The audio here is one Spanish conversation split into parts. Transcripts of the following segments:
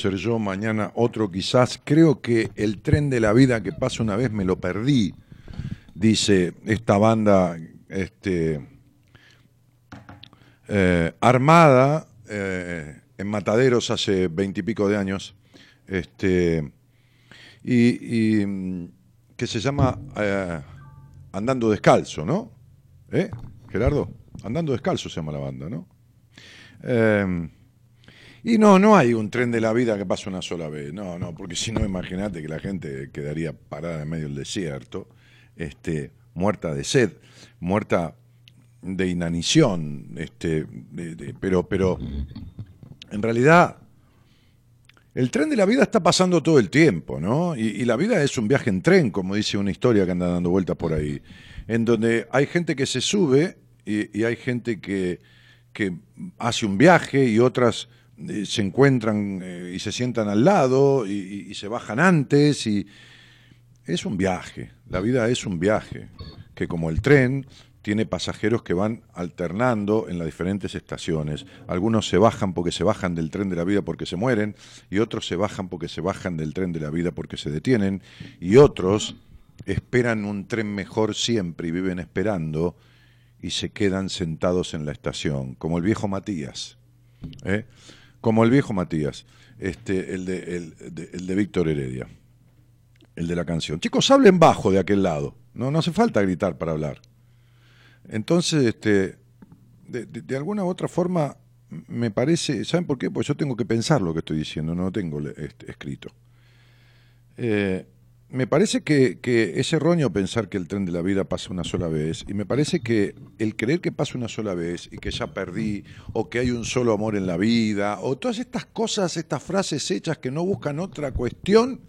Ser yo, mañana otro quizás. Creo que el tren de la vida que pasa una vez me lo perdí, dice esta banda este, eh, armada eh, en Mataderos hace veintipico de años. Este, y, que se llama eh, Andando Descalzo, ¿no? Gerardo, Andando Descalzo se llama la banda, ¿no? Y no, no hay un tren de la vida que pase una sola vez, no, no, porque si no, imagínate que la gente quedaría parada en medio del desierto, este, muerta de sed, muerta de inanición, este, pero, pero en realidad el tren de la vida está pasando todo el tiempo, ¿no? Y, la vida es un viaje en tren, como dice una historia que anda dando vueltas por ahí, en donde hay gente que se sube y, hay gente que, que hace un viaje y otras eh, se encuentran eh, y se sientan al lado y, se bajan antes y es un viaje, la vida es un viaje, que como el tren tiene pasajeros que van alternando en las diferentes estaciones. Algunos se bajan porque se bajan del tren de la vida porque se mueren, y otros se bajan porque se bajan del tren de la vida porque se detienen, y otros esperan un tren mejor siempre y viven esperando y se quedan sentados en la estación, como el viejo Matías. ¿eh? Como el viejo Matías, este, el, de, el, de, Víctor Heredia, el de la canción. Chicos, hablen bajo de aquel lado, no, no hace falta gritar para hablar. Entonces, este, de, alguna u otra forma, me parece, ¿saben por qué? Pues yo tengo que pensar lo que estoy diciendo, no lo tengo este, escrito. Eh, me parece que, es erróneo pensar que el tren de la vida pasa una sola vez y me parece que el creer que pasa una sola vez y que ya perdí o que hay un solo amor en la vida o todas estas cosas, estas frases hechas que no buscan otra cuestión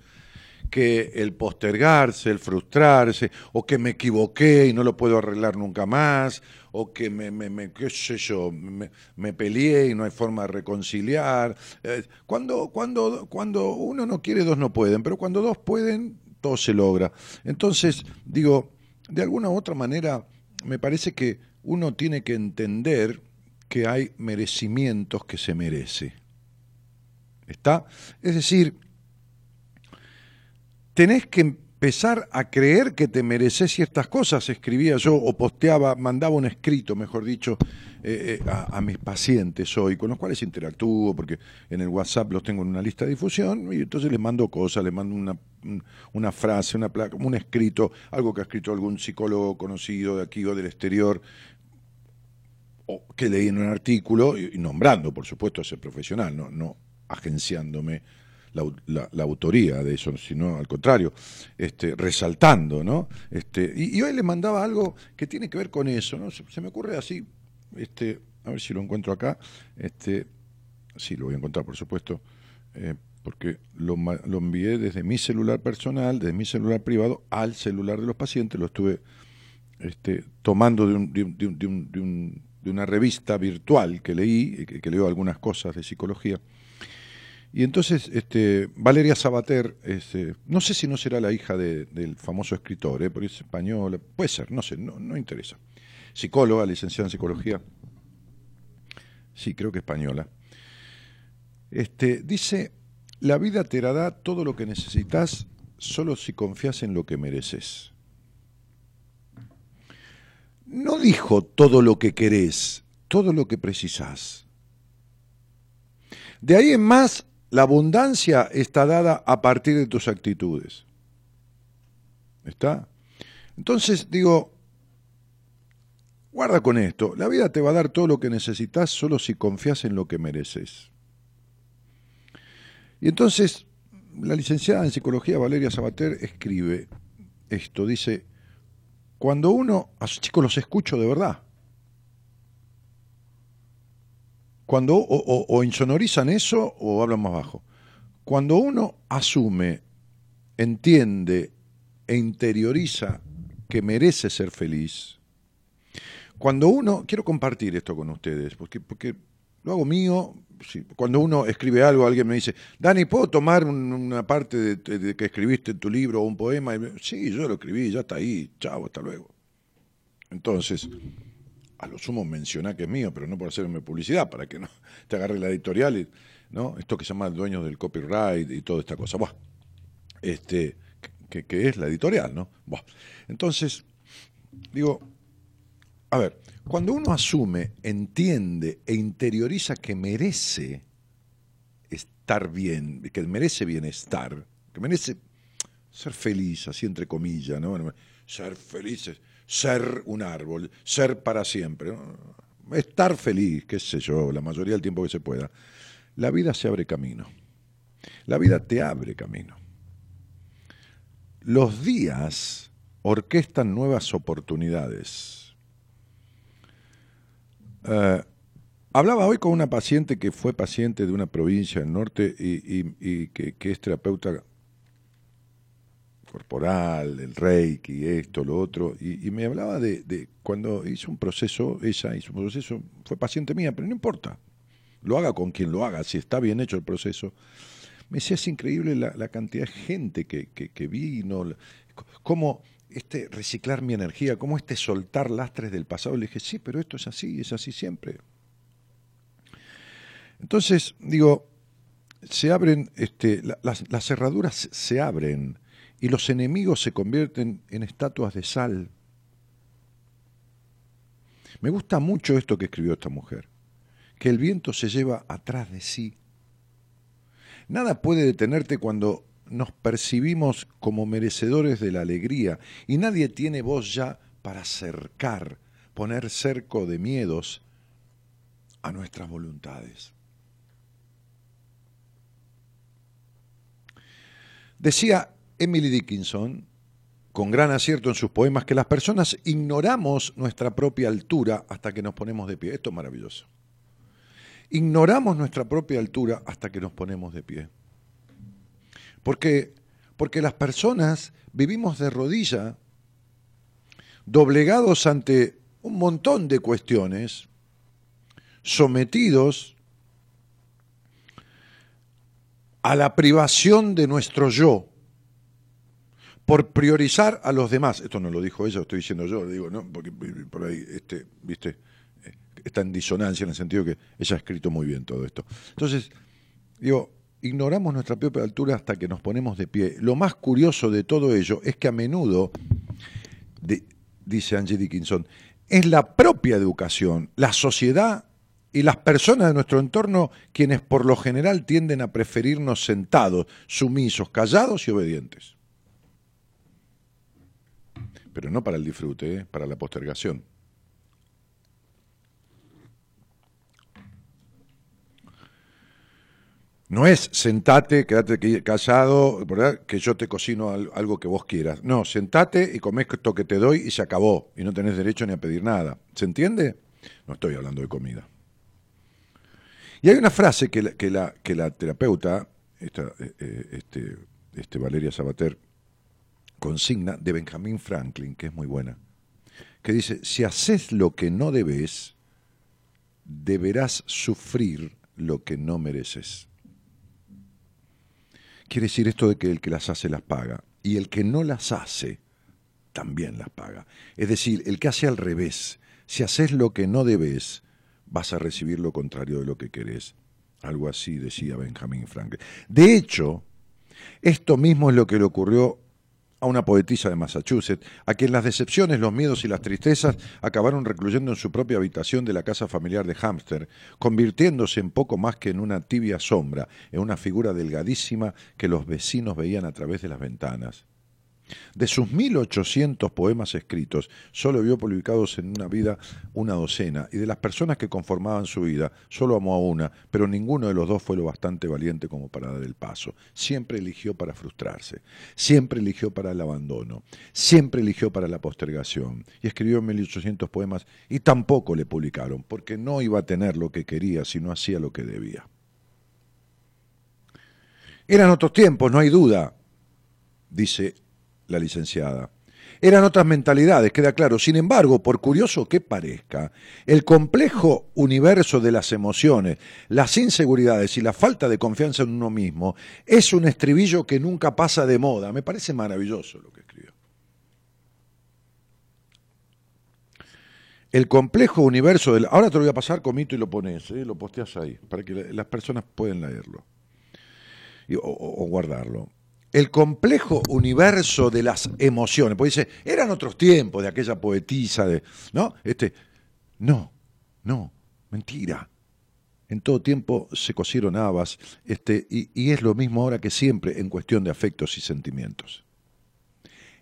que el postergarse, el frustrarse, o que me equivoqué y no lo puedo arreglar nunca más, o que me, me, qué sé yo, me, peleé y no hay forma de reconciliar. Eh, cuando, cuando, cuando uno no quiere, dos no pueden, pero cuando dos pueden, todo se logra. Entonces, digo, de alguna u otra manera, me parece que uno tiene que entender que hay merecimientos que se merece. ¿Está? Es decir, tenés que empezar a creer que te mereces ciertas cosas, escribía yo o posteaba, mandaba un escrito, mejor dicho, eh, eh, a, mis pacientes hoy, con los cuales interactúo, porque en el WhatsApp los tengo en una lista de difusión, y entonces les mando cosas, les mando una, una frase, una placa, un escrito, algo que ha escrito algún psicólogo conocido de aquí o del exterior, o que leí en un artículo, y, nombrando, por supuesto, a ese profesional, no, no agenciándome la, autoría de eso, sino al contrario, este, resaltando, ¿no? Este, y, hoy le mandaba algo que tiene que ver con eso, ¿no? Se, me ocurre así, este, a ver si lo encuentro acá, este, sí, lo voy a encontrar, por supuesto, eh, porque lo, lo, envié desde mi celular personal, desde mi celular privado, al celular de los pacientes, lo estuve este, tomando de, un, de, un, de, un, de, una revista virtual que leí, que, que leo algunas cosas de psicología, y entonces este, Valeria Sabater, este, no sé si no será la hija del famoso escritor, ¿eh? porque es española, puede ser, no sé, no, no interesa. Psicóloga, licenciada en psicología. Sí, creo que española. Este, dice, la vida te dará todo lo que necesitas solo si confías en lo que mereces. No dijo todo lo que querés, todo lo que precisás. De ahí en más la abundancia está dada a partir de tus actitudes. ¿Está? Entonces digo, guarda con esto, la vida te va a dar todo lo que necesitas solo si confías en lo que mereces. Y entonces la licenciada en psicología Valeria Sabater escribe esto, dice, cuando uno, a sus chicos los escucho de verdad, Cuando o, insonorizan eso o hablan más bajo. Cuando uno asume, entiende e interioriza que merece ser feliz, cuando uno, quiero compartir esto con ustedes, porque, porque lo hago mío, cuando uno escribe algo, alguien me dice, Dani, ¿puedo tomar una parte de, que escribiste en tu libro o un poema? sí, yo lo escribí, ya está ahí, chao, hasta luego. Entonces, a lo sumo mencionar que es mío, pero no por hacerme publicidad, para que no te agarre la editorial, y, ¿no? Esto que se llama dueños del copyright y toda esta cosa. Buah. Este, que, es la editorial, ¿no? Entonces, digo, a ver, cuando uno asume, entiende e interioriza que merece estar bien, que merece bienestar, que merece ser feliz, así entre comillas, ¿no? ser felices, ser un árbol, ser para siempre, estar feliz, qué sé yo, la mayoría del tiempo que se pueda. La vida se abre camino. La vida te abre camino. Los días orquestan nuevas oportunidades. Eh, hablaba hoy con una paciente que fue paciente de una provincia del norte y, que, es terapeuta corporal, el reiki, esto, lo otro, y, me hablaba de, cuando hizo un proceso, ella hizo un proceso, fue paciente mía, pero no importa, lo haga con quien lo haga, si está bien hecho el proceso. Me decía, es increíble la, cantidad de gente que, que vino, cómo este reciclar mi energía, cómo este soltar lastres del pasado. Le dije, sí, pero esto es así, es así siempre. Entonces, digo, se abren, este, las, las cerraduras se abren y los enemigos se convierten en estatuas de sal. Me gusta mucho esto que escribió esta mujer, que el viento se lleva atrás de sí. Nada puede detenerte cuando nos percibimos como merecedores de la alegría y nadie tiene voz ya para cercar, poner cerco de miedos a nuestras voluntades. Decía Emily Dickinson, con gran acierto en sus poemas, que las personas ignoramos nuestra propia altura hasta que nos ponemos de pie. Esto es maravilloso. Ignoramos nuestra propia altura hasta que nos ponemos de pie. Porque, porque las personas vivimos de rodilla, doblegados ante un montón de cuestiones, sometidos a la privación de nuestro yo por priorizar a los demás. Esto no lo dijo ella, lo estoy diciendo yo, digo, ¿no? Porque por ahí, este, viste, eh, está en disonancia en el sentido que ella ha escrito muy bien todo esto. Entonces, digo, ignoramos nuestra propia altura hasta que nos ponemos de pie. Lo más curioso de todo ello es que a menudo, dice Angie Dickinson, es la propia educación, la sociedad y las personas de nuestro entorno quienes por lo general tienden a preferirnos sentados, sumisos, callados y obedientes. Pero no para el disfrute, ¿eh? para la postergación. No es sentate, quédate callado, que yo te cocino algo que vos quieras. No, sentate y comés esto que te doy y se acabó. Y no tenés derecho ni a pedir nada. ¿Se entiende? No estoy hablando de comida. Y hay una frase que la, que la, terapeuta, esta, eh, eh, este, este Valeria Sabater, consigna de Benjamin Franklin, que es muy buena, que dice, si haces lo que no debes, deberás sufrir lo que no mereces. Quiere decir esto de que el que las hace las paga y el que no las hace también las paga. Es decir, el que hace al revés, si haces lo que no debes, vas a recibir lo contrario de lo que querés. Algo así decía Benjamin Franklin. De hecho, esto mismo es lo que le ocurrió a una poetisa de Massachusetts, a quien las decepciones, los miedos y las tristezas acabaron recluyendo en su propia habitación de la casa familiar de Hamster, convirtiéndose en poco más que en una tibia sombra, en una figura delgadísima que los vecinos veían a través de las ventanas. De sus 1800 poemas escritos, solo vio publicados en una vida una docena, y de las personas que conformaban su vida, solo amó a una, pero ninguno de los dos fue lo bastante valiente como para dar el paso. Siempre eligió para frustrarse, siempre eligió para el abandono, siempre eligió para la postergación, y escribió 1800 poemas y tampoco le publicaron, porque no iba a tener lo que quería si no hacía lo que debía. Eran otros tiempos, no hay duda, dice la licenciada. Eran otras mentalidades, queda claro. Sin embargo, por curioso que parezca, el complejo universo de las emociones, las inseguridades y la falta de confianza en uno mismo es un estribillo que nunca pasa de moda. Me parece maravilloso lo que escribió. El complejo universo del... Ahora te lo voy a pasar, comito, y lo pones, ¿eh? lo posteas ahí, para que las personas puedan leerlo o guardarlo el complejo universo de las emociones. Porque dice, eran otros tiempos de aquella poetisa, de, ¿no? Este, no, no, mentira. En todo tiempo se cosieron habas, este, y, y es lo mismo ahora que siempre en cuestión de afectos y sentimientos.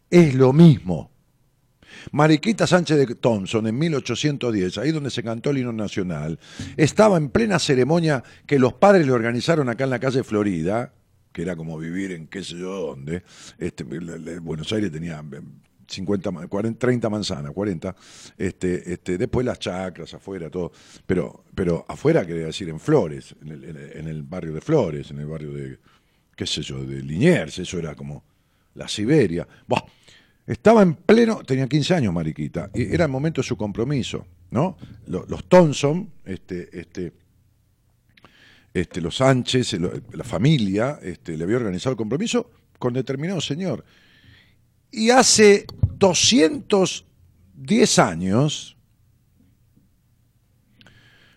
es lo mismo. Mariquita Sánchez de Thompson en 1810, ahí donde se cantó el himno nacional, estaba en plena ceremonia que los padres le organizaron acá en la calle Florida, que era como vivir en qué sé yo dónde. Este, Buenos Aires tenía 50, 40, 30 manzanas, 40. Este, este, después las chacras afuera, todo. Pero, pero afuera, quería decir, en Flores, en el, barrio de Flores, en el barrio de, qué sé yo, de Liniers, eso era como la Siberia. estaba en pleno, tenía 15 años Mariquita, y era el momento de su compromiso, ¿no? Los, los Thompson, este, este, este, los Sánchez, la familia, este, le había organizado el compromiso con determinado señor. Y hace 210 años,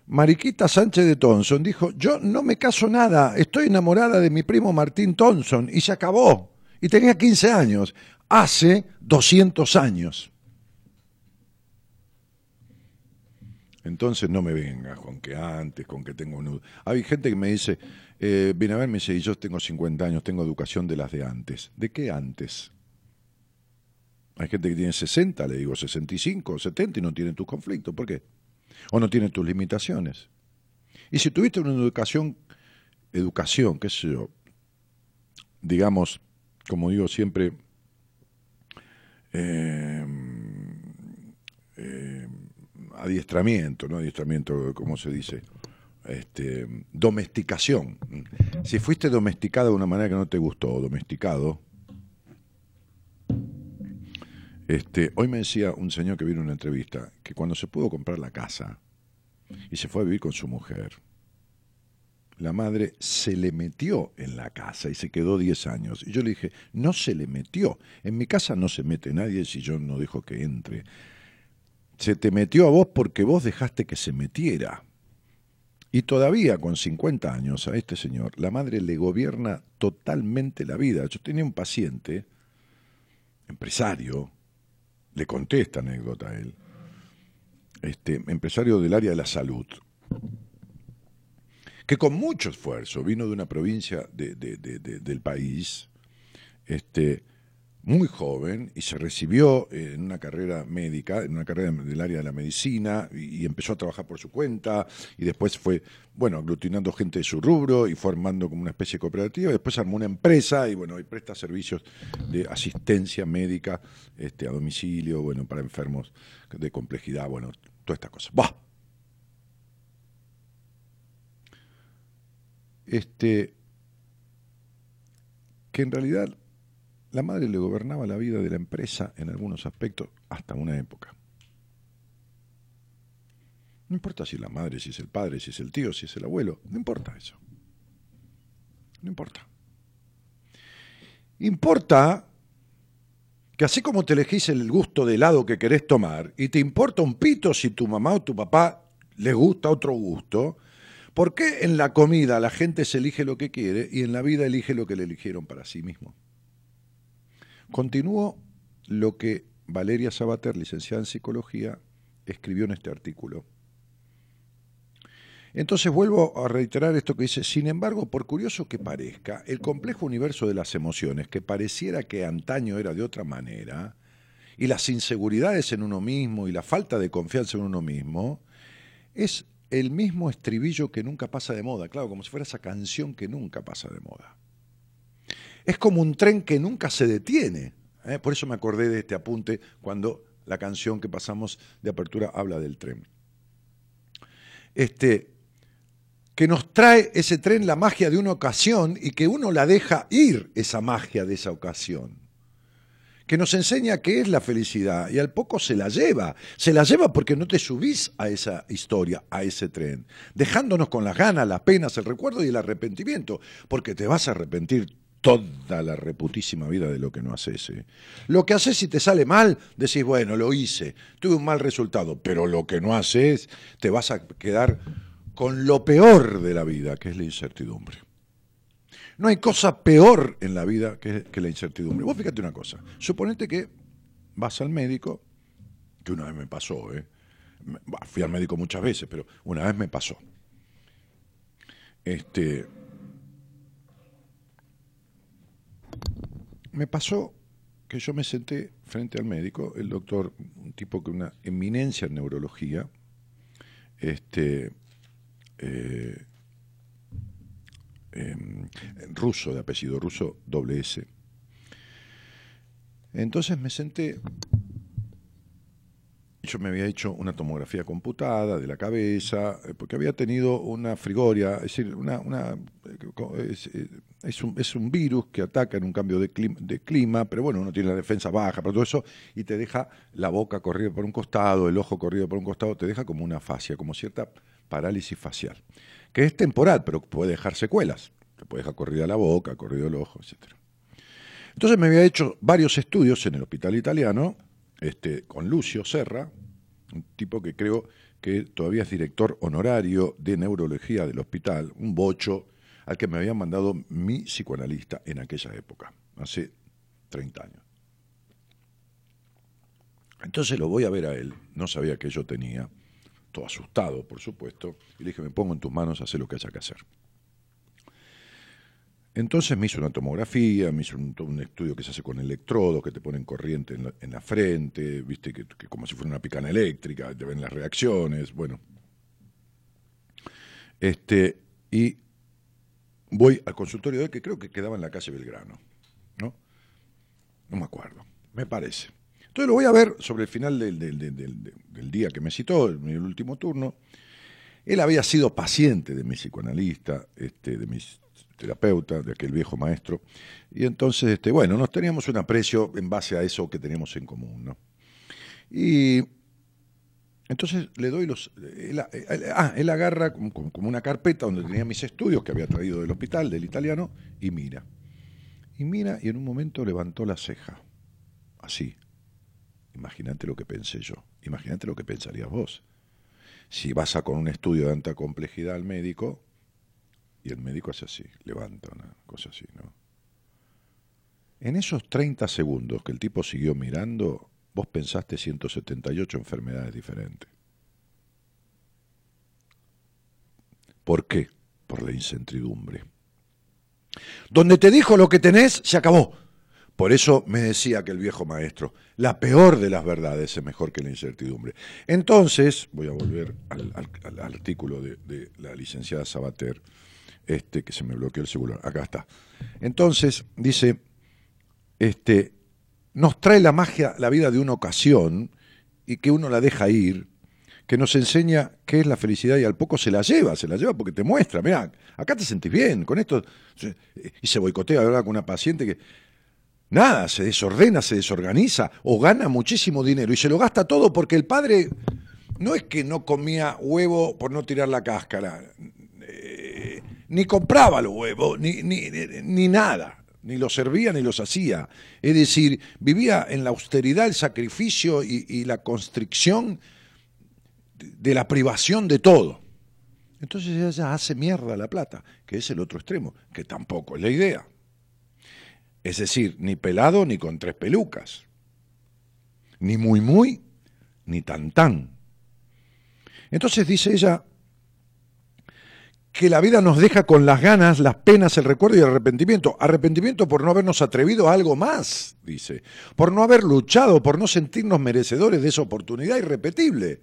Mariquita Sánchez de Thompson dijo, yo no me caso nada, estoy enamorada de mi primo Martín Thompson, y se acabó. Y tenía 15 años, hace 200 años. Entonces no me vengas con que antes, con que tengo un... Hay gente que me dice, eh, viene a ver, me dice, yo tengo 50 años, tengo educación de las de antes. ¿De qué antes? Hay gente que tiene 60, le digo 65, 70 y no tiene tus conflictos. ¿Por qué? O no tiene tus limitaciones. Y si tuviste una educación, educación, qué sé yo, digamos, como digo siempre, eh, eh, adiestramiento, ¿no? Adiestramiento, ¿cómo se dice? Este, domesticación. Si fuiste domesticado de una manera que no te gustó, domesticado, este, hoy me decía un señor que vino a una entrevista que cuando se pudo comprar la casa y se fue a vivir con su mujer, la madre se le metió en la casa y se quedó 10 años. Y yo le dije, no se le metió. En mi casa no se mete nadie si yo no dejo que entre se te metió a vos porque vos dejaste que se metiera. Y todavía con 50 años a este señor, la madre le gobierna totalmente la vida. Yo tenía un paciente, empresario, le conté esta anécdota a él, este, empresario del área de la salud, que con mucho esfuerzo vino de una provincia del país, este, muy joven y se recibió en una carrera médica, en una carrera del área de la medicina y, empezó a trabajar por su cuenta y después fue, bueno, aglutinando gente de su rubro y formando como una especie de cooperativa, después armó una empresa y bueno, y presta servicios de asistencia médica este, a domicilio, bueno, para enfermos de complejidad, bueno, toda esta cosa. ¡Bah! Este, que en realidad la madre le gobernaba la vida de la empresa en algunos aspectos hasta una época. No importa si es la madre, si es el padre, si es el tío, si es el abuelo, no importa eso. No importa. Importa que así como te elegís el gusto de helado que querés tomar y te importa un pito si tu mamá o tu papá les gusta otro gusto, ¿por qué en la comida la gente se elige lo que quiere y en la vida elige lo que le eligieron para sí mismo? Continúo lo que Valeria Sabater, licenciada en psicología, escribió en este artículo. Entonces vuelvo a reiterar esto que dice, sin embargo, por curioso que parezca, el complejo universo de las emociones, que pareciera que antaño era de otra manera, y las inseguridades en uno mismo y la falta de confianza en uno mismo, es el mismo estribillo que nunca pasa de moda, claro, como si fuera esa canción que nunca pasa de moda. Es como un tren que nunca se detiene. ¿eh? Por eso me acordé de este apunte cuando la canción que pasamos de apertura habla del tren. Este, que nos trae ese tren la magia de una ocasión y que uno la deja ir esa magia de esa ocasión. Que nos enseña qué es la felicidad y al poco se la lleva. Se la lleva porque no te subís a esa historia, a ese tren, dejándonos con las ganas, las penas, el recuerdo y el arrepentimiento, porque te vas a arrepentir toda la reputísima vida de lo que no haces. ¿eh? Lo que haces si te sale mal, decís, bueno, lo hice, tuve un mal resultado, pero lo que no haces, te vas a quedar con lo peor de la vida, que es la incertidumbre. No hay cosa peor en la vida que, que la incertidumbre. Vos fíjate una cosa, suponete que vas al médico, que una vez me pasó, ¿eh? fui al médico muchas veces, pero una vez me pasó. Este, me pasó que yo me senté frente al médico, el doctor, un tipo con una eminencia en neurología, este, eh, em, ruso, de apellido ruso, doble S. Entonces me senté yo me había hecho una tomografía computada de la cabeza, eh, porque había tenido una frigoria, es decir, una, una eh, eh, es, un, es, un, virus que ataca en un cambio de clima, de clima, pero bueno, uno tiene la defensa baja, pero todo eso, y te deja la boca corrida por un costado, el ojo corrido por un costado, te deja como una fascia, como cierta parálisis facial, que es temporal, pero puede dejar secuelas, te puede dejar corrida la boca, corrido el ojo, etc. Entonces me había hecho varios estudios en el hospital italiano, este, con Lucio Serra, un tipo que creo que todavía es director honorario de neurología del hospital, un bocho al que me había mandado mi psicoanalista en aquella época, hace 30 años. Entonces lo voy a ver a él, no sabía que yo tenía, todo asustado, por supuesto, y le dije, me pongo en tus manos, haz lo que haya que hacer. Entonces me hizo una tomografía, me hizo un, estudio que se hace con electrodos, que te ponen corriente en la, frente, viste, que, como si fuera una picana eléctrica, te ven las reacciones, bueno. Este, y voy al consultorio de él, que creo que quedaba en la calle Belgrano, ¿no? No me acuerdo, me parece. Entonces lo voy a ver sobre el final del, del día que me citó, en el último turno. Él había sido paciente de mi psicoanalista, este, de mis terapeuta, de aquel viejo maestro. Y entonces, este, bueno, nos teníamos un aprecio en base a eso que teníamos en común. ¿no? Y entonces le doy los... Él, ah, él agarra como, como, una carpeta donde tenía mis estudios que había traído del hospital, del italiano, y mira. Y mira, y en un momento levantó la ceja. Así. Imagínate lo que pensé yo. Imagínate lo que pensarías vos. Si vas a con un estudio de alta complejidad al médico, y el médico hace así, levanta una cosa así, ¿no? En esos 30 segundos que el tipo siguió mirando, vos pensaste 178 enfermedades diferentes. ¿Por qué? Por la incertidumbre. Donde te dijo lo que tenés, se acabó. Por eso me decía que el viejo maestro, la peor de las verdades es mejor que la incertidumbre. Entonces, voy a volver al, artículo de, de la licenciada Sabater, este, que se me bloqueó el celular, acá está. Entonces, dice, este, nos trae la magia, la vida de una ocasión, y que uno la deja ir, que nos enseña qué es la felicidad y al poco se la lleva, se la lleva porque te muestra, mira, acá te sentís bien, con esto, y se boicotea, ¿verdad? Con una paciente que, nada, se desordena, se desorganiza, o gana muchísimo dinero, y se lo gasta todo porque el padre no es que no comía huevo por no tirar la cáscara, ni compraba los huevos, ni, ni, nada, ni los servía ni los hacía. Es decir, vivía en la austeridad, el sacrificio y, la constricción de la privación de todo. Entonces ella hace mierda la plata, que es el otro extremo, que tampoco es la idea. Es decir, ni pelado ni con tres pelucas, ni muy muy, ni tan tan. Entonces dice ella, que la vida nos deja con las ganas, las penas, el recuerdo y el arrepentimiento. Arrepentimiento por no habernos atrevido a algo más, dice. Por no haber luchado, por no sentirnos merecedores de esa oportunidad irrepetible.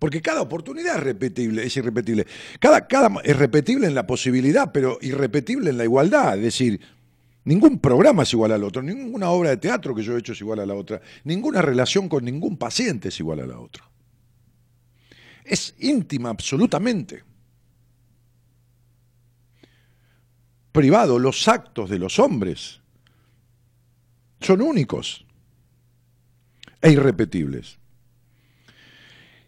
Porque cada oportunidad es repetible, es irrepetible. Cada, es repetible en la posibilidad, pero irrepetible en la igualdad. Es decir, ningún programa es igual al otro, ninguna obra de teatro que yo he hecho es igual a la otra, ninguna relación con ningún paciente es igual a la otra. Es íntima absolutamente. Privado, los actos de los hombres son únicos e irrepetibles.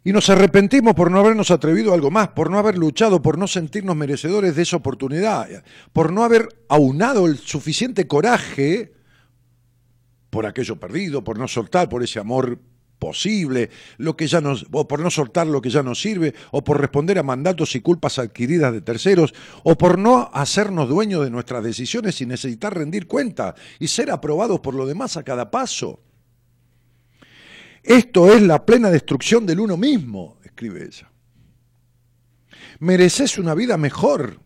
Y nos arrepentimos por no habernos atrevido a algo más, por no haber luchado, por no sentirnos merecedores de esa oportunidad, por no haber aunado el suficiente coraje por aquello perdido, por no soltar, por ese amor posible, lo que ya nos, o por no soltar lo que ya nos sirve, o por responder a mandatos y culpas adquiridas de terceros, o por no hacernos dueños de nuestras decisiones sin necesitar rendir cuenta y ser aprobados por lo demás a cada paso. Esto es la plena destrucción del uno mismo, escribe ella. Mereces una vida mejor.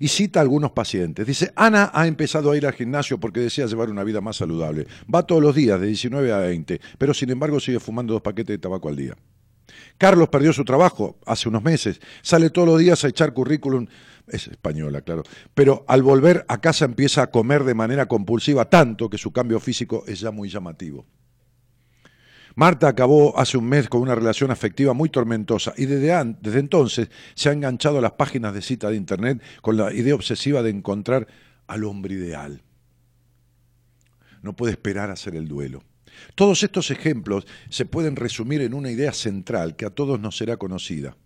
Y cita algunos pacientes. Dice, Ana ha empezado a ir al gimnasio porque desea llevar una vida más saludable. Va todos los días, de 19 a 20, pero sin embargo sigue fumando dos paquetes de tabaco al día. Carlos perdió su trabajo hace unos meses, sale todos los días a echar currículum, es española, claro, pero al volver a casa empieza a comer de manera compulsiva tanto que su cambio físico es ya muy llamativo. Marta acabó hace un mes con una relación afectiva muy tormentosa y desde, entonces se ha enganchado a las páginas de cita de Internet con la idea obsesiva de encontrar al hombre ideal. No puede esperar a hacer el duelo. Todos estos ejemplos se pueden resumir en una idea central que a todos nos será conocida.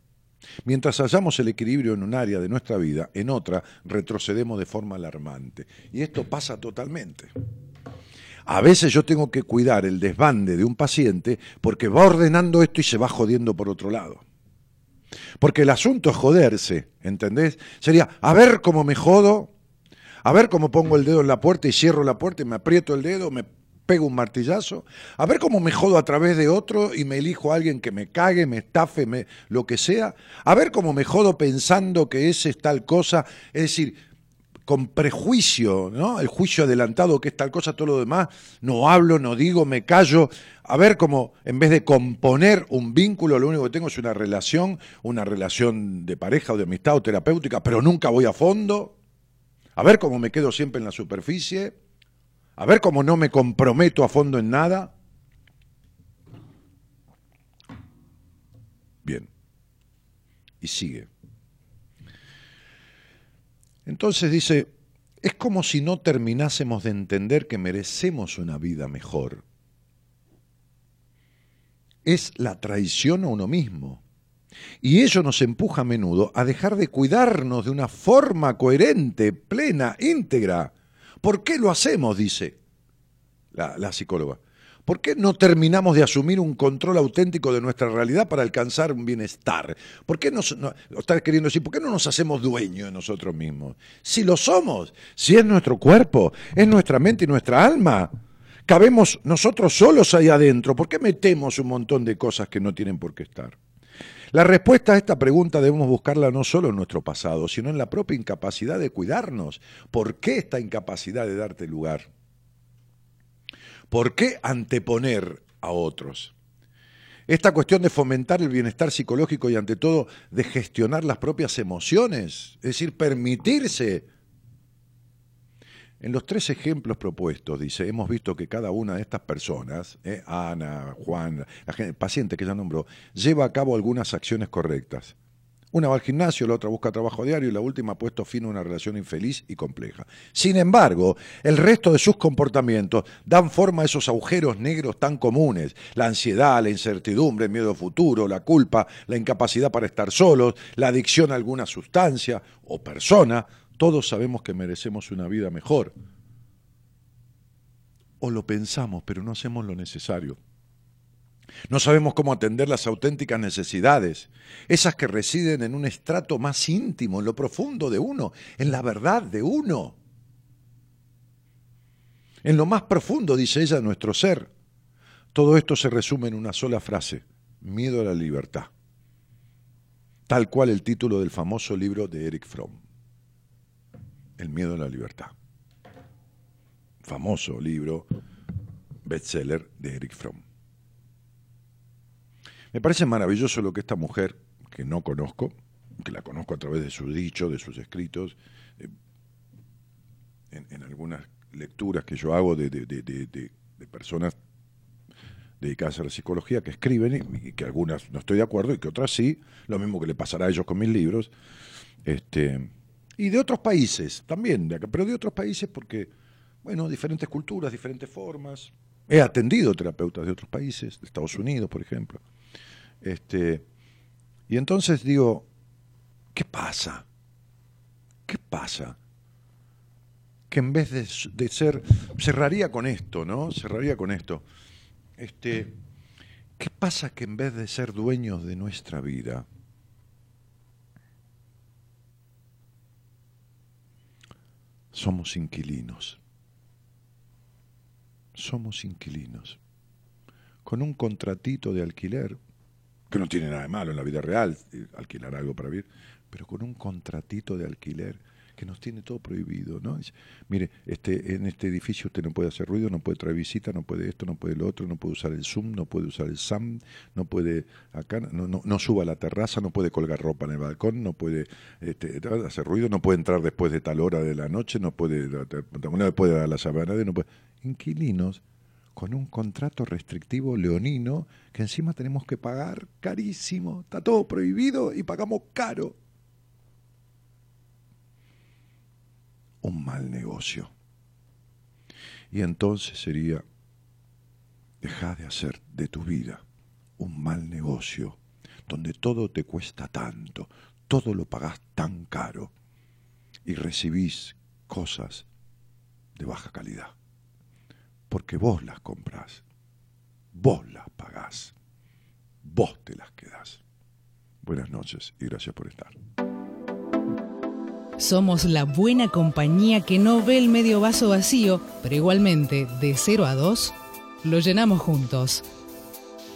Mientras hallamos el equilibrio en un área de nuestra vida, en otra retrocedemos de forma alarmante. Y esto pasa totalmente. A veces yo tengo que cuidar el desbande de un paciente porque va ordenando esto y se va jodiendo por otro lado. Porque el asunto es joderse, ¿entendés? Sería, a ver cómo me jodo, a ver cómo pongo el dedo en la puerta y cierro la puerta y me aprieto el dedo, me pego un martillazo, a ver cómo me jodo a través de otro y me elijo a alguien que me cague, me estafe, me, lo que sea, a ver cómo me jodo pensando que ese es tal cosa, es decir, con prejuicio, ¿no? El juicio adelantado que es tal cosa, todo lo demás, no hablo, no digo, me callo. A ver cómo en vez de componer un vínculo, lo único que tengo es una relación, una relación de pareja o de amistad o terapéutica, pero nunca voy a fondo. A ver cómo me quedo siempre en la superficie. A ver cómo no me comprometo a fondo en nada. Bien. Y sigue. Entonces dice, es como si no terminásemos de entender que merecemos una vida mejor. Es la traición a uno mismo. Y ello nos empuja a menudo a dejar de cuidarnos de una forma coherente, plena, íntegra. ¿Por qué lo hacemos? dice la, la psicóloga. ¿Por qué no terminamos de asumir un control auténtico de nuestra realidad para alcanzar un bienestar? ¿Por qué nos, no, queriendo decir, ¿por qué no nos hacemos dueños de nosotros mismos? Si lo somos, si es nuestro cuerpo, es nuestra mente y nuestra alma. Cabemos nosotros solos ahí adentro. ¿Por qué metemos un montón de cosas que no tienen por qué estar? La respuesta a esta pregunta debemos buscarla no solo en nuestro pasado, sino en la propia incapacidad de cuidarnos. ¿Por qué esta incapacidad de darte lugar? ¿Por qué anteponer a otros? Esta cuestión de fomentar el bienestar psicológico y ante todo de gestionar las propias emociones, es decir, permitirse. En los tres ejemplos propuestos, dice, hemos visto que cada una de estas personas, eh, Ana, Juan, el paciente que ya nombró, lleva a cabo algunas acciones correctas. Una va al gimnasio, la otra busca trabajo diario y la última ha puesto fin a una relación infeliz y compleja. Sin embargo, el resto de sus comportamientos dan forma a esos agujeros negros tan comunes. La ansiedad, la incertidumbre, el miedo futuro, la culpa, la incapacidad para estar solos, la adicción a alguna sustancia o persona. Todos sabemos que merecemos una vida mejor. O lo pensamos, pero no hacemos lo necesario. No sabemos cómo atender las auténticas necesidades, esas que residen en un estrato más íntimo, en lo profundo de uno, en la verdad de uno. En lo más profundo, dice ella, nuestro ser. Todo esto se resume en una sola frase, miedo a la libertad, tal cual el título del famoso libro de Eric Fromm, El miedo a la libertad. Famoso libro, bestseller de Eric Fromm. Me parece maravilloso lo que esta mujer, que no conozco, que la conozco a través de sus dichos, de sus escritos, eh, en, algunas lecturas que yo hago de, personas dedicadas a la psicología que escriben y, que algunas no estoy de acuerdo y que otras sí, lo mismo que le pasará a ellos con mis libros, este, y de otros países también, pero de otros países porque, bueno, diferentes culturas, diferentes formas. He atendido terapeutas de otros países, de Estados Unidos, por ejemplo. Este, y entonces digo, ¿qué pasa? ¿Qué pasa? Que en vez de, ser, cerraría con esto, ¿no? Cerraría con esto. Este, ¿Qué pasa que en vez de ser dueños de nuestra vida, somos inquilinos? Somos inquilinos. Con un contratito de alquiler que no tiene nada de malo en la vida real, eh, alquilar algo para vivir, pero con un contratito de alquiler que nos tiene todo prohibido, ¿no? mire, este, en este edificio usted no puede hacer ruido, no puede traer visita, no puede esto, no puede lo otro, no puede usar el Zoom, no puede usar el SAM, no puede acá, no, no, no suba a la terraza, no puede colgar ropa en el balcón, no puede este, hacer ruido, no puede entrar después de tal hora de la noche, no puede, no puede dar la sabana, no puede. Inquilinos con un contrato restrictivo leonino que encima tenemos que pagar carísimo. Está todo prohibido y pagamos caro. Un mal negocio. Y entonces sería, deja de hacer de tu vida un mal negocio, donde todo te cuesta tanto, todo lo pagás tan caro y recibís cosas de baja calidad porque vos las comprás, vos las pagás, vos te las quedás. Buenas noches y gracias por estar. Somos la buena compañía que no ve el medio vaso vacío, pero igualmente de 0 a 2 lo llenamos juntos.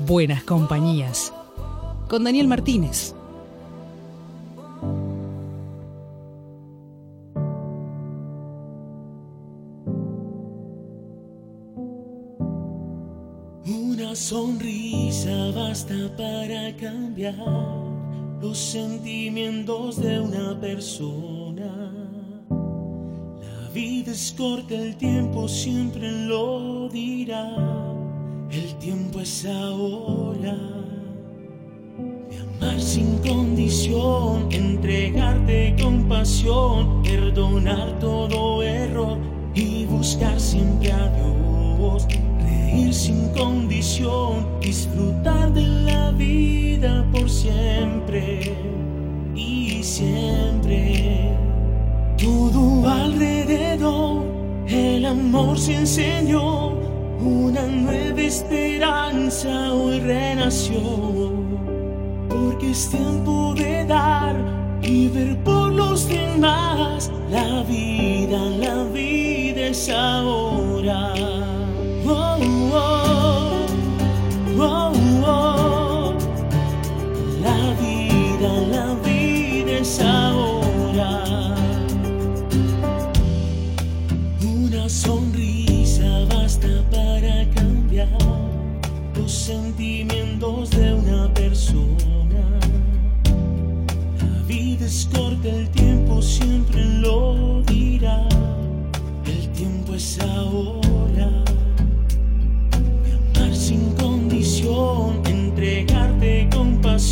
Buenas compañías. Con Daniel Martínez. Sonrisa basta para cambiar los sentimientos de una persona. La vida es corta, el tiempo siempre lo dirá. El tiempo es ahora. De amar sin condición, entregarte con pasión, perdonar todo error y buscar siempre a Dios sin condición, disfrutar de la vida por siempre y siempre. Todo alrededor, el amor se enseñó, una nueva esperanza hoy renació, porque es tiempo de dar y ver por los demás la vida, la vida es ahora. Sentimientos de una persona. La vida es corta, el tiempo siempre lo dirá. El tiempo es ahora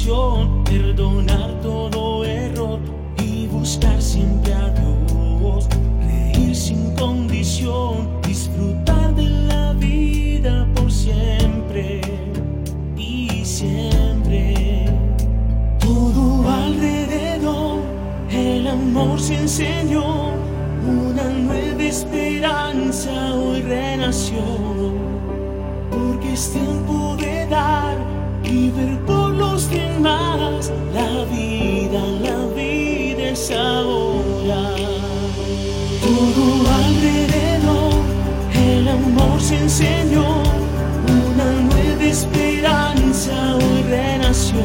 con el amor se enseñó, una nueva esperanza hoy renació.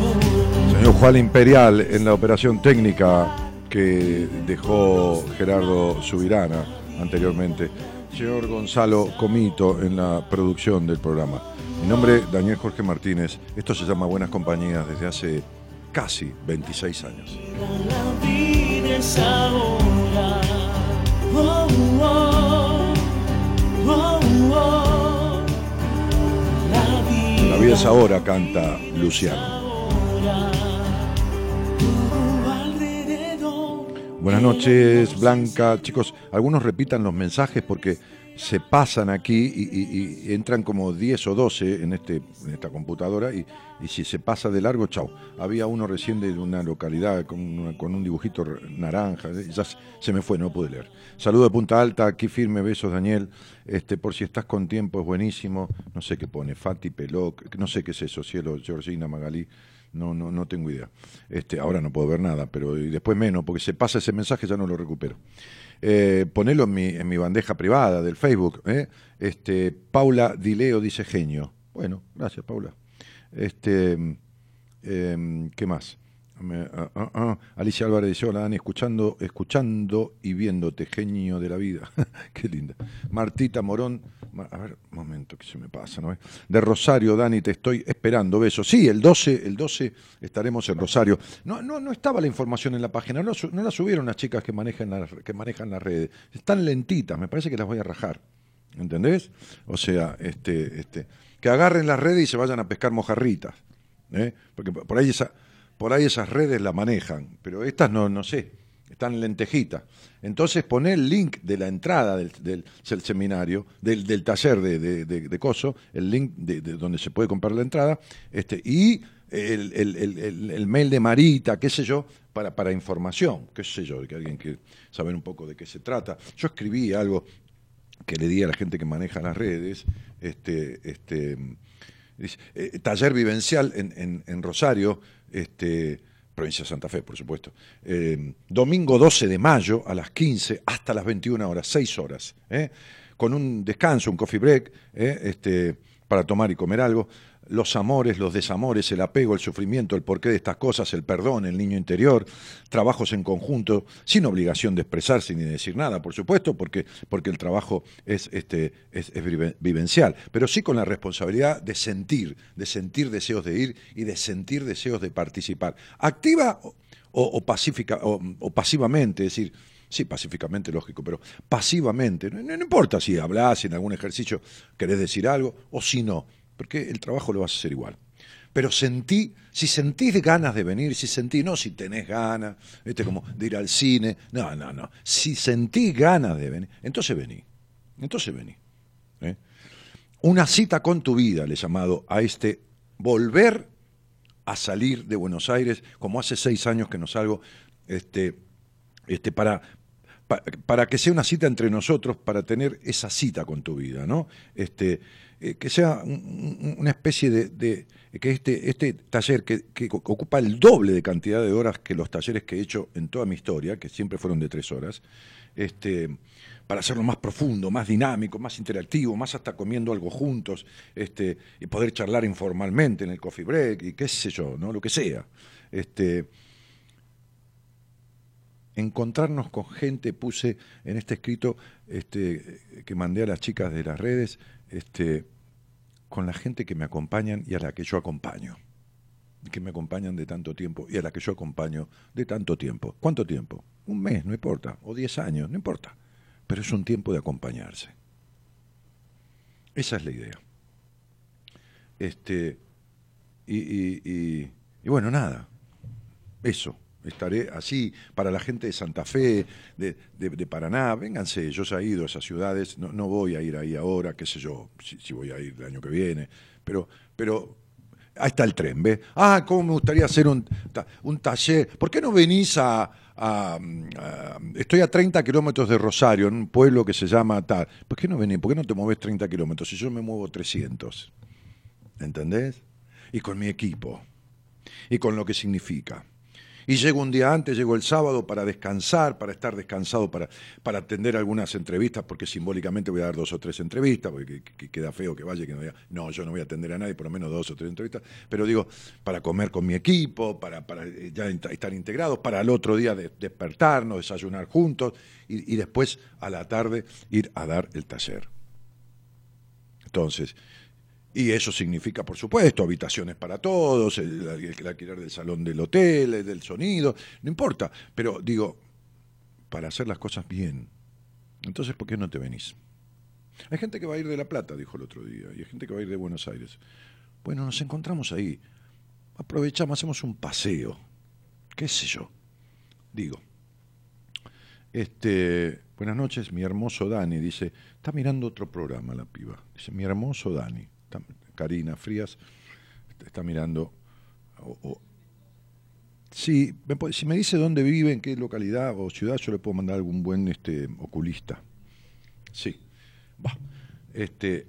Señor Juan Imperial, en la operación técnica que dejó Gerardo Subirana anteriormente señor Gonzalo Comito en la producción del programa. Mi nombre es Daniel Jorge Martínez. Esto se llama Buenas Compañías desde hace casi 26 años. La vida es ahora, canta Luciano. Buenas noches, Blanca. Chicos, algunos repitan los mensajes porque se pasan aquí y, entran como 10 o 12 en, este, en esta computadora y, si se pasa de largo, chau. Había uno recién de una localidad con, un dibujito naranja, ya se me fue, no pude leer. Saludo de Punta Alta, aquí firme, besos Daniel. Este, por si estás con tiempo, es buenísimo. No sé qué pone, Fati Peloc, no sé qué es eso, cielo, Georgina Magalí no, no, no tengo idea. Este, ahora no puedo ver nada, pero después menos, porque se pasa ese mensaje ya no lo recupero. Eh, ponelo en mi, en mi bandeja privada del Facebook. ¿eh? Este, Paula Dileo dice genio. Bueno, gracias Paula. Este, em, ¿Qué más? Ah, ah, ah. Alicia Álvarez dice, hola Dani, escuchando, escuchando y viéndote, genio de la vida. Qué linda. Martita Morón, a ver, un momento, que se me pasa, ¿no? De Rosario, Dani, te estoy esperando, besos. Sí, el 12, el 12 estaremos en Rosario. No, no, no estaba la información en la página, no, la subieron las chicas que manejan, las, que manejan las redes. Están lentitas, me parece que las voy a rajar. ¿Entendés? O sea, este, este, que agarren las redes y se vayan a pescar mojarritas. ¿eh? Porque por ahí esa por ahí esas redes la manejan, pero estas no, no sé, están lentejitas. Entonces pone el link de la entrada del, seminario, del, taller de, de, Coso, el link de, donde se puede comprar la entrada, este, y el, mail de Marita, qué sé yo, para, para información, qué sé yo, de que alguien quiere saber un poco de qué se trata. Yo escribí algo que le di a la gente que maneja las redes, este, este, eh, taller vivencial en, en Rosario, este, provincia de Santa Fe, por supuesto. Eh, domingo 12 de mayo a las 15 hasta las 21 horas, 6 horas, ¿eh? con un descanso, un coffee break, ¿eh? este, para tomar y comer algo los amores, los desamores, el apego, el sufrimiento, el porqué de estas cosas, el perdón, el niño interior, trabajos en conjunto, sin obligación de expresarse ni de decir nada, por supuesto, porque, porque el trabajo es, este, es, vivencial, pero sí con la responsabilidad de sentir, de sentir deseos de ir y de sentir deseos de participar. Activa o, pacífica, o, pasivamente, es decir, sí, pacíficamente, lógico, pero pasivamente, no, no, importa si hablas, si en algún ejercicio querés decir algo o si no porque el trabajo lo vas a hacer igual. Pero sentí, si sentís ganas de venir, si sentís, no si tenés ganas, este como de ir al cine, no, no, no. Si sentís ganas de venir, entonces vení. Entonces vení. ¿eh? Una cita con tu vida, le he llamado a este volver a salir de Buenos Aires, como hace seis años que no salgo, este, este, para, para, que sea una cita entre nosotros, para tener esa cita con tu vida, ¿no? Este, eh, que sea una especie de, que este, este taller que, ocupa el doble de cantidad de horas que los talleres que he hecho en toda mi historia, que siempre fueron de tres horas, este, para hacerlo más profundo, más dinámico, más interactivo, más hasta comiendo algo juntos, este, y poder charlar informalmente en el coffee break y qué sé yo, ¿no? lo que sea. Este, encontrarnos con gente, puse en este escrito este, que mandé a las chicas de las redes, este, con la gente que me acompañan y a la que yo acompaño, que me acompañan de tanto tiempo y a la que yo acompaño de tanto tiempo. ¿Cuánto tiempo? Un mes, no importa, o diez años, no importa, pero es un tiempo de acompañarse. Esa es la idea. Este, y bueno, nada, eso estaré así para la gente de Santa Fe, de, de, Paraná, vénganse, yo ya he ido a esas ciudades, no, no voy a ir ahí ahora, qué sé yo, si, voy a ir el año que viene, pero, pero ahí está el tren, ¿ves? Ah, cómo me gustaría hacer un, un taller, ¿por qué no venís a, estoy a 30 kilómetros de Rosario, en un pueblo que se llama tal, ¿por qué no venís? ¿Por qué no te mueves 30 kilómetros si yo me muevo 300? ¿Entendés? Y con mi equipo, y con lo que significa. Y llego un día antes, llego el sábado para descansar, para estar descansado, para, para atender algunas entrevistas, porque simbólicamente voy a dar dos o tres entrevistas, porque queda feo que vaya que no diga, no, yo no voy a atender a nadie, por lo menos dos o tres entrevistas, pero digo, para comer con mi equipo, para, para eh, ya estar integrados, para al otro día despertarnos, desayunar juntos y después a la tarde ir a dar el taller. Entonces, y eso significa, por supuesto, habitaciones para todos, el, alquiler del salón del hotel, del sonido, no importa. Pero digo, para hacer las cosas bien. Entonces, ¿por qué no te venís? Hay gente que va a ir de La Plata, dijo el otro día, y hay gente que va a ir de Buenos Aires. Bueno, nos encontramos ahí. Aprovechamos, hacemos un paseo. ¿Qué sé yo? Digo. Este, buenas noches, mi hermoso Dani. Dice, está mirando otro programa la piba. Dice, mi hermoso Dani. Karina Frías está mirando. si me dice dónde vive, en qué localidad o ciudad, yo le puedo mandar algún buen este, oculista. Sí. Este,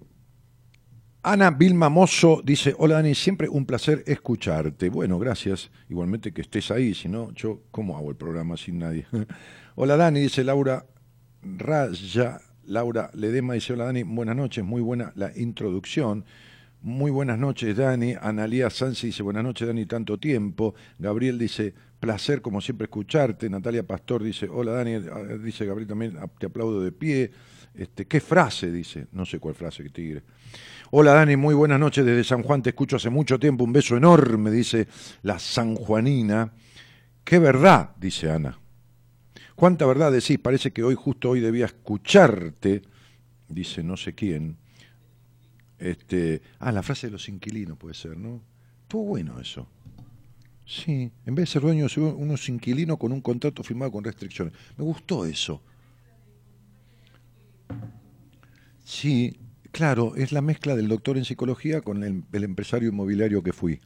Ana Vilma Mozo dice, hola Dani, siempre un placer escucharte. Bueno, gracias. Igualmente que estés ahí, si no, yo, ¿cómo hago el programa sin nadie? hola Dani, dice Laura Raya, Laura Ledema dice, hola Dani, buenas noches, muy buena la introducción. muy buenas noches, Dani. Analía Sansi dice, buenas noches, Dani, tanto tiempo. Gabriel dice, placer como siempre escucharte. Natalia Pastor dice, hola, Dani. Ah, dice Gabriel también, ah, te aplaudo de pie. Este, ¿Qué frase? Dice, no sé cuál frase, que tigre. Hola Dani, muy buenas noches desde San Juan, te escucho hace mucho tiempo, un beso enorme, dice la sanjuanina. Qué verdad, dice Ana. ¿Cuánta verdad decís? Parece que hoy, justo hoy, debía escucharte, dice no sé quién. Este, ah, la frase de los inquilinos puede ser, ¿no? Estuvo bueno eso. Sí, en vez de ser dueño, unos inquilinos con un contrato firmado con restricciones. Me gustó eso. Sí, Claro, es la mezcla del doctor en psicología con el, empresario inmobiliario que fui.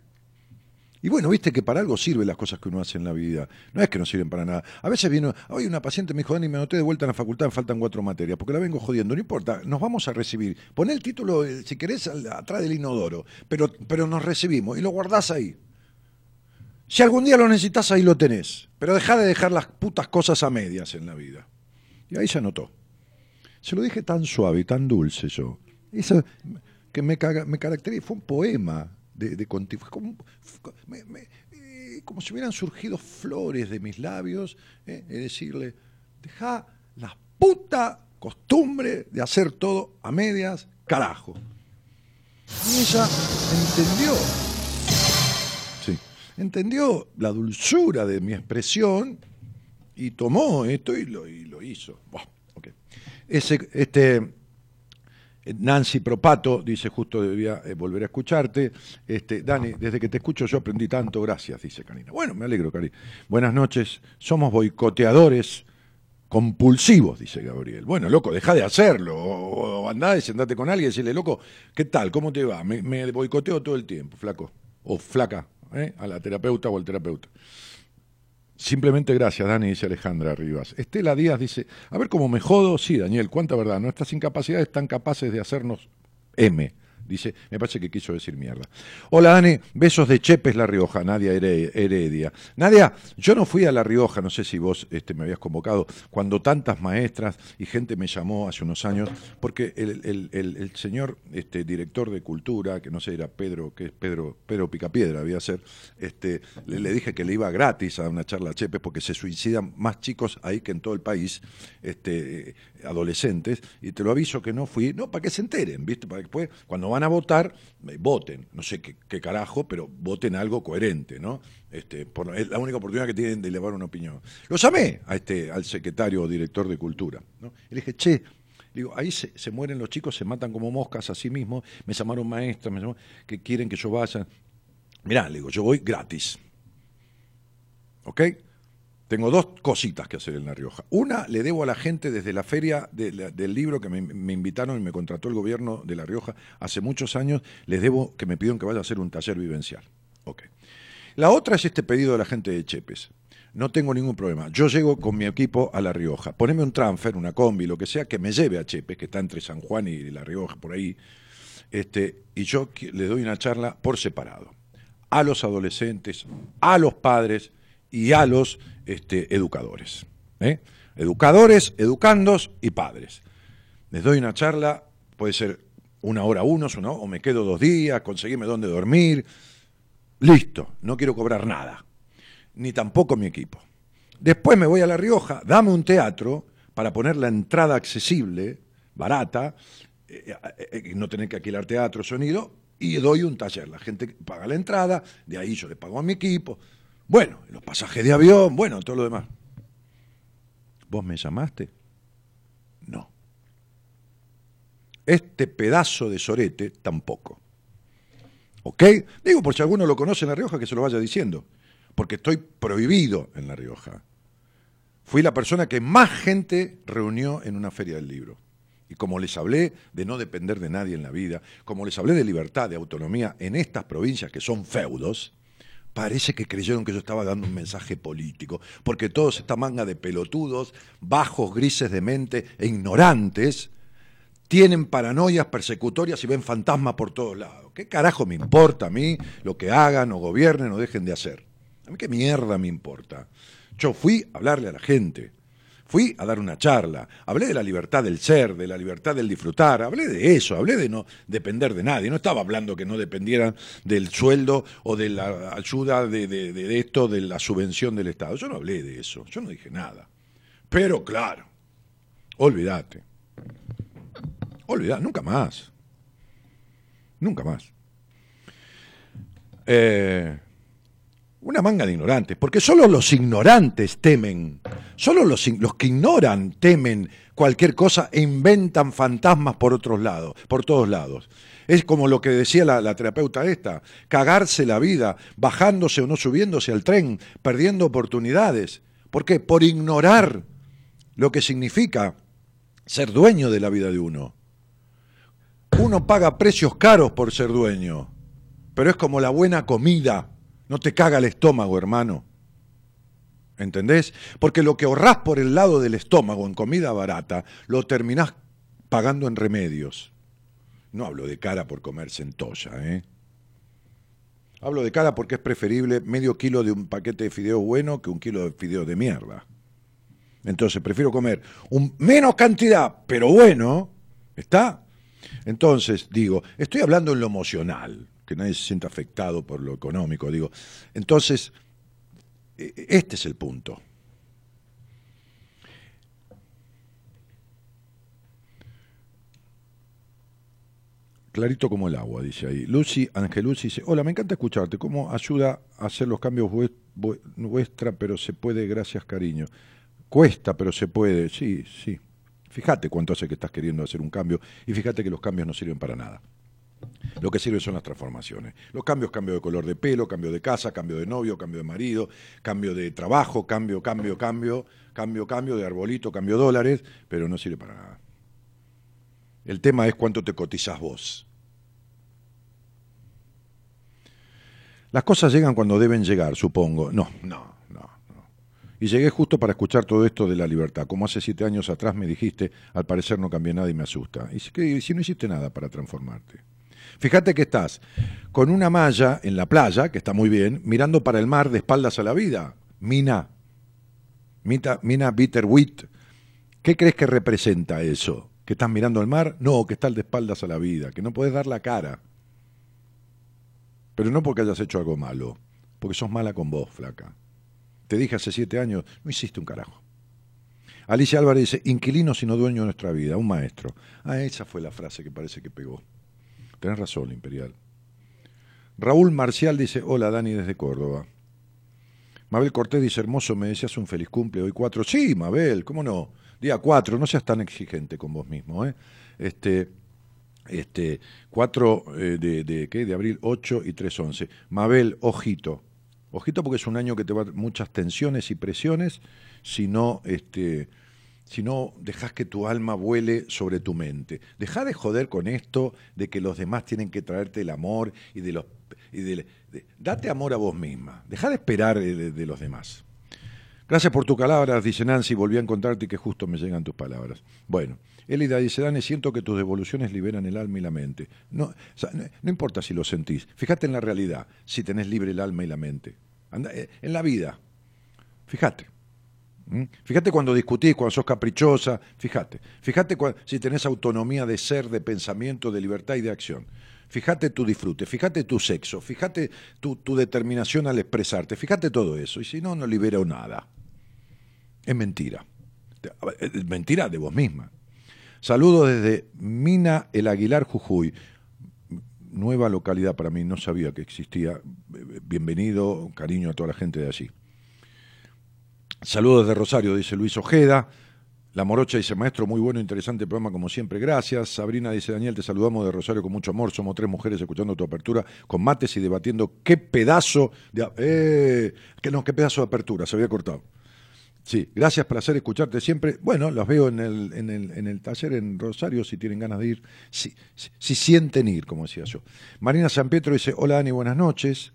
Y bueno, viste que para algo sirven las cosas que uno hace en la vida. No es que no sirven para nada. A veces viene, hoy una paciente me dijo, Dani, me anoté de vuelta en la facultad, me faltan cuatro materias, porque la vengo jodiendo. No importa, nos vamos a recibir. Pon el título, eh, si querés, atrás del inodoro, pero, pero nos recibimos y lo guardás ahí. Si algún día lo necesitas, ahí lo tenés. Pero deja de dejar las putas cosas a medias en la vida. Y ahí se anotó. Se lo dije tan suave y tan dulce yo. Eso que me, me caracteriza, fue un poema de, de como, eh, como, si hubieran surgido flores de mis labios, eh, es decirle, deja la puta costumbre de hacer todo a medias, carajo. Y ella entendió, sí, entendió la dulzura de mi expresión y tomó esto y lo, y lo hizo. Ese, este, Nancy Propato dice, justo debía eh, volver a escucharte. Este, Dani, desde que te escucho yo aprendí tanto, gracias, dice Karina. Bueno, me alegro, Karina. Buenas noches, somos boicoteadores compulsivos, dice Gabriel. Bueno, loco, deja de hacerlo. O, andá y sentate con alguien y decirle, loco, ¿qué tal? ¿Cómo te va? Me, boicoteo todo el tiempo, flaco. O flaca, ¿eh? a la terapeuta o al terapeuta. Simplemente gracias, Dani, dice Alejandra Rivas. Estela Díaz dice, a ver cómo me jodo. Sí, Daniel, cuánta verdad. Nuestras incapacidades están capaces de hacernos M. Dice, me parece que quiso decir mierda. Hola Dani, besos de Chepes La Rioja, Nadia Heredia. Nadia, yo no fui a La Rioja, no sé si vos este, me habías convocado, cuando tantas maestras y gente me llamó hace unos años, porque el, señor este, director de cultura, que no sé, era Pedro, que es Pedro, Pedro Picapiedra, había ser, este, le, dije que le iba gratis a una charla a Chepes porque se suicidan más chicos ahí que en todo el país, este, adolescentes, y te lo aviso que no fui, no, para que se enteren, ¿viste? Para que después, cuando van a votar, voten, no sé qué, carajo, pero voten algo coherente, ¿no? Este, es la única oportunidad que tienen de elevar una opinión. Lo llamé a este, al secretario o director de Cultura, ¿no? Y le dije, che, digo, ahí se, mueren los chicos, se matan como moscas a sí mismos, me llamaron maestras, me que quieren que yo vaya. Mirá, le digo, yo voy gratis. ¿Ok? Tengo dos cositas que hacer en La Rioja. Una, le debo a la gente desde la feria del libro que me, invitaron y me contrató el gobierno de La Rioja hace muchos años, les debo que me pidieron que vaya a hacer un taller vivencial. Okay. La otra es este pedido de la gente de Chepes. No tengo ningún problema. Yo llego con mi equipo a La Rioja. Poneme un transfer, una combi, lo que sea, que me lleve a Chepes, que está entre San Juan y La Rioja, por ahí. Este, y yo le doy una charla por separado. A los adolescentes, a los padres y a los este, educadores. ¿eh? Educadores, educandos y padres. Les doy una charla, puede ser una hora unos, ¿no? o me quedo dos días, conseguirme dónde dormir. Listo, no quiero cobrar nada, ni tampoco mi equipo. Después me voy a La Rioja, dame un teatro para poner la entrada accesible, barata, eh, eh, no tener que alquilar teatro, sonido, y doy un taller. La gente paga la entrada, de ahí yo le pago a mi equipo, bueno, los pasajes de avión, bueno, todo lo demás. ¿Vos me llamaste? No. Este pedazo de sorete tampoco. ¿Ok? Digo, por si alguno lo conoce en La Rioja, que se lo vaya diciendo. Porque estoy prohibido en La Rioja. Fui la persona que más gente reunió en una feria del libro. Y como les hablé de no depender de nadie en la vida, como les hablé de libertad, de autonomía en estas provincias que son feudos, parece que creyeron que yo estaba dando un mensaje político, porque todos esta manga de pelotudos, bajos, grises de mente e ignorantes, tienen paranoias persecutorias y ven fantasmas por todos lados. ¿Qué carajo me importa a mí lo que hagan o gobiernen o dejen de hacer? A mí qué mierda me importa. Yo fui a hablarle a la gente, Fui a dar una charla, hablé de la libertad del ser, de la libertad del disfrutar, hablé de eso, hablé de no depender de nadie. No estaba hablando que no dependieran del sueldo o de la ayuda de, de esto, de la subvención del Estado. Yo no hablé de eso, yo no dije nada. Pero claro, olvídate. Olvídate, nunca más. Nunca más. Eh, una manga de ignorantes, porque solo los ignorantes temen, solo los, los, que ignoran temen cualquier cosa e inventan fantasmas por otros lados, por todos lados. Es como lo que decía la, la, terapeuta esta, cagarse la vida, bajándose o no subiéndose al tren, perdiendo oportunidades. ¿Por qué? Por ignorar lo que significa ser dueño de la vida de uno. Uno paga precios caros por ser dueño, pero es como la buena comida, no te caga el estómago, hermano. ¿Entendés? Porque lo que ahorrás por el lado del estómago en comida barata, lo terminás pagando en remedios. No hablo de cara por comer centolla, ¿eh? Hablo de cara porque es preferible medio kilo de un paquete de fideos bueno que un kilo de fideos de mierda. Entonces prefiero comer un, menos cantidad, pero bueno, ¿está? Entonces, digo, estoy hablando en lo emocional, que nadie se sienta afectado por lo económico, digo. Entonces, e, e, este es el punto. Clarito como el agua, dice ahí. Lucy, Angelucci dice, hola, me encanta escucharte. ¿Cómo ayuda a hacer los cambios vuestra, pero se puede, gracias cariño? Cuesta, pero se puede. Sí, sí. Fíjate cuánto hace que estás queriendo hacer un cambio y fíjate que los cambios no sirven para nada. Lo que sirve son las transformaciones. Los cambios, cambio de color de pelo, cambio de casa, cambio de novio, cambio de marido, cambio de trabajo, cambio, cambio, cambio, cambio, cambio de arbolito, cambio de dólares, pero no sirve para nada. El tema es cuánto te cotizas vos. Las cosas llegan cuando deben llegar, supongo. No, no, y llegué justo para escuchar todo esto de la libertad. Como hace siete años atrás me dijiste, al parecer no cambié nada y me asusta. Y si, no hiciste nada para transformarte. Fíjate que estás con una malla en la playa, que está muy bien, mirando para el mar de espaldas a la vida. Mina. Mina, Mina Bitterwit. ¿Qué crees que representa eso? ¿Que estás mirando al mar? No, que estás de espaldas a la vida, que no puedes dar la cara. Pero no porque hayas hecho algo malo, porque sos mala con vos, flaca. Te dije hace siete años, no hiciste un carajo. Alicia Álvarez dice, inquilino sino dueño de nuestra vida, un maestro. Ah, esa fue la frase que parece que pegó. Tenés razón, Imperial. Raúl Marcial dice, hola Dani desde Córdoba. Mabel Cortés dice, hermoso, me deseas un feliz cumple hoy cuatro. Sí, Mabel, ¿cómo no? Día cuatro, no seas tan exigente con vos mismo. ¿eh? Este, este, 4 eh, de, de, ¿qué? de abril, 8 y 3, 11. Mabel, ojito, Ojito porque es un año que te va a muchas tensiones y presiones si no, este, si no dejas que tu alma vuele sobre tu mente. Deja de joder con esto de que los demás tienen que traerte el amor y de los... Y de, date amor a vos misma. Deja de esperar de, los demás. Gracias por tus palabras, dice Nancy. Volví a encontrarte y que justo me llegan tus palabras. Bueno, Elida dice, Dani, siento que tus devoluciones liberan el alma y la mente. No, no, importa si lo sentís. Fíjate en la realidad, si tenés libre el alma y la mente. Eh, en la vida. Fíjate. Fíjate cuando discutís, cuando sos caprichosa, fíjate. Fíjate si tenés autonomía de ser, de pensamiento, de libertad y de acción. Fíjate tu disfrute, fíjate tu sexo, fíjate tu, tu determinación al expresarte, fíjate todo eso. Y si no, no libero nada. Es mentira. Es mentira de vos misma. Saludos desde Mina El Aguilar Jujuy nueva localidad para mí, no sabía que existía. Bienvenido, cariño a toda la gente de allí. Saludos de Rosario, dice Luis Ojeda. La Morocha dice, maestro, muy bueno, interesante programa como siempre, gracias. Sabrina dice, Daniel, te saludamos de Rosario con mucho amor. Somos tres mujeres escuchando tu apertura con mates y debatiendo qué pedazo de... Eh, que no, qué pedazo de apertura, se había cortado. Sí, gracias, placer escucharte siempre. Bueno, los veo en el, en el, en el taller en Rosario si tienen ganas de ir, si, si, sienten ir, como decía yo. Marina San Pietro dice, hola Dani, buenas noches.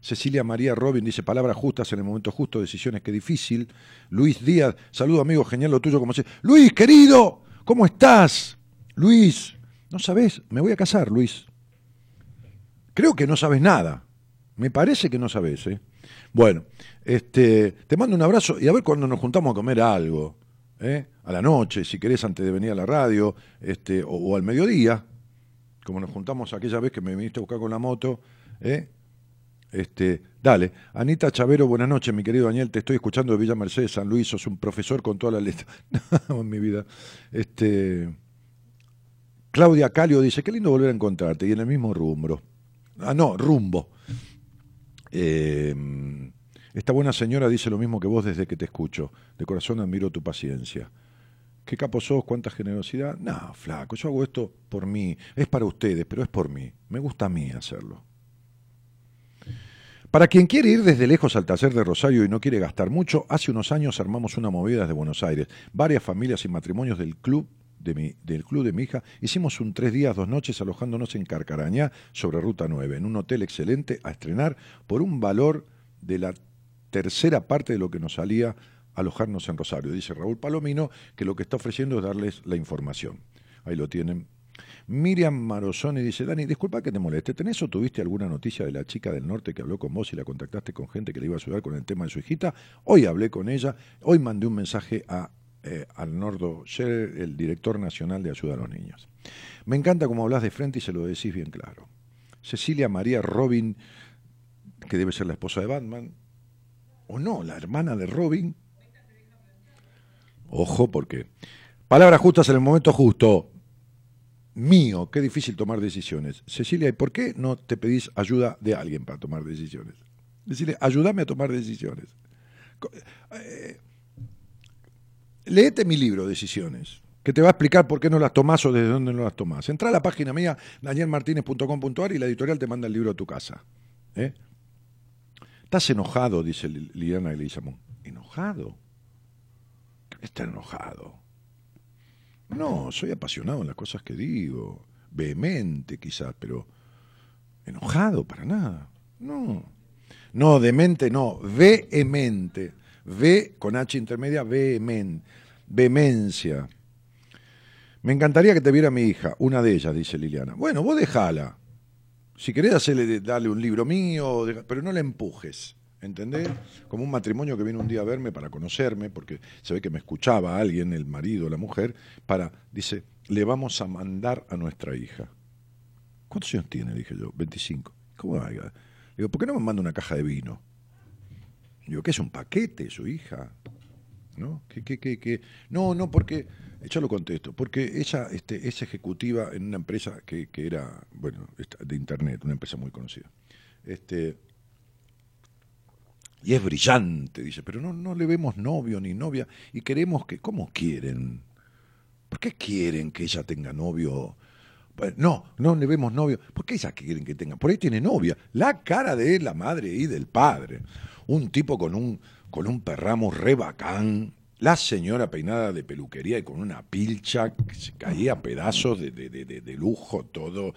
Cecilia María Robin dice, palabras justas en el momento justo, decisiones que difícil. Luis Díaz, saludo amigo, genial lo tuyo, como se... Luis, querido, ¿cómo estás? Luis, no sabes, me voy a casar, Luis. Creo que no sabes nada. Me parece que no sabes, ¿eh? Bueno, este, te mando un abrazo y a ver cuando nos juntamos a comer algo. ¿eh? a la noche, si querés, antes de venir a la radio, este, o, al mediodía, como nos juntamos aquella vez que me viniste a buscar con la moto, ¿eh? Este, dale, Anita Chavero, buenas noches, mi querido Daniel, te estoy escuchando de Villa Mercedes, San Luis, sos un profesor con toda la letra. en mi vida. Este, Claudia Calio dice, qué lindo volver a encontrarte, y en el mismo rumbo. Ah, no, rumbo. Eh, esta buena señora dice lo mismo que vos desde que te escucho. De corazón admiro tu paciencia. ¿Qué capo sos? ¿Cuánta generosidad? No, flaco, yo hago esto por mí. Es para ustedes, pero es por mí. Me gusta a mí hacerlo. Para quien quiere ir desde lejos al taller de Rosario y no quiere gastar mucho, hace unos años armamos una movida desde Buenos Aires. Varias familias y matrimonios del club de mi, del club de mi hija, hicimos un tres días, dos noches alojándonos en Carcarañá, sobre Ruta 9, en un hotel excelente a estrenar por un valor de la tercera parte de lo que nos salía alojarnos en Rosario. Dice Raúl Palomino que lo que está ofreciendo es darles la información. Ahí lo tienen. Miriam Marozoni dice, Dani, disculpa que te moleste, ¿tenés o tuviste alguna noticia de la chica del norte que habló con vos y la contactaste con gente que le iba a ayudar con el tema de su hijita? Hoy hablé con ella, hoy mandé un mensaje a eh, al Nordo el director nacional de ayuda a los niños. Me encanta cómo hablas de frente y se lo decís bien claro. Cecilia María Robin, que debe ser la esposa de Batman, o no, la hermana de Robin. Ojo, porque palabras justas en el momento justo. Mío, qué difícil tomar decisiones. Cecilia, ¿y por qué no te pedís ayuda de alguien para tomar decisiones? Decirle, ayúdame a tomar decisiones. Eh, léete mi libro, Decisiones, que te va a explicar por qué no las tomás o desde dónde no las tomás. Entra a la página mía, danielmartinez.com.ar y la editorial te manda el libro a tu casa. ¿eh? Estás enojado, dice Liliana Elisamo. ¿Enojado? Está enojado. No, soy apasionado en las cosas que digo. Vehemente quizás, pero enojado para nada. No. No, demente no, vehemente. Ve con H intermedia, vehemen, vehemencia. Me encantaría que te viera mi hija, una de ellas, dice Liliana. Bueno, vos dejala. Si querés hacerle, darle un libro mío, pero no le empujes. ¿Entendés? Como un matrimonio que viene un día a verme para conocerme, porque se ve que me escuchaba alguien, el marido, la mujer, para, dice, le vamos a mandar a nuestra hija. ¿Cuántos años tiene? Dije yo, 25. ¿Cómo va? Digo, ¿por qué no me manda una caja de vino? Digo, ¿qué es un paquete, su hija? ¿No? ¿Qué, qué, qué, qué? No, no, porque yo lo contesto, porque ella este, es ejecutiva en una empresa que, era, bueno, de internet, una empresa muy conocida. Este, y es brillante, dice, pero no, no le vemos novio ni novia y queremos que, ¿cómo quieren? ¿Por qué quieren que ella tenga novio? no, no le vemos novio. ¿Por qué ella quieren que tenga? Por ahí tiene novia. La cara de la madre y del padre. Un tipo con un, con un perramo re bacán, la señora peinada de peluquería y con una pilcha que se caía a pedazos de, de, de, lujo, todo.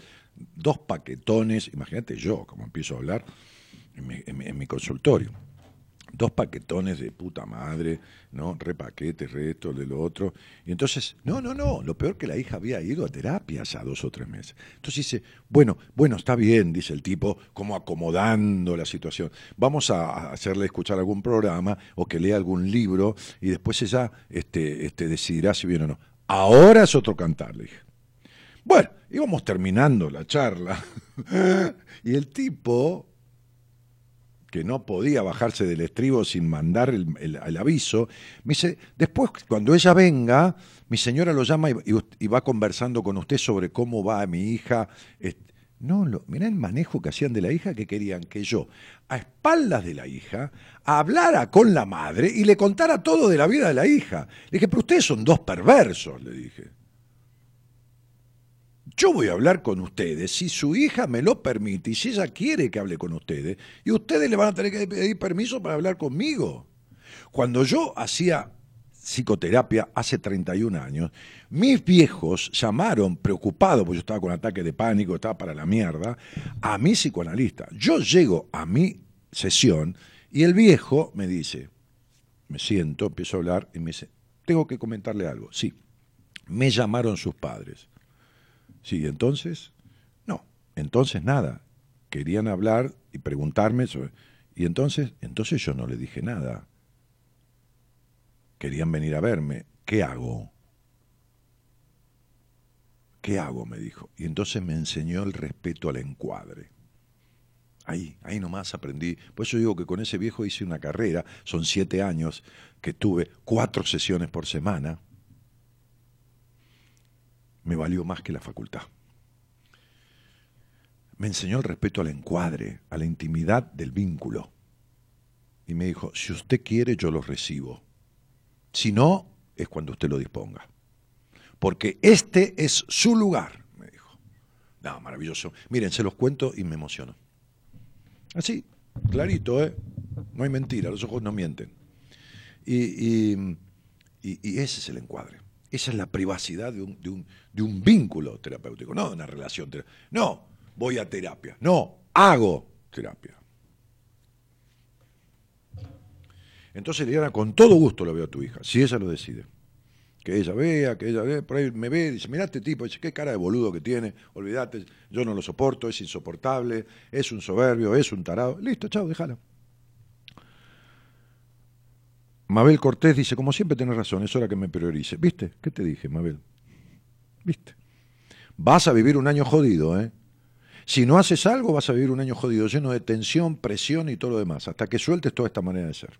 Dos paquetones, imagínate yo, como empiezo a hablar en mi, consultorio. Dos paquetones de puta madre, ¿no? Repaquetes, resto de lo otro. Y entonces, no, no, no, lo peor que la hija había ido a terapia ya dos o tres meses. Entonces dice, bueno, bueno, está bien, dice el tipo, como acomodando la situación. Vamos a hacerle escuchar algún programa o que lea algún libro y después ella este, este, decidirá si viene o no. Ahora es otro cantar, le. Bueno, íbamos terminando la charla y el tipo que no podía bajarse del estribo sin mandar el, aviso, me dice, después cuando ella venga, mi señora lo llama y, va conversando con usted sobre cómo va mi hija. No, lo, mirá el manejo que hacían de la hija, que querían que yo, a espaldas de la hija, hablara con la madre y le contara todo de la vida de la hija. Le dije, pero ustedes son dos perversos, le dije. Yo voy a hablar con ustedes si su hija me lo permite y si ella quiere que hable con ustedes. Y ustedes le van a tener que pedir permiso para hablar conmigo. Cuando yo hacía psicoterapia hace 31 años, mis viejos llamaron preocupados, porque yo estaba con ataque de pánico, estaba para la mierda, a mi psicoanalista. Yo llego a mi sesión y el viejo me dice, me siento, empiezo a hablar y me dice, tengo que comentarle algo. Sí, me llamaron sus padres. Sí, entonces, no, entonces nada. Querían hablar y preguntarme. Y entonces, entonces yo no le dije nada. Querían venir a verme. ¿qué hago? ¿Qué hago? me dijo. Y entonces me enseñó el respeto al encuadre. Ahí, ahí nomás aprendí. Por eso digo que con ese viejo hice una carrera, son siete años, que tuve cuatro sesiones por semana. Me valió más que la facultad. Me enseñó el respeto al encuadre, a la intimidad del vínculo. Y me dijo, si usted quiere, yo lo recibo. Si no, es cuando usted lo disponga. Porque este es su lugar, me dijo. No, maravilloso. Miren, se los cuento y me emociono. Así, clarito, ¿eh? No hay mentira, los ojos no mienten. Y, ese es el encuadre. Esa es la privacidad de un, de un, de un vínculo terapéutico, no de una relación. No, voy a terapia. No, hago terapia. Entonces, Liliana, con todo gusto lo veo a tu hija, si ella lo decide. Que ella vea, que ella vea, por ahí me ve, dice, mira este tipo, dice, qué cara de boludo que tiene, olvídate, yo no lo soporto, es insoportable, es un soberbio, es un tarado. Listo, chao, déjala. Mabel Cortés dice, como siempre tenés razón, es hora que me priorice. ¿Viste? ¿Qué te dije, Mabel? ¿Viste? Vas a vivir un año jodido, ¿eh? Si no haces algo, vas a vivir un año jodido, lleno de tensión, presión y todo lo demás, hasta que sueltes toda esta manera de ser.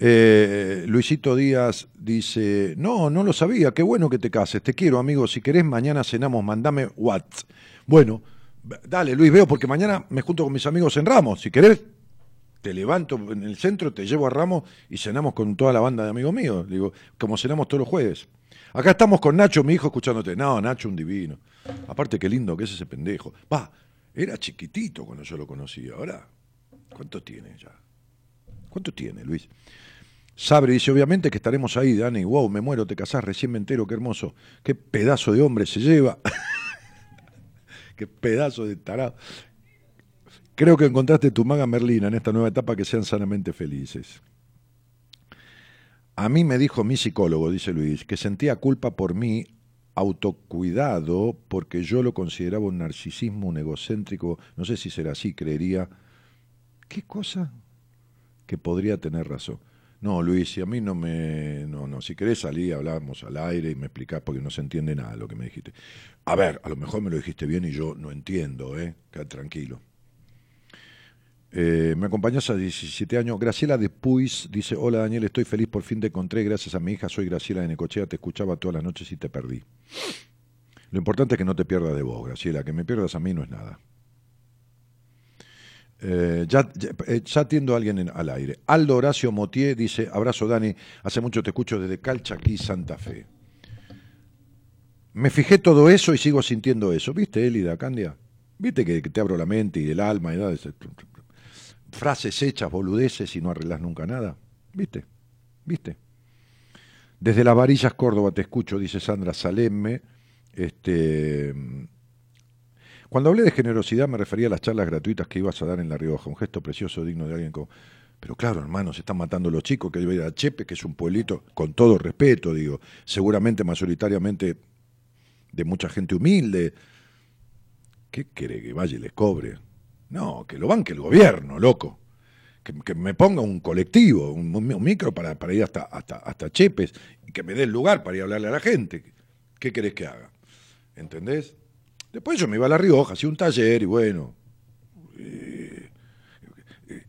Eh, Luisito Díaz dice, no, no lo sabía, qué bueno que te cases, te quiero amigo, si querés mañana cenamos, mandame what. Bueno, dale Luis, veo porque mañana me junto con mis amigos en Ramos, si querés te levanto en el centro, te llevo a Ramos y cenamos con toda la banda de amigos míos, digo, como cenamos todos los jueves. Acá estamos con Nacho, mi hijo, escuchándote. No, Nacho, un divino. Aparte, qué lindo que es ese pendejo. Va, era chiquitito cuando yo lo conocí. Ahora, ¿cuánto tiene ya? ¿Cuánto tiene, Luis? Sabre dice, obviamente que estaremos ahí, Dani. Wow, me muero, te casás, recién me entero, qué hermoso. Qué pedazo de hombre se lleva. qué pedazo de tarado. Creo que encontraste tu maga Merlina en esta nueva etapa, que sean sanamente felices. A mí me dijo mi psicólogo, dice Luis, que sentía culpa por mi autocuidado porque yo lo consideraba un narcisismo, un egocéntrico, no sé si será así, creería. ¿Qué cosa? Que podría tener razón. No, Luis, si a mí no me. No, no, si querés salir, hablamos al aire y me explicás porque no se entiende nada lo que me dijiste. A ver, a lo mejor me lo dijiste bien y yo no entiendo, ¿eh? Tranquilo. Eh, me acompañas a 17 años. Graciela de Puis dice: Hola Daniel, estoy feliz, por fin te encontré. Gracias a mi hija, soy Graciela de Necochea, te escuchaba todas las noches y te perdí. Lo importante es que no te pierdas de vos, Graciela. Que me pierdas a mí no es nada. Eh, ya, eh, ya, atiendo a alguien al aire. Aldo Horacio Motier dice, abrazo Dani, hace mucho te escucho desde Calchaquí, Santa Fe. Me fijé todo eso y sigo sintiendo eso. ¿Viste, Elida, Candia? ¿Viste que, te abro la mente y el alma y frases hechas, boludeces y no arreglas nunca nada? ¿Viste? ¿Viste? Desde las varillas Córdoba te escucho, dice Sandra Salemme. Este, cuando hablé de generosidad me refería a las charlas gratuitas que ibas a dar en La Rioja, un gesto precioso, digno de alguien como... Pero claro, hermano, se están matando los chicos, que ir a Chepe, que es un pueblito, con todo respeto, digo, seguramente mayoritariamente de mucha gente humilde. ¿Qué quiere que vaya y les cobre? No, que lo banque el gobierno, loco. Que, me ponga un colectivo, un, micro para, ir hasta, hasta, hasta Chepes y que me dé el lugar para ir a hablarle a la gente. ¿Qué querés que haga? ¿Entendés? Después yo me iba a La Rioja, hacía un taller y bueno, eh, eh,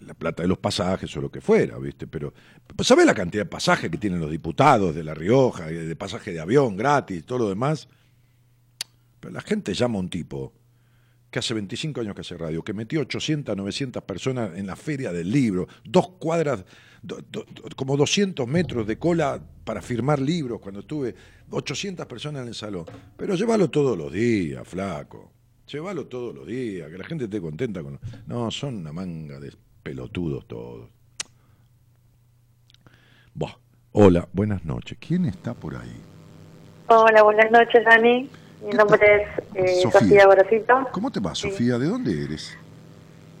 la plata de los pasajes o lo que fuera, ¿viste? Pero, pues, ¿sabés la cantidad de pasajes que tienen los diputados de La Rioja, de pasaje de avión gratis, todo lo demás? Pero la gente llama a un tipo que hace 25 años que hace radio, que metió 800, 900 personas en la feria del libro, dos cuadras, como 200 metros de cola para firmar libros cuando estuve 800 personas en el salón. Pero llévalo todos los días, flaco. Llévalo todos los días, que la gente esté contenta con... No, son una manga de pelotudos todos. Hola, buenas noches. ¿Quién está por ahí? Hola, buenas noches, Dani. Mi nombre es eh, Sofía, Sofía ¿Cómo te va, Sofía? ¿De dónde eres?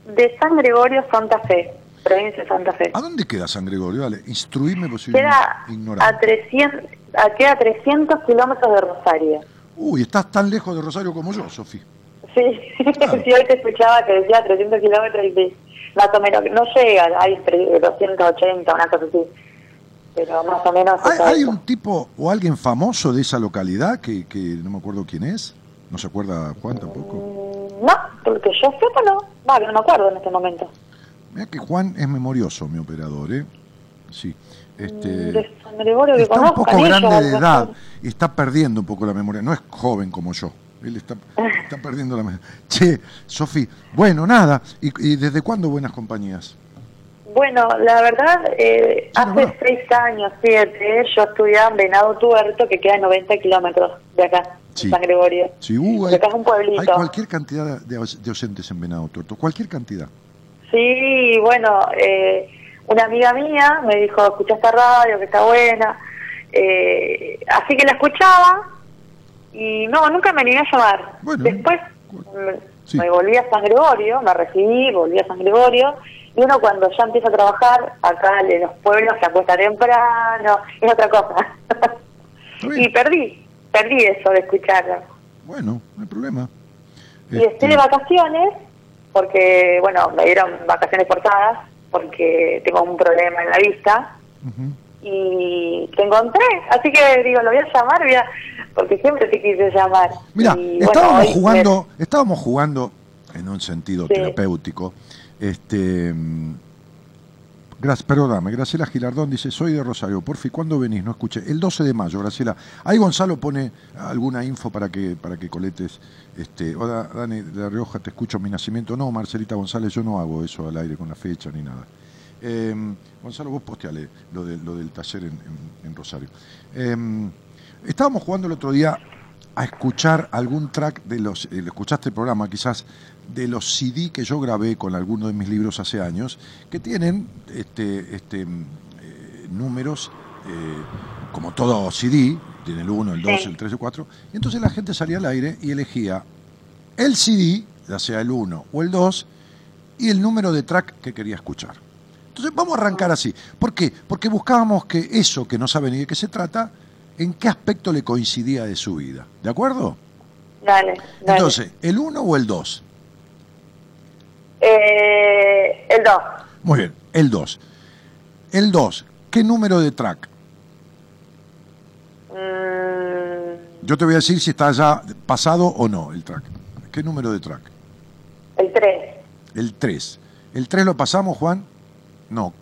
De San Gregorio, Santa Fe provincia de Santa Fe. ¿A dónde queda San Gregorio? Dale, instruirme posible. Queda a 300, a, queda 300 kilómetros de Rosario. Uy, estás tan lejos de Rosario como yo, Sofía. Sí, sí, hoy te escuchaba que decía 300 kilómetros y más o menos, no llega, hay 280, una cosa así. Pero más o menos. ¿Hay, hay un tipo o alguien famoso de esa localidad que, que no me acuerdo quién es? ¿No se acuerda Juan tampoco? Mm, No, porque yo sepa no. Va, que no me acuerdo en este momento. Mira que Juan es memorioso, mi operador, ¿eh? Sí. Este, Mm, De San Gregorio que está un poco ellos, grande a de edad y está perdiendo un poco la memoria. No es joven como yo. Él está, está perdiendo la memoria. Che, Sofi, bueno, nada. ¿Y, y desde cuándo buenas compañías? Bueno, la verdad, eh, Sí, hace bueno. seis años, siete, yo estudiaba en Venado Tuerto, que queda a 90 kilómetros de acá, Sí. en San Gregorio. Sí, uh, acá es un pueblito. hay cualquier cantidad de, de docentes en Venado Tuerto. Cualquier cantidad. Sí, bueno, eh, una amiga mía me dijo, escucha esta radio, que está buena. Eh, así que la escuchaba y no, nunca me animé a llamar. Bueno. Después Sí. me volví a San Gregorio, me recibí, volví a San Gregorio. Y uno cuando ya empieza a trabajar, acá en los pueblos se acuesta temprano, es otra cosa. Y perdí, perdí eso de escucharlo. Bueno, no hay problema. Y estoy Este, de vacaciones, porque, bueno, me dieron vacaciones forzadas, porque tengo un problema en la vista, y te encontré. Así que digo, lo voy a llamar, voy a- porque siempre te quise llamar. Mira, Y, bueno, estábamos hoy jugando, estábamos jugando en un sentido Sí. terapéutico. Este, mm, gracias, perdóname, Graciela Gilardón dice, soy de Rosario, porfi, ¿cuándo venís? No escuché. El 12 de mayo, Graciela. Ahí Gonzalo pone alguna info para que para que coletes. Este, hola, Dani de La Rioja, te escucho mi nacimiento. No, Marcelita González, yo no hago eso al aire con la fecha ni nada. Eh, Gonzalo, vos posteale lo, de, lo del taller en, en- Rosario. Eh, estábamos jugando el otro día a escuchar algún track de los, eh, escuchaste el programa quizás, de los CD que yo grabé con algunos de mis libros hace años, que tienen este, este, eh, números, eh, como todo CD, tiene el 1, el 2, Sí. el 3, el 4, y entonces la gente salía al aire y elegía el CD, ya sea el 1 o el 2, y el número de track que quería escuchar. Entonces vamos a arrancar así. ¿Por qué? Porque buscábamos que eso que no sabe ni de qué se trata, en qué aspecto le coincidía de su vida. ¿De acuerdo? Dale, dale. Entonces, ¿el 1 o el 2? Eh, el 2. Muy bien, el 2. El 2, ¿qué número de track? Mm, Yo te voy a decir si está ya pasado o no el track. ¿Qué número de track? el 3. El 3. ¿El 3 lo pasamos, Juan? No.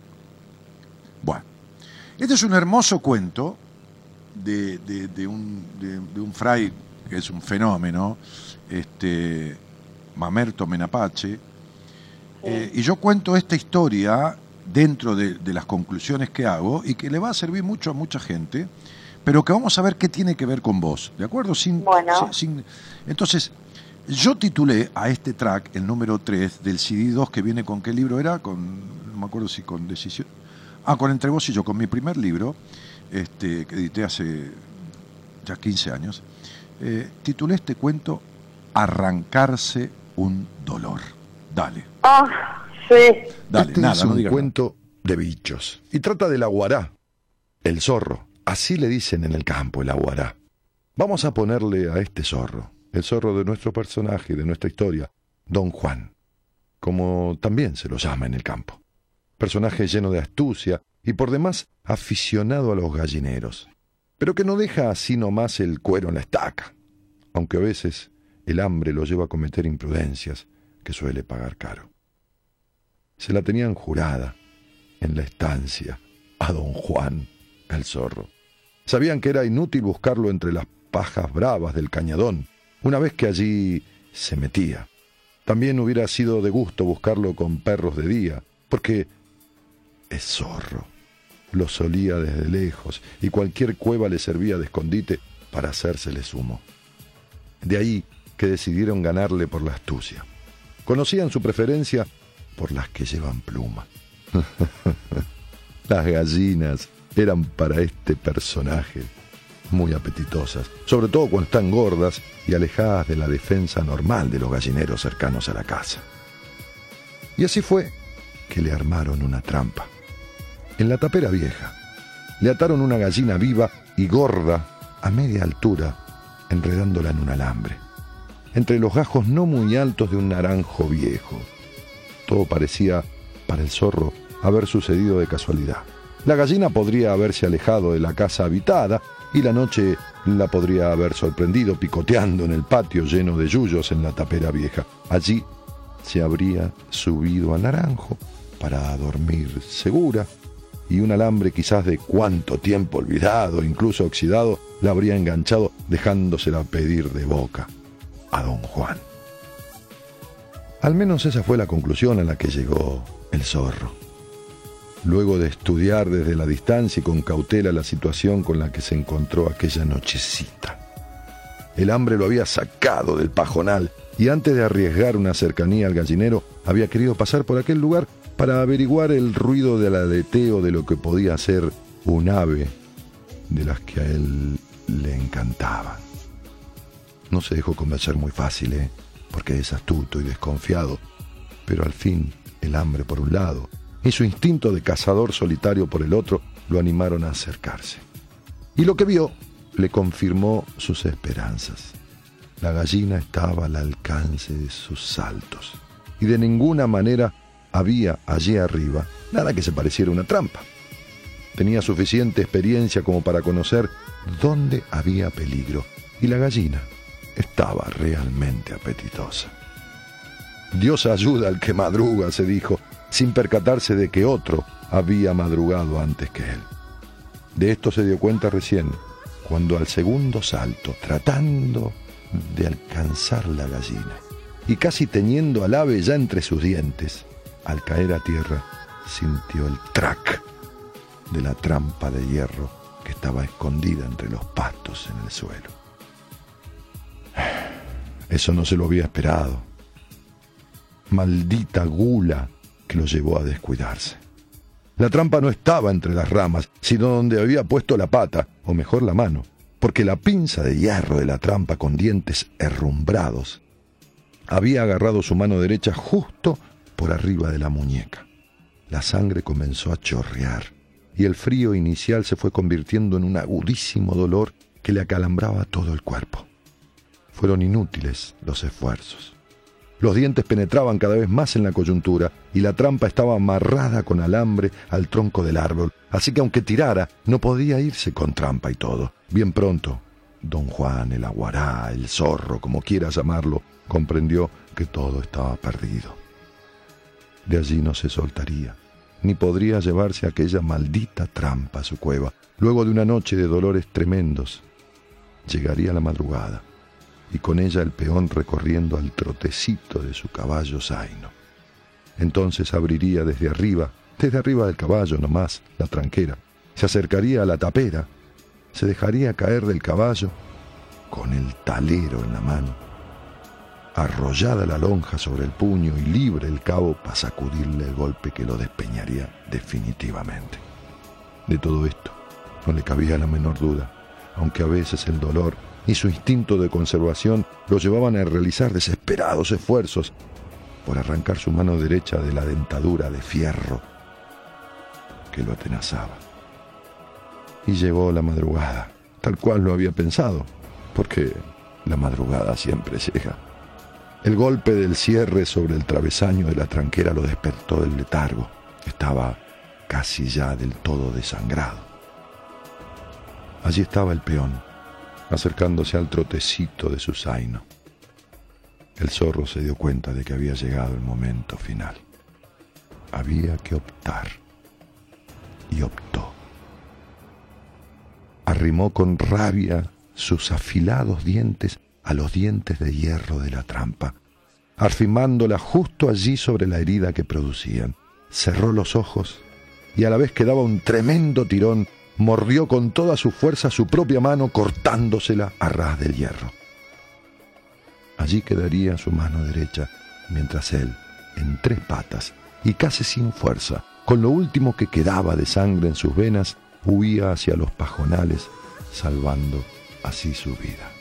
Bueno. Este es un hermoso cuento de, de- de un, de- de un fray que es un fenómeno, este, Mamerto Menapache. Eh, y yo cuento esta historia dentro de, de las conclusiones que hago y que le va a servir mucho a mucha gente, pero que vamos a ver qué tiene que ver con vos, ¿de acuerdo? Sin, Bueno. sin- entonces, yo titulé a este track, el número 3 del CD2, que viene con qué libro era, con, no me acuerdo si con Decisión, ah, con Entre vos y yo, con mi primer libro, este, que edité hace ya 15 años, eh, titulé este cuento Arrancarse un dolor. Dale, Ah, sí. dale, este nada, es no un nada. cuento de bichos. Y trata del aguará, el zorro. Así le dicen en el campo, el aguará. Vamos a ponerle a este zorro, el zorro de nuestro personaje, de nuestra historia, Don Juan, como también se lo llama en el campo. Personaje lleno de astucia y por demás aficionado a los gallineros, pero que no deja así nomás el cuero en la estaca, aunque a veces el hambre lo lleva a cometer imprudencias que suele pagar caro se la tenían jurada en la estancia a don Juan el zorro. Sabían que era inútil buscarlo entre las pajas bravas del cañadón, una vez que allí se metía. También hubiera sido de gusto buscarlo con perros de día, porque es zorro. Lo solía desde lejos y cualquier cueva le servía de escondite para hacérsele sumo. De ahí que decidieron ganarle por la astucia. Conocían su preferencia por las que llevan pluma. las gallinas eran para este personaje muy apetitosas, sobre todo cuando están gordas y alejadas de la defensa normal de los gallineros cercanos a la casa. Y así fue que le armaron una trampa. En la tapera vieja, le ataron una gallina viva y gorda a media altura, enredándola en un alambre, entre los gajos no muy altos de un naranjo viejo. todo parecía para el zorro haber sucedido de casualidad. La gallina podría haberse alejado de la casa habitada y la noche la podría haber sorprendido picoteando en el patio lleno de yuyos en la tapera vieja. Allí se habría subido a naranjo para dormir segura y un alambre quizás de cuánto tiempo olvidado, incluso oxidado, la habría enganchado dejándosela pedir de boca a don Juan. Al menos esa fue la conclusión a la que llegó el zorro. Luego de estudiar desde la distancia y con cautela la situación con la que se encontró aquella nochecita. El hambre lo había sacado del pajonal y antes de arriesgar una cercanía al gallinero, había querido pasar por aquel lugar para averiguar el ruido del aleteo de lo que podía ser un ave de las que a él le encantaban. No se dejó convencer muy fácil, ¿eh? porque es astuto y desconfiado, pero al fin el hambre por un lado y su instinto de cazador solitario por el otro lo animaron a acercarse. Y lo que vio le confirmó sus esperanzas. La gallina estaba al alcance de sus saltos y de ninguna manera había allí arriba nada que se pareciera una trampa. Tenía suficiente experiencia como para conocer dónde había peligro y la gallina estaba realmente apetitosa. Dios ayuda al que madruga, se dijo, sin percatarse de que otro había madrugado antes que él. De esto se dio cuenta recién, cuando al segundo salto, tratando de alcanzar la gallina, y casi teniendo al ave ya entre sus dientes, al caer a tierra, sintió el trac de la trampa de hierro que estaba escondida entre los pastos en el suelo. Eso no se lo había esperado. Maldita gula que lo llevó a descuidarse. La trampa no estaba entre las ramas, sino donde había puesto la pata, o mejor la mano, porque la pinza de hierro de la trampa con dientes herrumbrados había agarrado su mano derecha justo por arriba de la muñeca. La sangre comenzó a chorrear y el frío inicial se fue convirtiendo en un agudísimo dolor que le acalambraba todo el cuerpo. Fueron inútiles los esfuerzos. Los dientes penetraban cada vez más en la coyuntura y la trampa estaba amarrada con alambre al tronco del árbol, así que aunque tirara, no podía irse con trampa y todo. Bien pronto, don Juan, el aguará, el zorro, como quieras llamarlo, comprendió que todo estaba perdido. De allí no se soltaría, ni podría llevarse aquella maldita trampa a su cueva. Luego de una noche de dolores tremendos, llegaría la madrugada y con ella el peón recorriendo al trotecito de su caballo zaino. Entonces abriría desde arriba, desde arriba del caballo nomás, la tranquera, se acercaría a la tapera, se dejaría caer del caballo con el talero en la mano, arrollada la lonja sobre el puño y libre el cabo para sacudirle el golpe que lo despeñaría definitivamente. De todo esto no le cabía la menor duda, aunque a veces el dolor y su instinto de conservación lo llevaban a realizar desesperados esfuerzos por arrancar su mano derecha de la dentadura de fierro que lo atenazaba. Y llegó la madrugada, tal cual lo había pensado, porque la madrugada siempre llega. El golpe del cierre sobre el travesaño de la tranquera lo despertó del letargo. Estaba casi ya del todo desangrado. Allí estaba el peón, acercándose al trotecito de su zaino. El zorro se dio cuenta de que había llegado el momento final. Había que optar. Y optó. Arrimó con rabia sus afilados dientes a los dientes de hierro de la trampa, afirmándola justo allí sobre la herida que producían. Cerró los ojos y a la vez que daba un tremendo tirón mordió con toda su fuerza su propia mano cortándosela a ras del hierro. Allí quedaría su mano derecha, mientras él, en tres patas y casi sin fuerza, con lo último que quedaba de sangre en sus venas, huía hacia los pajonales, salvando así su vida.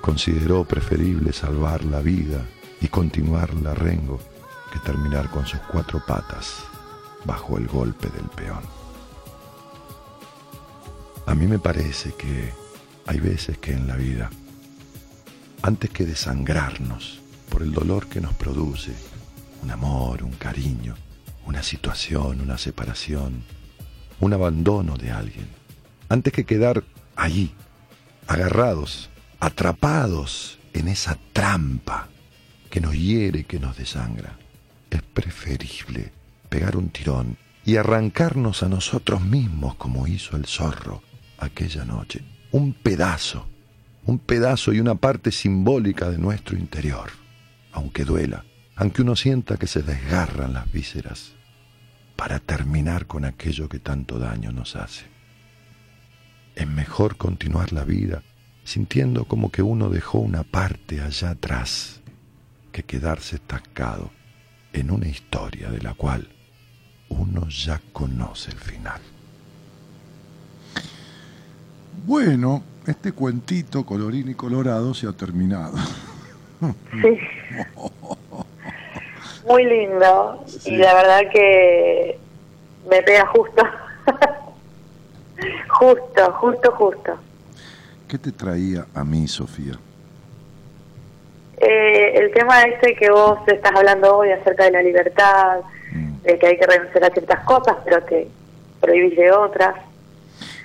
Consideró preferible salvar la vida y continuar la rengo que terminar con sus cuatro patas bajo el golpe del peón. A mí me parece que hay veces que en la vida, antes que desangrarnos por el dolor que nos produce un amor, un cariño, una situación, una separación, un abandono de alguien, antes que quedar allí, agarrados, atrapados en esa trampa que nos hiere, que nos desangra. Es preferible pegar un tirón y arrancarnos a nosotros mismos como hizo el zorro aquella noche. Un pedazo, un pedazo y una parte simbólica de nuestro interior, aunque duela, aunque uno sienta que se desgarran las vísceras, para terminar con aquello que tanto daño nos hace. Es mejor continuar la vida sintiendo como que uno dejó una parte allá atrás que quedarse estancado en una historia de la cual uno ya conoce el final. Bueno, este cuentito colorín y colorado se ha terminado. Sí. Muy lindo. Sí. Y la verdad que me pega justo. justo, justo, justo. ¿Qué te traía a mí, Sofía? Eh, el tema este que vos estás hablando hoy acerca de la libertad, Mm. de que hay que renunciar a ciertas cosas, pero que prohibís de otras.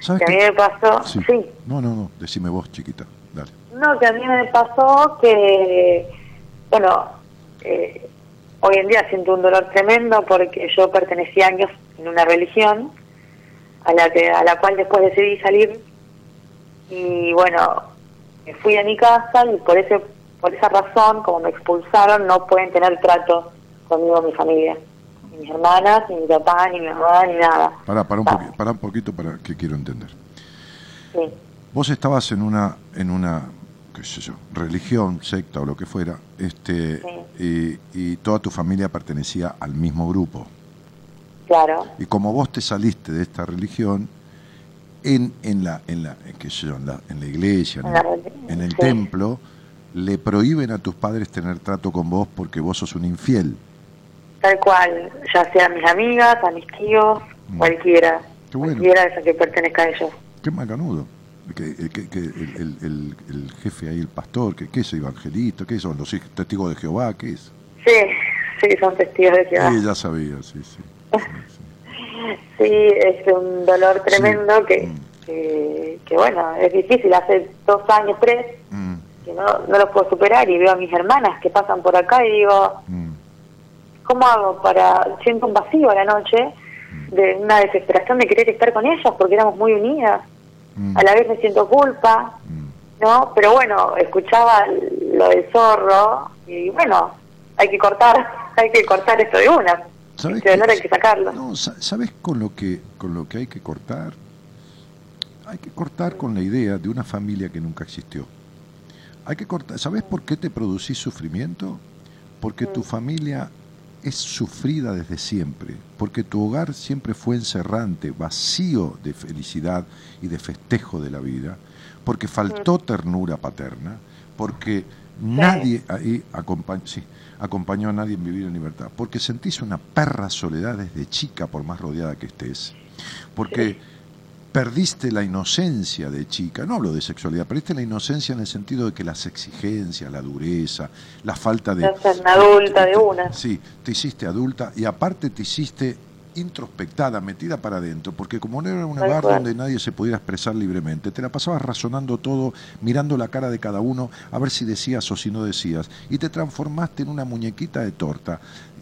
¿Sabes Que a mí me pasó, Sí. sí, No, no, no, decime vos, chiquita. Dale. No, que a mí me pasó que, bueno, eh, hoy en día siento un dolor tremendo porque yo pertenecí años en una religión a la que a la cual después decidí salir y bueno, me fui a mi casa y por ese por esa razón, como me expulsaron, no pueden tener trato conmigo mi familia, ni mis hermanas, ni mi papá, ni mi mamá, ni nada. Pará, pará un, poqui- pará un poquito para que quiero entender. sí. Vos estabas en una, en una, qué sé yo, religión, secta o lo que fuera, este, y, y toda tu familia pertenecía al mismo grupo. Claro, Y como vos te saliste de esta religión, en, en la, en la, qué sé yo, en la, en la iglesia, en, la el- reli- en el sí. templo, le prohíben a tus padres tener trato con vos porque vos sos un infiel. Tal cual, ya sea mis amigas, a mis tíos, Mm. cualquiera, Qué bueno. cualquiera de esos que pertenezca a ellos. Qué macanudo. Que, que- que el, el- el- el jefe ahí, el pastor, que, ¿qué es evangelista? ¿Qué son los testigos de Jehová? ¿Qué es? Sí, sí, son testigos de Jehová. Sí, ya sabía, sí, sí. sí, sí. Sí, es un dolor tremendo Sí. que, Mm. que, que, bueno, es difícil, hace dos años, tres, Mm, que no, no lo puedo superar y veo a mis hermanas que pasan por acá y digo, mm, ¿cómo hago para, siento un vacío a la noche de una desesperación de querer estar con ellas porque éramos muy unidas, mm, a la vez me siento culpa, mm. ¿no? Pero bueno, escuchaba lo del zorro y bueno, hay que cortar, hay que cortar esto de una. ¿Sabes Este dolor hay que sacarlo. No, ¿sabes con lo que con lo que hay que cortar? Hay que cortar con la idea de una familia que nunca existió. Hay que cortar, ¿sabes por qué te producís sufrimiento? Porque tu familia es sufrida desde siempre, porque tu hogar siempre fue encerrante, vacío de felicidad y de festejo de la vida, porque faltó ternura paterna, porque nadie ahí acompañó, sí, acompañó a nadie en vivir en libertad, porque sentís una perra soledad desde chica, por más rodeada que estés, porque perdiste la inocencia de chica, no hablo de sexualidad, perdiste la inocencia en el sentido de que las exigencias, la dureza, la falta de... Una adulta de una. Sí, te hiciste adulta y aparte te hiciste introspectada, metida para adentro, porque como no era un lugar donde nadie se pudiera expresar libremente, te la pasabas razonando todo, mirando la cara de cada uno, a ver si decías o si no decías, y te transformaste en una muñequita de torta,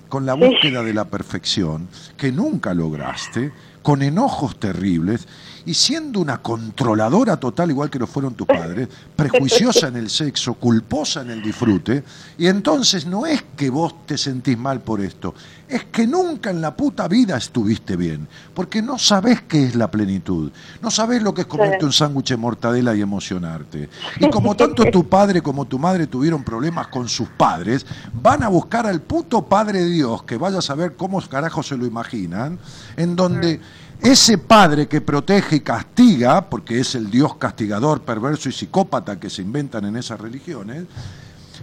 con la Sí. búsqueda de la perfección, que nunca lograste, con enojos terribles, y siendo una controladora total, igual que lo fueron tus padres, prejuiciosa en el sexo, culposa en el disfrute, y entonces no es que vos te sentís mal por esto, es que nunca en la puta vida estuviste bien, porque no sabés qué es la plenitud, no sabés lo que es comerte un sándwich de mortadela y emocionarte. Y como tanto tu padre como tu madre tuvieron problemas con sus padres, van a buscar al puto Padre Dios, que vaya a saber cómo carajo se lo imaginan, en donde ese padre que protege y castiga, porque es el Dios castigador, perverso y psicópata que se inventan en esas religiones,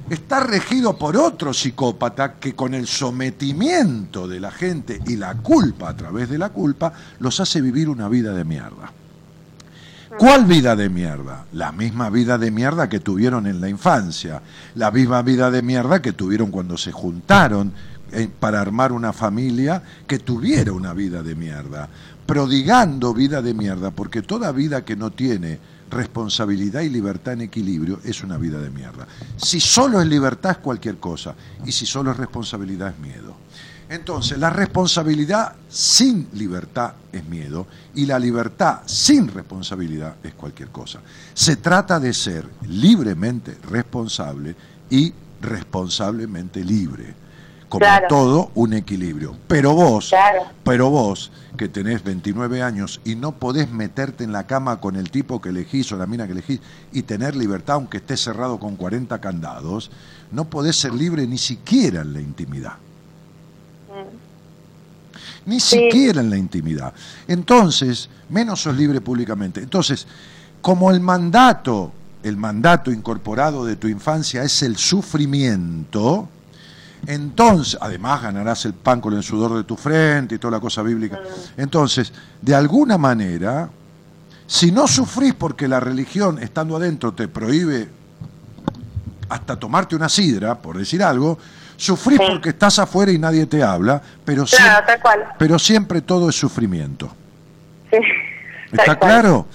está regido por otro psicópata que con el sometimiento de la gente y la culpa a través de la culpa los hace vivir una vida de mierda. ¿Cuál vida de mierda? La misma vida de mierda que tuvieron en la infancia, la misma vida de mierda que tuvieron cuando se juntaron eh, para armar una familia que tuviera una vida de mierda, prodigando vida de mierda, porque toda vida que no tiene responsabilidad y libertad en equilibrio es una vida de mierda. Si solo es libertad es cualquier cosa, y si solo es responsabilidad es miedo. Entonces, la responsabilidad sin libertad es miedo y la libertad sin responsabilidad es cualquier cosa. Se trata de ser libremente responsable y responsablemente libre. Como Claro. todo, un equilibrio. Pero vos, Claro. pero vos, que tenés 29 años y no podés meterte en la cama con el tipo que elegís o la mina que elegís y tener libertad aunque estés cerrado con 40 candados, no podés ser libre ni siquiera en la intimidad. Ni Sí. siquiera en la intimidad. Entonces, menos sos libre públicamente. Entonces, como el mandato, el mandato incorporado de tu infancia es el sufrimiento, entonces, además ganarás el pan con el sudor de tu frente y toda la cosa bíblica. Entonces, de alguna manera, si no sufrís porque la religión, estando adentro, te prohíbe hasta tomarte una sidra, por decir algo, sufrís Sí. porque estás afuera y nadie te habla, pero, Claro, siempre, tal cual. pero siempre todo es sufrimiento. Sí. ¿Está claro?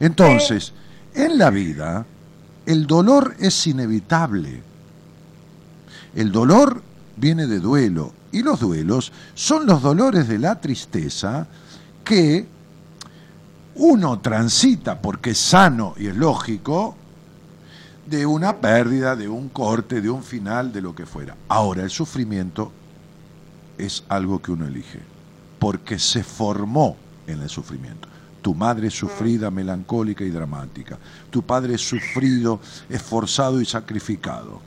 Entonces, en la vida, el dolor es inevitable. El dolor viene de duelo. Y los duelos son los dolores de la tristeza que uno transita porque es sano y es lógico de una pérdida, de un corte, de un final, de lo que fuera. Ahora, el sufrimiento es algo que uno elige, porque se formó en el sufrimiento. Tu madre es sufrida, melancólica y dramática. Tu padre es sufrido, esforzado y sacrificado.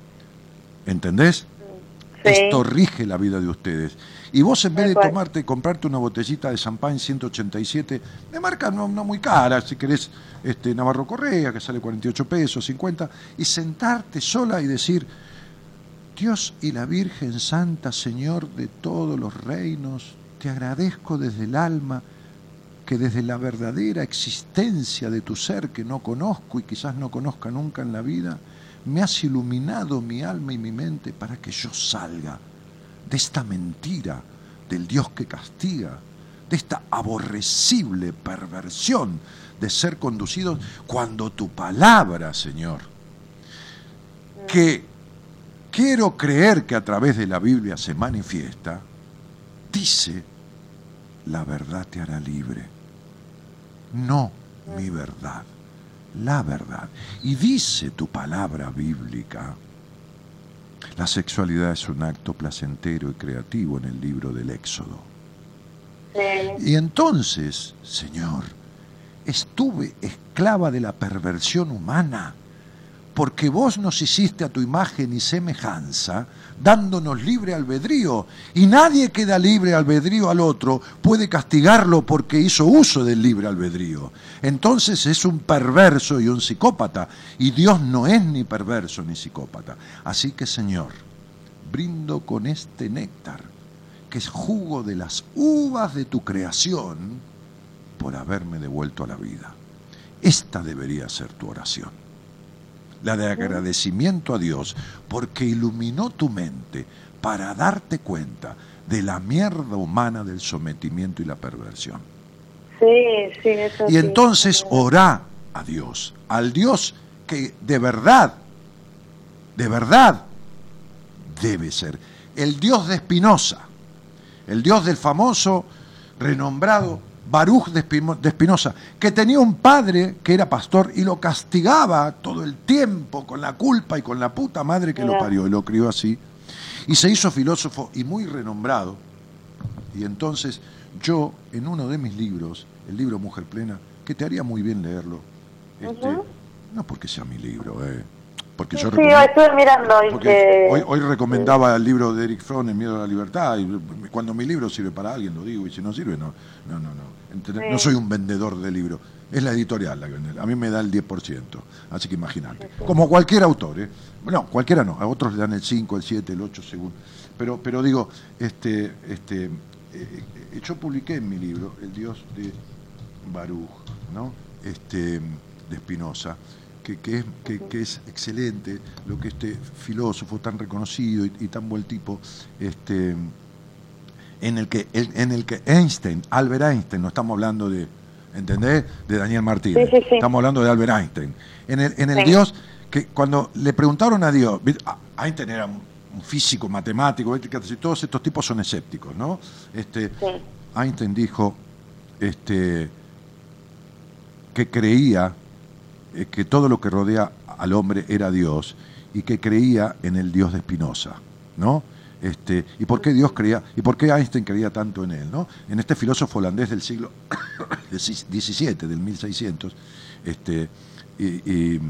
¿Entendés? Sí. Esto rige la vida de ustedes. Y vos en vez de tomarte, comprarte una botellita de champán 187, de marca no, no muy cara, si querés este, Navarro Correa, que sale 48 pesos, 50, y sentarte sola y decir, Dios y la Virgen Santa, Señor de todos los reinos, te agradezco desde el alma que desde la verdadera existencia de tu ser que no conozco y quizás no conozca nunca en la vida, me has iluminado mi alma y mi mente para que yo salga de esta mentira del Dios que castiga, de esta aborrecible perversión de ser conducidos cuando tu palabra, Señor, que quiero creer que a través de la Biblia se manifiesta, dice, la verdad te hará libre. No mi verdad, la verdad. Y dice tu palabra bíblica, la sexualidad es un acto placentero y creativo en el libro del Éxodo. Sí. Y entonces, Señor, estuve esclava de la perversión humana, porque vos nos hiciste a tu imagen y semejanza, dándonos libre albedrío, y nadie que da libre albedrío al otro puede castigarlo porque hizo uso del libre albedrío. Entonces es un perverso y un psicópata, y Dios no es ni perverso ni psicópata. Así que, Señor, brindo con este néctar, que es jugo de las uvas de tu creación, por haberme devuelto a la vida. Esta debería ser tu oración la de agradecimiento a Dios, porque iluminó tu mente para darte cuenta de la mierda humana del sometimiento y la perversión. Sí, sí, eso Y sí. entonces orá a Dios, al Dios que de verdad, de verdad debe ser, el Dios de Espinosa, el Dios del famoso, renombrado Baruch de Espino- de Espinosa, que tenía un padre que era pastor y lo castigaba todo el tiempo con la culpa y con la puta madre que lo parió y lo crió así. Y se hizo filósofo y muy renombrado. Y entonces yo, en uno de mis libros, el libro Mujer Plena, que te haría muy bien leerlo, este, no porque sea mi libro, eh, porque yo Sí, estuve mirando porque hoy, hoy recomendaba el libro de Eric Fromm, El miedo a la libertad, y cuando mi libro sirve para alguien lo digo, y si no sirve, no, no, no, no. Sí. No soy un vendedor de libros, es la editorial la que vende. A mí me da el 10%, así que imagínate. Como cualquier autor, ¿eh? No, cualquiera no, a otros le dan el 5, el 7, el 8 según. Pero, pero digo, este, este, eh, yo publiqué en mi libro El Dios de Baruch, ¿no? Este, de Spinoza, que, que es, que, que es excelente, lo que este filósofo tan reconocido y, y tan buen tipo, este, en el que en el que Einstein, Albert Einstein, no estamos hablando de, ¿entendés? De Daniel Martínez. Sí, sí, sí. Estamos hablando de Albert Einstein. En el, en el. Dios, que cuando le preguntaron a Dios. Ah, Einstein era un, físico, matemático, todos estos tipos son escépticos, ¿no? Este. Einstein dijo este, que creía eh, que todo lo que rodea al hombre era Dios y que creía en el Dios de Spinoza, ¿no? Este, ¿Y por qué Dios creía, y por qué Einstein creía tanto en él, ¿no? En este filósofo holandés del siglo XVII, del 1600, este, y, y-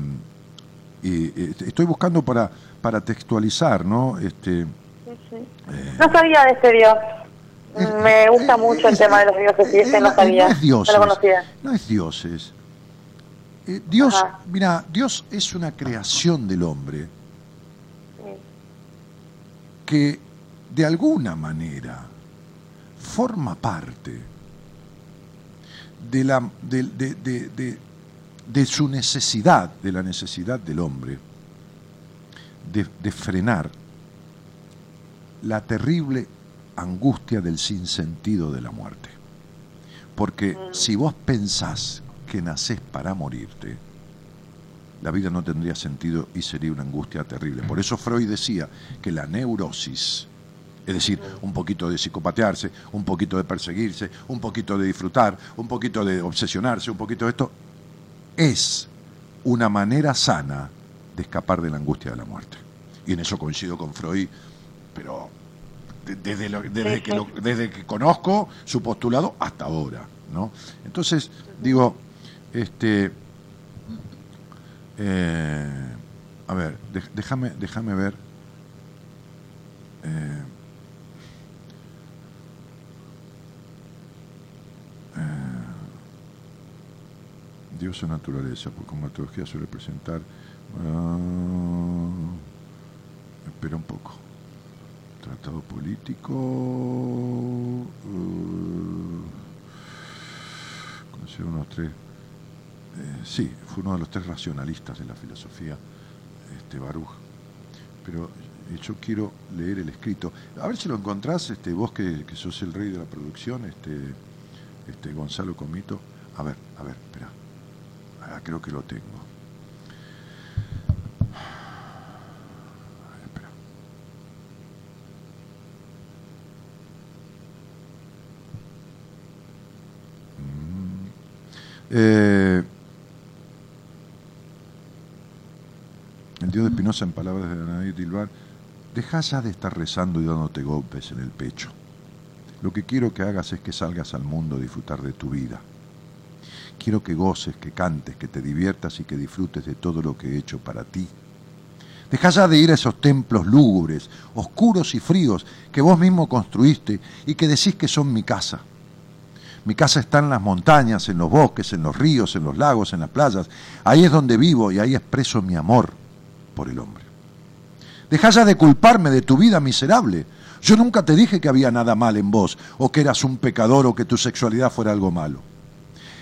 y, este, estoy buscando para, para textualizar, ¿no? Este, sí. No sabía de este dios. Me gusta mucho el tema de los dioses y este no sabía. No es dioses. No lo conocía. No es dioses. Eh, Dios, Ajá. mira, Dios es una creación del hombre que de alguna manera forma parte de, la, de, de- de- su necesidad, de la necesidad del hombre, de, de frenar la terrible angustia del sinsentido de la muerte. Porque si vos pensás que nacés para morirte, la vida no tendría sentido y sería una angustia terrible. Por eso Freud decía que la neurosis, es decir, un poquito de psicopatearse, un poquito de perseguirse, un poquito de disfrutar, un poquito de obsesionarse, un poquito de esto, es una manera sana de escapar de la angustia de la muerte. Y en eso coincido con Freud, pero de- desde, lo- desde, que, lo- desde que conozco su postulado hasta ahora. ¿no? Entonces, digo, este, eh, a ver, déjame, déjame ver. eh, eh, Dios o naturaleza, porque como metodología suele presentar. ah, espera un poco. Tratado político. eh, conocer unos tres. Eh, sí, fue uno de los tres racionalistas de la filosofía, este Baruch. Pero eh, yo quiero leer el escrito. A ver si lo encontrás, este, vos que, sos el rey de la producción, este, este Gonzalo Comito. A ver, a ver, espera. Ah, creo que lo tengo. Mm. Eh, el Dios de Espinosa, en palabras de Anaí Tilbar, deja ya de estar rezando y dándote golpes en el pecho. Lo que quiero que hagas es que salgas al mundo a disfrutar de tu vida. Quiero que goces, que cantes, que te diviertas y que disfrutes de todo lo que he hecho para ti. Deja ya de ir a esos templos lúgubres, oscuros y fríos que vos mismo construiste y que decís que son mi casa. Mi casa está en las montañas, en los bosques, en los ríos, en los lagos, en las playas. Ahí es donde vivo y ahí expreso mi amor por el hombre. Deja ya de culparme de tu vida miserable. Yo nunca te dije que había nada mal en vos, o que eras un pecador, o que tu sexualidad fuera algo malo.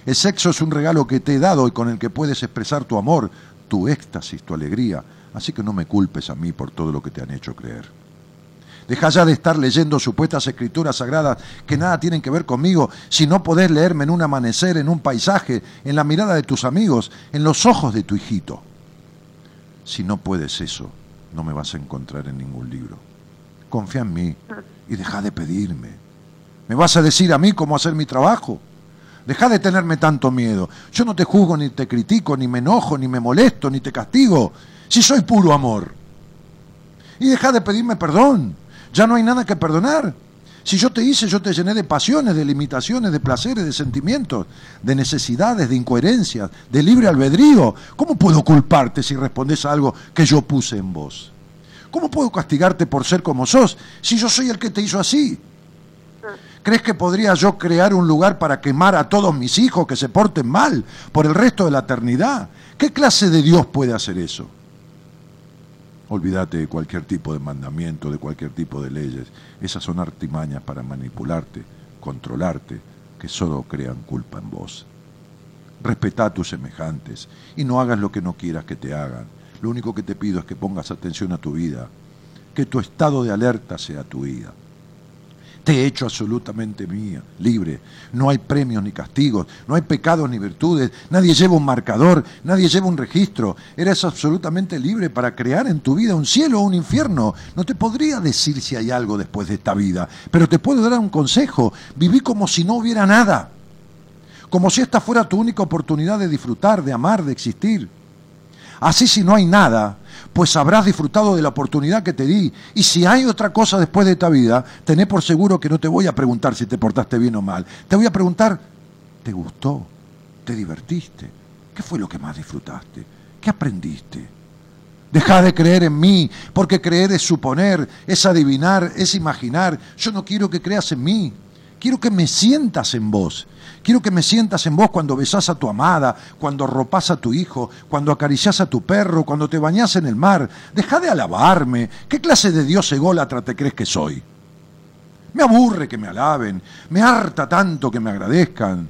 El sexo es un regalo que te he dado y con el que puedes expresar tu amor, tu éxtasis, tu alegría. Así que no me culpes a mí por todo lo que te han hecho creer. Deja ya de estar leyendo supuestas escrituras sagradas que nada tienen que ver conmigo, si no podés leerme en un amanecer, en un paisaje, en la mirada de tus amigos, en los ojos de tu hijito. Si no puedes eso, no me vas a encontrar en ningún libro. Confía en mí y deja de pedirme. ¿Me vas a decir a mí cómo hacer mi trabajo? Deja de tenerme tanto miedo. Yo no te juzgo, ni te critico, ni me enojo, ni me molesto, ni te castigo. Si soy puro amor. Y deja de pedirme perdón. Ya no hay nada que perdonar. Si yo te hice, yo te llené de pasiones, de limitaciones, de placeres, de sentimientos, de necesidades, de incoherencias, de libre albedrío. ¿Cómo puedo culparte si respondes a algo que yo puse en vos? ¿Cómo puedo castigarte por ser como sos si yo soy el que te hizo así? ¿Crees que podría yo crear un lugar para quemar a todos mis hijos que se porten mal por el resto de la eternidad? ¿Qué clase de Dios puede hacer eso? Olvídate de cualquier tipo de mandamiento, de cualquier tipo de leyes. Esas son artimañas para manipularte, controlarte, que solo crean culpa en vos. respetá a tus semejantes y no hagas lo que no quieras que te hagan. Lo único que te pido es que pongas atención a tu vida, que tu estado de alerta sea tu vida. Te he hecho absolutamente mía, libre. No hay premios ni castigos, no hay pecados ni virtudes, nadie lleva un marcador, nadie lleva un registro. Eres absolutamente libre para crear en tu vida un cielo o un infierno. No te podría decir si hay algo después de esta vida, pero te puedo dar un consejo. Viví como si no hubiera nada, como si esta fuera tu única oportunidad de disfrutar, de amar, de existir. Así si no hay nada, pues habrás disfrutado de la oportunidad que te di. Y si hay otra cosa después de esta vida, tené por seguro que no te voy a preguntar si te portaste bien o mal. Te voy a preguntar, ¿te gustó? ¿Te divertiste? ¿Qué fue lo que más disfrutaste? ¿Qué aprendiste? Deja de creer en mí, porque creer es suponer, es adivinar, es imaginar. Yo no quiero que creas en mí. Quiero que me sientas en vos. Quiero que me sientas en vos cuando besás a tu amada, cuando ropas a tu hijo, cuando acariciás a tu perro, cuando te bañás en el mar. Deja de alabarme. ¿Qué clase de Dios ególatra te crees que soy? Me aburre que me alaben, me harta tanto que me agradezcan.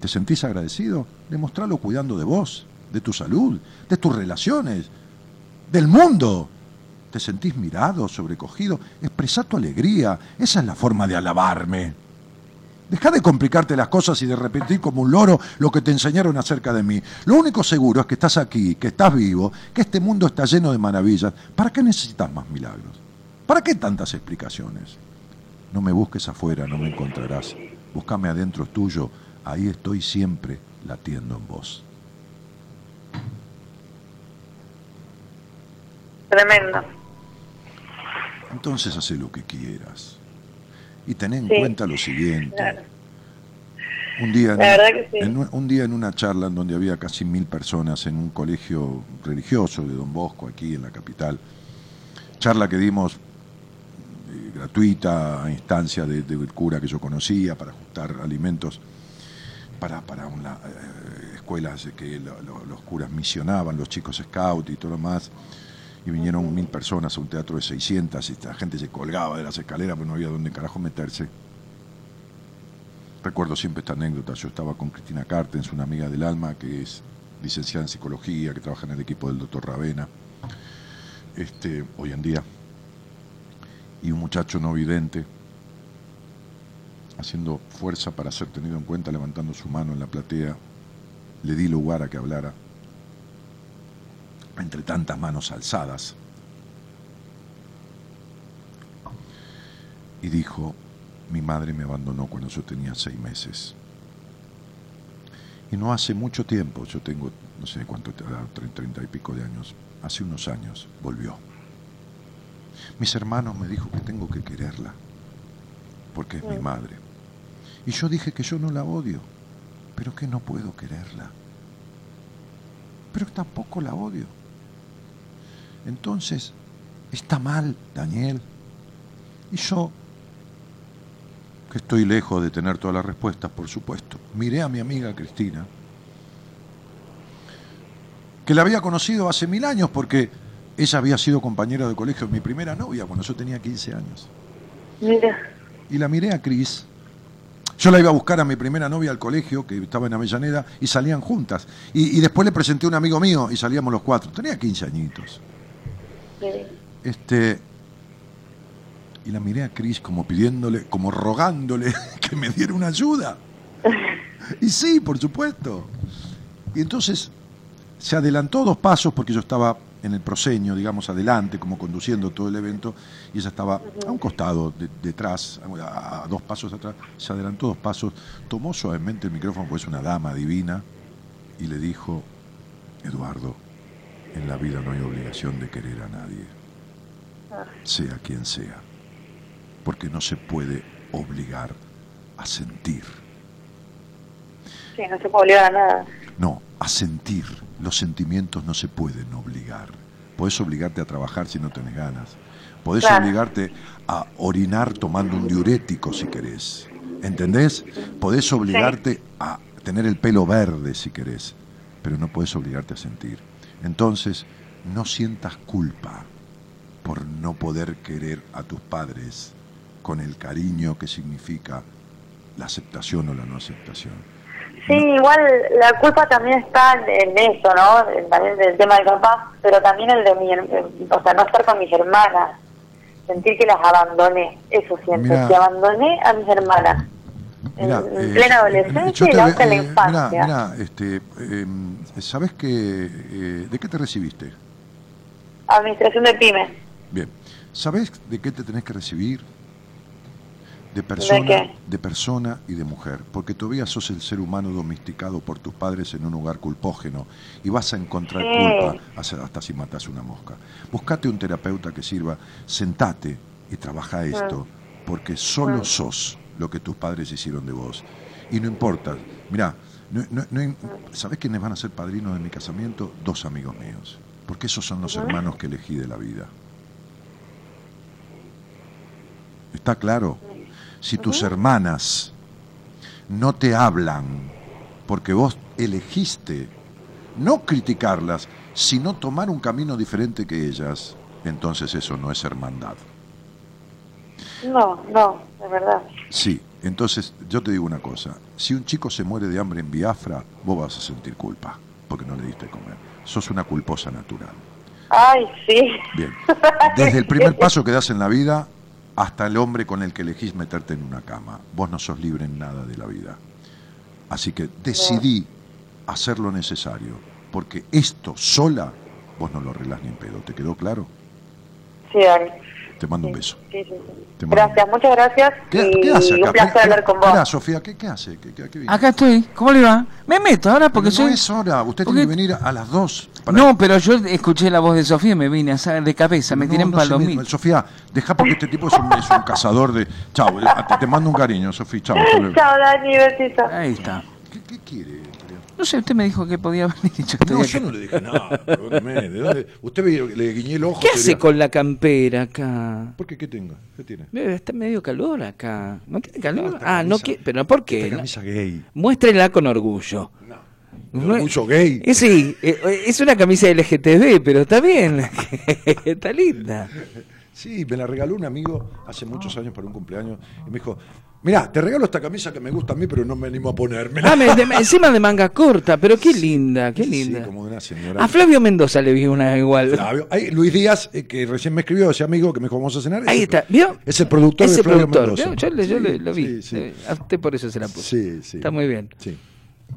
¿Te sentís agradecido? Demostralo cuidando de vos, de tu salud, de tus relaciones, del mundo. ¿Te sentís mirado, sobrecogido? Expresá tu alegría. Esa es la forma de alabarme. Deja de complicarte las cosas y de repetir como un loro lo que te enseñaron acerca de mí. Lo único seguro es que estás aquí, que estás vivo, que este mundo está lleno de maravillas. ¿Para qué necesitas más milagros? ¿Para qué tantas explicaciones? No me busques afuera, no me encontrarás. Búscame adentro tuyo, ahí estoy siempre latiendo en vos. Tremendo. Entonces hace lo que quieras. Y ten en Sí, cuenta lo siguiente. claro. Un día, en, La verdad que sí. en un, día en una charla en donde había casi mil personas en un colegio religioso de Don Bosco, aquí en la capital, charla que dimos eh, gratuita a instancia de- del cura que yo conocía para ajustar alimentos para, para una, eh, escuelas que lo- lo- los curas misionaban, los chicos scout y todo lo más. Y vinieron mil personas a un teatro de 600 y la gente se colgaba de las escaleras porque no había dónde carajo meterse. Recuerdo siempre esta anécdota. Yo estaba con Cristina Cartens, una amiga del alma que es licenciada en psicología, que trabaja en el equipo del doctor Ravena, este, hoy en día. Y un muchacho no vidente, haciendo fuerza para ser tenido en cuenta, levantando su mano en la platea, le di lugar a que hablara. Entre tantas manos alzadas. Y dijo, mi madre me abandonó cuando yo tenía seis meses. Y no hace mucho tiempo, yo tengo, no sé cuánto treinta y pico de años, hace unos años volvió. Mis hermanos me dijo que tengo que quererla, porque es mi madre. Y yo dije que yo no la odio, pero que no puedo quererla. Pero tampoco la odio. Entonces, está mal, Daniel. Y yo, que estoy lejos de tener todas las respuestas, por supuesto, miré a mi amiga Cristina, que la había conocido hace mil años porque ella había sido compañera de colegio de mi primera novia cuando yo tenía 15 años. Mira, Y la miré a Cris. Yo la iba a buscar a mi primera novia al colegio, que estaba en Avellaneda, y salían juntas. Y, y después le presenté a un amigo mío y salíamos los cuatro. Tenía 15 añitos. Sí. Este, y la miré a Cris como pidiéndole, como rogándole que me diera una ayuda. Y sí, por supuesto. Y entonces se adelantó dos pasos porque yo estaba en el proscenio, digamos, adelante, como conduciendo todo el evento, y ella estaba a un costado, de- detrás, a, a dos pasos atrás, se adelantó dos pasos, tomó suavemente el micrófono, pues es una dama divina, y le dijo, Eduardo, en la vida no hay obligación de querer a nadie, sea quien sea, porque no se puede obligar a sentir. Sí, no se puede obligar a nada. No, a sentir. Los sentimientos no se pueden obligar. Podés obligarte a trabajar si no tenés ganas. Podés Claro. obligarte a orinar tomando un diurético si querés. ¿Entendés? Podés obligarte a tener el pelo verde si querés, pero no podés obligarte a sentir. Entonces, no sientas culpa por no poder querer a tus padres con el cariño que significa la aceptación o la no aceptación. Sí, igual la culpa también está en, eso, ¿no? También del tema del papá, pero también el de mi, her- o sea, no estar con mis hermanas, sentir que las abandoné, eso siento, Mirá. que abandoné a mis hermanas. En, Mirá, en eh, plena adolescencia y te la eh, infancia. Mirá, mirá, este, eh, ¿sabés que, eh, de qué te recibiste? Administración de pymes. Bien. ¿Sabés de qué te tenés que recibir? De persona, qué? de persona y de mujer, porque todavía sos el ser humano domesticado por tus padres en un hogar culpógeno y vas a encontrar Sí. culpa hasta, hasta si matas una mosca. Buscate un terapeuta que sirva, sentate y trabaja esto, porque solo Mm. sos lo que tus padres hicieron de vos. Y no importa, mirá, no, no- no- ¿sabés quiénes van a ser padrinos de mi casamiento? Dos amigos míos, porque esos son los hermanos que elegí de la vida. ¿Está claro? Si tus hermanas no te hablan porque vos elegiste no criticarlas, sino tomar un camino diferente que ellas, entonces eso no es hermandad. No, no, de verdad. Sí, entonces yo te digo una cosa, si un chico se muere de hambre en Biafra, vos vas a sentir culpa, porque no le diste comer. Sos una culposa natural. Ay, sí. Bien. Desde el primer paso que das en la vida hasta el hombre con el que elegís meterte en una cama. Vos no sos libre en nada de la vida. Así que decidí hacer lo necesario, porque esto sola vos no lo arreglás ni en pedo. ¿Te quedó claro? Sí, Dani. Te mando un beso. Sí, sí, sí. Te mando Gracias, muchas gracias. ¿Qué, y qué hace acá? un placer ¿Qué- hablar con vos. Mirá, Sofía, ¿qué, qué hace? ¿Qué, qué- qué vino? Acá estoy. ¿Cómo le va? Me meto ahora porque Pero no soy. es hora, usted porque- tiene que venir a las dos. para- No, pero yo escuché la voz de Sofía y me vine a de cabeza, me No, tiré en no me-. Sofía, deja porque este tipo es un, es un cazador de... Chao, eh, te, te mando un cariño, Sofía. Luego. Chao, Dani, besito. Ahí está. ¿Qué, qué quiere? No sé, usted me dijo que podía y yo estoy No, acá. yo no le dije nada. perdóneme, ¿de dónde? Usted le guiñé el ojo. ¿Qué sería- hace con la campera acá? ¿Por qué? ¿Qué tengo? ¿Qué tiene? Está medio calor acá. ¿No tiene calor? Esta Ah, no camisa- quiere. ¿Pero por qué? Esta camisa gay. Muéstrela con orgullo. No es- Orgullo gay. Eh, sí, eh, es una camisa LGTB, pero está bien. está linda. Sí, me la regaló un amigo hace muchos años para un cumpleaños y me dijo, mirá, te regalo esta camisa que me gusta a mí, pero no me animo a ponérmela. Ah, me- de- encima de manga corta, pero qué linda, qué Sí, linda. como de una señora. A Flavio Mendoza le vi una igual. Flavio. Ahí, Luis Díaz, eh, que recién me escribió, ese amigo que me dijo vamos a cenar. Ahí está, ¿vio? Es el productor Ese de Flavio productor, Mendoza. ¿vio? Yo, le- yo le- lo vi. Sí, sí. Eh, A usted por eso se la puso. Sí, sí. Está muy bien. Sí,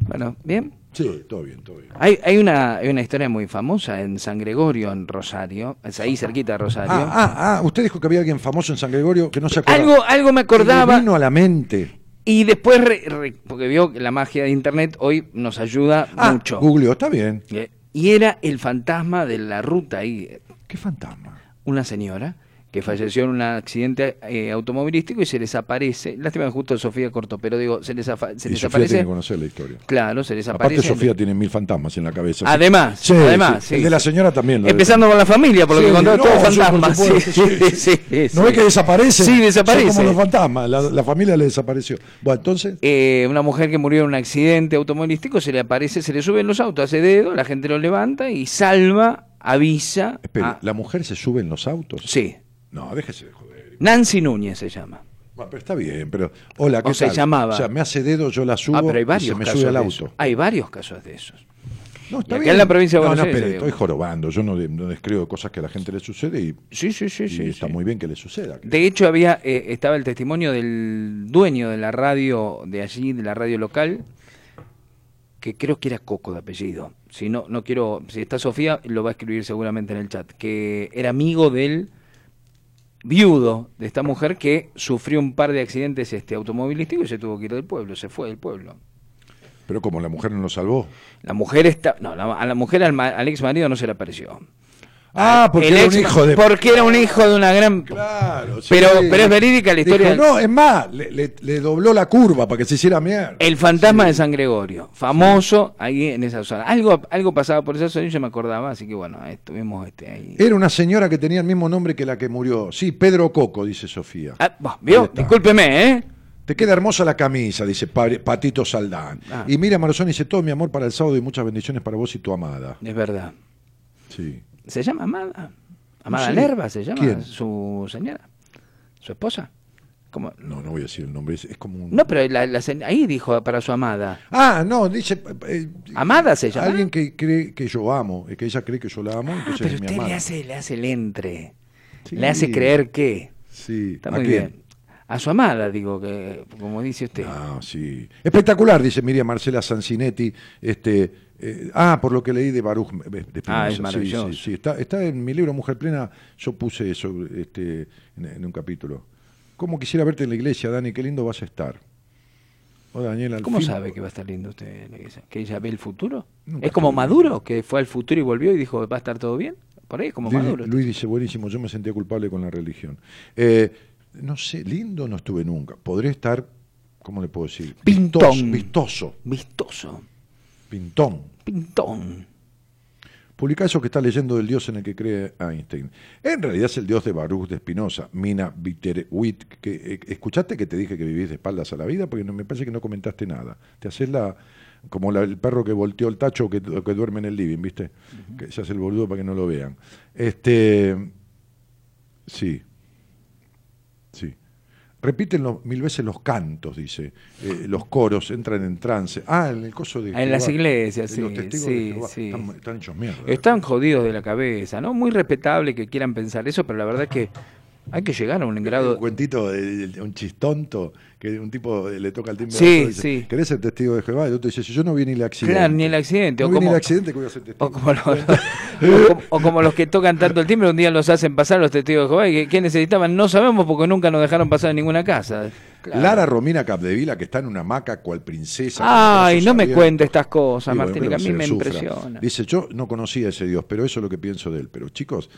Bueno, ¿bien? Sí, todo bien, todo bien. Hay, hay, una, hay una historia muy famosa en San Gregorio, en Rosario. Es ahí cerquita de Rosario. Ah, ah, ah, usted dijo que había alguien famoso en San Gregorio que no se acuerda. algo, algo me acordaba. vino a la mente. Y después, re- re- porque vio que la magia de Internet hoy nos ayuda Ah, mucho. googleó, está bien. Eh, Y era el fantasma de la ruta ahí. ¿Qué fantasma? Una señora que falleció en un accidente eh, automovilístico y se les aparece. Lástima que justo Sofía cortó, pero digo, se les, se y les Sofía aparece. tiene que conocer la historia. Claro, se les aparece. Aparte, Sofía tiene mil fantasmas en la cabeza. Además, Sí, además, sí. sí. El de la señora también. lo Empezando con la familia, por lo que contó no, todo sí, por fantasmas. ¿No ve que desaparece? Sí, desaparece. Son como los fantasmas. La, la familia le desapareció. Bueno, entonces. Eh, una mujer que murió en un accidente automovilístico, se le aparece, se le sube en los autos, hace dedo, la gente lo levanta y salva, avisa. Espere, a- ¿la mujer se sube en los autos? Sí, No, déjese de joder. Nancy Núñez se llama. Bueno, pero está bien, pero. Hola, ¿qué O se llamaba. O sea, me hace dedo, yo la subo ah, pero hay y varios se me casos sube al de auto. esos. Hay varios casos de esos. No, está Y acá bien. en la provincia de No, Buenos no, Aires, espere, digo. estoy jorobando. Yo no, no describo cosas que a la gente le sucede y, Sí, sí, sí, y sí. está sí. muy bien que le suceda. De hecho, había eh, estaba el testimonio del dueño de la radio de allí, de la radio local, que creo que era Coco de apellido. Si no, no quiero, si está Sofía, lo va a escribir seguramente en el chat, que era amigo del viudo de esta mujer que sufrió un par de accidentes este automovilísticos y se tuvo que ir del pueblo, se fue del pueblo. Pero como la mujer no lo salvó. La mujer está, no, la- a la mujer al, al ex marido no se le apareció. Ah, porque era un ex- hijo de. porque era un hijo de una gran Claro, sí. Pero- pero es verídica la historia Dijo, no, es más, le, le- le dobló la curva para que se hiciera mierda. El fantasma de San Gregorio, famoso ahí en esa zona. Algo, algo pasaba por esa zona y yo me acordaba, así que bueno, estuvimos este, ahí. Era una señora que tenía el mismo nombre que la que murió. Sí, Pedro Coco, dice Sofía. Ah, bah, ¿Vio? Discúlpeme, ¿eh? Te queda hermosa la camisa, dice Pa- Patito Saldán. Ah. Y mira, Marzón dice todo mi amor para el sábado y muchas bendiciones para vos y tu amada. Es verdad. Sí. ¿Se llama Amada? Amada. Nerva se llama ¿Quién? su señora, su esposa. ¿Cómo? No, no voy a decir el nombre, es, es como un... No, pero la- la sen- ahí dijo para su amada. Ah, no, dice... eh, ¿Amada se llama? Alguien que cree que yo amo, eh, que ella cree que yo la amo, Ah, entonces pero es mi usted le amada. hace, le hace el entre. Sí. Le hace creer que. Sí, Está ¿a muy quién? bien. A su amada, digo, que como dice usted. Ah, sí. Espectacular, dice Miriam Marcela Sancinetti. Este, eh, ah, por lo que leí de Baruch de. Ah, es Sí, maravilloso. Sí, sí, Está, está en mi libro Mujer Plena, yo puse eso este, en, en un capítulo. ¿Cómo quisiera verte en la iglesia, Dani? Qué lindo vas a estar. O Daniel, ¿Cómo fin- sabe que va a estar lindo usted? en la iglesia? ¿Que ella ve el futuro? ¿Es como. Maduro, que fue al futuro y volvió y dijo, va a estar todo bien? Por ahí, como Luis, Maduro. Luis dice, buenísimo, yo me sentía culpable con la religión. Eh, no sé, lindo no estuve nunca. Podré estar, ¿cómo le puedo decir? Pintón. Vistoso, vistoso, Vistoso. Pintón. Pintón. Publica eso que está leyendo del dios en el que cree Einstein. En realidad es el dios de Baruch de Spinoza, Mina Bitterwit. Que, eh, ¿Escuchaste que te dije que vivís de espaldas a la vida? Porque no, me parece que no comentaste nada. Te haces la. como la- el perro que volteó el tacho que, duerme en el living, ¿viste? Que se hace el boludo para que no lo vean. Este. Sí. Repiten lo- mil veces los cantos, dice. Eh, los coros entran en trance. Ah, en el coso de. En las iglesias, De los sí, testigos sí, de Jehová. sí. Están, están hechos mierda. Están jodidos de la cabeza, ¿no? Muy respetable que quieran pensar eso, pero la verdad es que hay que llegar a un Un grado... cuentito de, de un chistonto que un tipo le toca el timbre. Sí, dice, sí. ¿Querés ser testigo de Jehová? Y el otro dice, si yo no vi ni el accidente. Claro, ni el accidente, No o vi ni como- el accidente que voy a ser testigo. O como, los, o como- o como los que tocan tanto el timbre, un día los hacen pasar los testigos de Jehová. y ¿Qué necesitaban? No sabemos porque nunca nos dejaron pasar en ninguna casa. Claro. Lara Romina Capdevila, que está en una hamaca cual princesa. Ay, no me cuente estas cosas, Martín, que a mí me impresiona. Dice, yo no conocía a ese Dios, pero eso es lo que pienso de él. Pero chicos,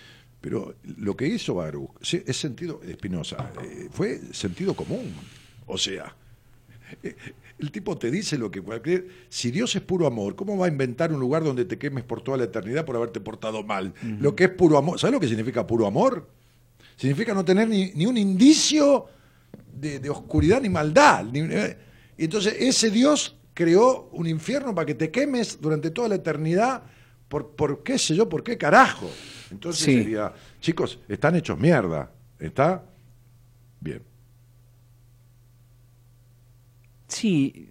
pero lo que hizo Baruch es sentido, Espinosa, eh, fue sentido común. O sea, eh, el tipo te dice lo que cualquier... Si Dios es puro amor, ¿cómo va a inventar un lugar donde te quemes por toda la eternidad por haberte portado mal? Lo que es puro amor, ¿sabes lo que significa puro amor? Significa no tener ni, ni un indicio de, de oscuridad ni maldad. ni- eh, y entonces ese Dios creó un infierno para que te quemes durante toda la eternidad por, por qué sé yo, por qué carajo. Entonces Sí. sería, chicos, están hechos mierda. ¿Está? Bien. Sí,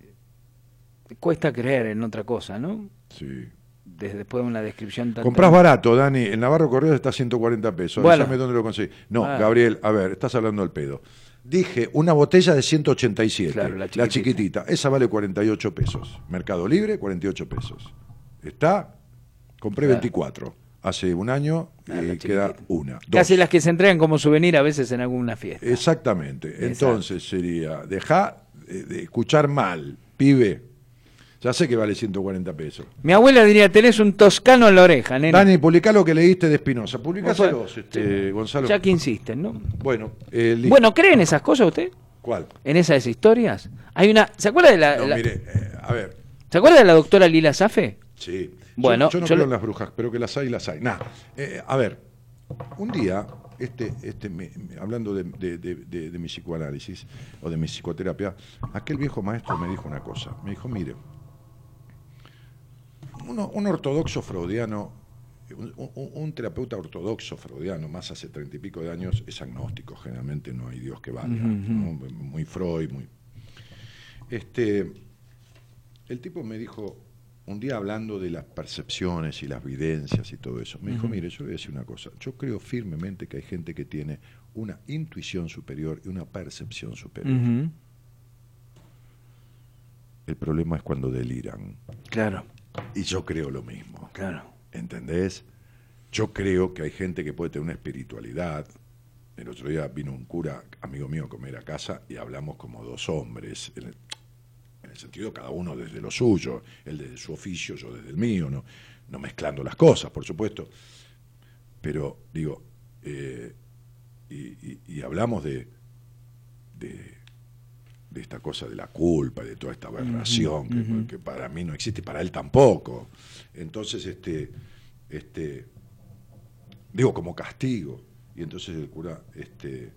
cuesta creer en otra cosa, ¿no? Sí. Desde después de una descripción tan... Comprás barato, Dani. El Navarro Correos está a 140 pesos. Bueno. Dónde lo conseguí. No, Ah. Gabriel, a ver, estás hablando del pedo. Dije una botella de 187. Claro, la la chiquitita. chiquitita. Esa vale 48 pesos. Mercado Libre, 48 pesos. ¿Está? Compré Claro. 24. Hace un año Ah, eh, queda una. dos. Casi las que se entregan como souvenir a veces en alguna fiesta. Exactamente. Exacto. Entonces sería, deja de escuchar mal, pibe. Ya sé que vale 140 pesos. Mi abuela diría, tenés un toscano en la oreja, nene. Dani, publicá lo que leíste de Espinosa. Publicáselos, Bueno, este, Gonzalo. Ya que insisten, ¿no? Bueno, eh. Bueno, ¿creen esas cosas usted? ¿Cuál? ¿En esas historias? Hay una... ¿Se acuerda de la... No, la- mire, eh, a ver, ¿Se acuerda de la doctora Lila Safe? sí. Bueno, yo, yo no yo creo en las brujas, pero que las hay, las hay. Nah, eh, a ver, un día, este, este, me- me- hablando de, de- de- mi psicoanálisis o de mi psicoterapia, aquel viejo maestro me dijo una cosa. Me dijo, mire, uno- un ortodoxo freudiano, un, un- un terapeuta ortodoxo freudiano, más hace treinta y pico de años, es agnóstico. Generalmente no hay Dios que valga. ¿no? Muy Freud, muy. Este, el tipo me dijo, un día hablando de las percepciones y las videncias y todo eso, me dijo, mire, yo voy a decir una cosa, yo creo firmemente que hay gente que tiene una intuición superior y una percepción superior. El problema es cuando deliran. Claro, Y yo creo lo mismo. claro. ¿Entendés? Yo creo que hay gente que puede tener una espiritualidad. El otro día vino un cura, amigo mío, a comer a casa y hablamos como dos hombres. El, sentido, cada uno desde lo suyo, él desde su oficio, yo desde el mío, no, no mezclando las cosas, por supuesto. Pero, digo, eh, y, y- y hablamos de, de, de esta cosa de la culpa, de toda esta aberración que, que para mí no existe para él tampoco. Entonces, este, este, digo, como castigo. Y entonces el cura, este,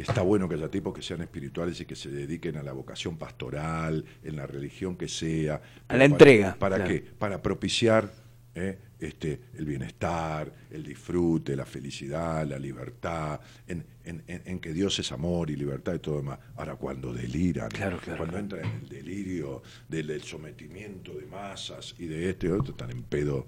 está bueno que haya tipos que sean espirituales y que se dediquen a la vocación pastoral, en la religión que sea. A la para- entrega, ¿Para claro. qué? Para propiciar ¿eh? este, el bienestar, el disfrute, la felicidad, la libertad, en, en- en- en que Dios es amor y libertad y todo demás. Ahora, cuando deliran, Claro, claro, cuando claro. entran en el delirio del, del sometimiento de masas y de este y otro, están en pedo,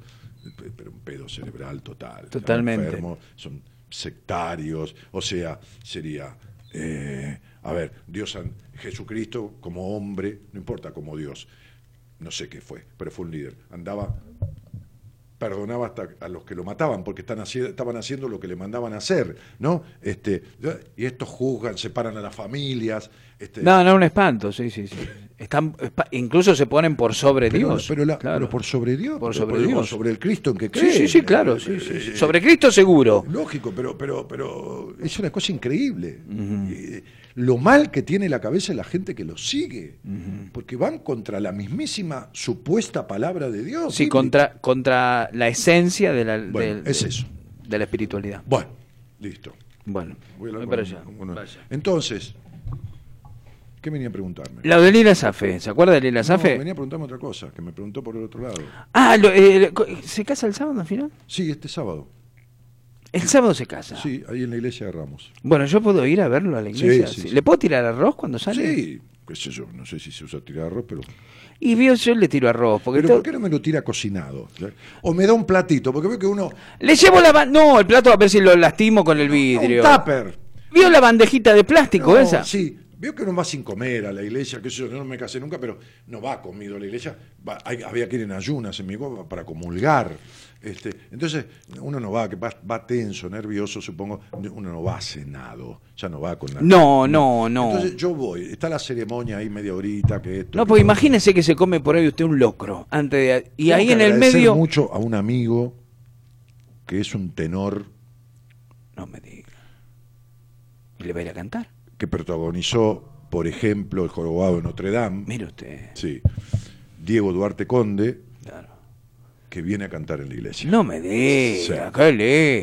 pero un pedo cerebral total. Totalmente. enfermos, son sectarios, o sea, sería, eh, a ver, Dios, Jesucristo como hombre, no importa como Dios, no sé qué fue, pero fue un líder, andaba perdonaba hasta a los que lo mataban porque están haci- estaban haciendo lo que le mandaban hacer, ¿no? Este, y estos juzgan, separan a las familias, este, No, no, un espanto, sí, sí, sí. Están, incluso se ponen por sobre pero, Dios. pero la- claro. pero por sobre Dios, Por sobre Dios. sobre el Cristo en que creen. sí, sí, claro. Sí, sí, sí. Sobre Cristo seguro. Lógico, pero, pero, pero es una cosa increíble. Eh, lo mal que tiene la cabeza la gente que lo sigue, porque van contra la mismísima supuesta palabra de Dios. Sí, contra, contra la esencia de la, Bueno, del- es de- eso. de la espiritualidad. Bueno, listo. Bueno, Voy a voy para allá. Entonces, ¿qué venía a preguntarme? La de Lila Safe, ¿se acuerda de Lila No, Safe? venía a preguntarme otra cosa, que me preguntó por el otro lado. Ah, lo- eh, ¿se casa el sábado al final? Sí, este sábado. El sábado se casa. Sí, ahí en la iglesia de Ramos. Bueno, yo puedo ir a verlo a la iglesia. Sí, sí. ¿Le puedo tirar arroz cuando sale? Sí, qué sé yo, no sé si se usa tirar arroz, pero... Y vio, yo le tiro arroz. Porque Pero todo- ¿por qué no me lo tira cocinado? O me da un platito, porque veo que uno... Le llevo la No, el plato a ver si lo lastimo con el vidrio. Un tupper. ¿Vio la bandejita de plástico No, esa? Sí, veo que uno va sin comer a la iglesia, que yo no me casé nunca, pero no va comido a la iglesia. Va- hay- había que ir en ayunas en mi para comulgar. Este, entonces, uno no va, que va, va tenso, nervioso, supongo, uno no va cenado, ya no va con la... No, no, no. Entonces yo voy, está la ceremonia ahí media horita, que esto... No, que porque lo- imagínese que se come por ahí usted un locro. Antes de... Y Tengo ahí que en el medio... mucho a un amigo que es un tenor No me diga. ¿Y le va a ir a cantar? que protagonizó, por ejemplo, El Jorobado de Notre Dame. Mire usted. Sí. Diego Duarte Conde. Que viene a cantar en la iglesia. No me diga, Sí.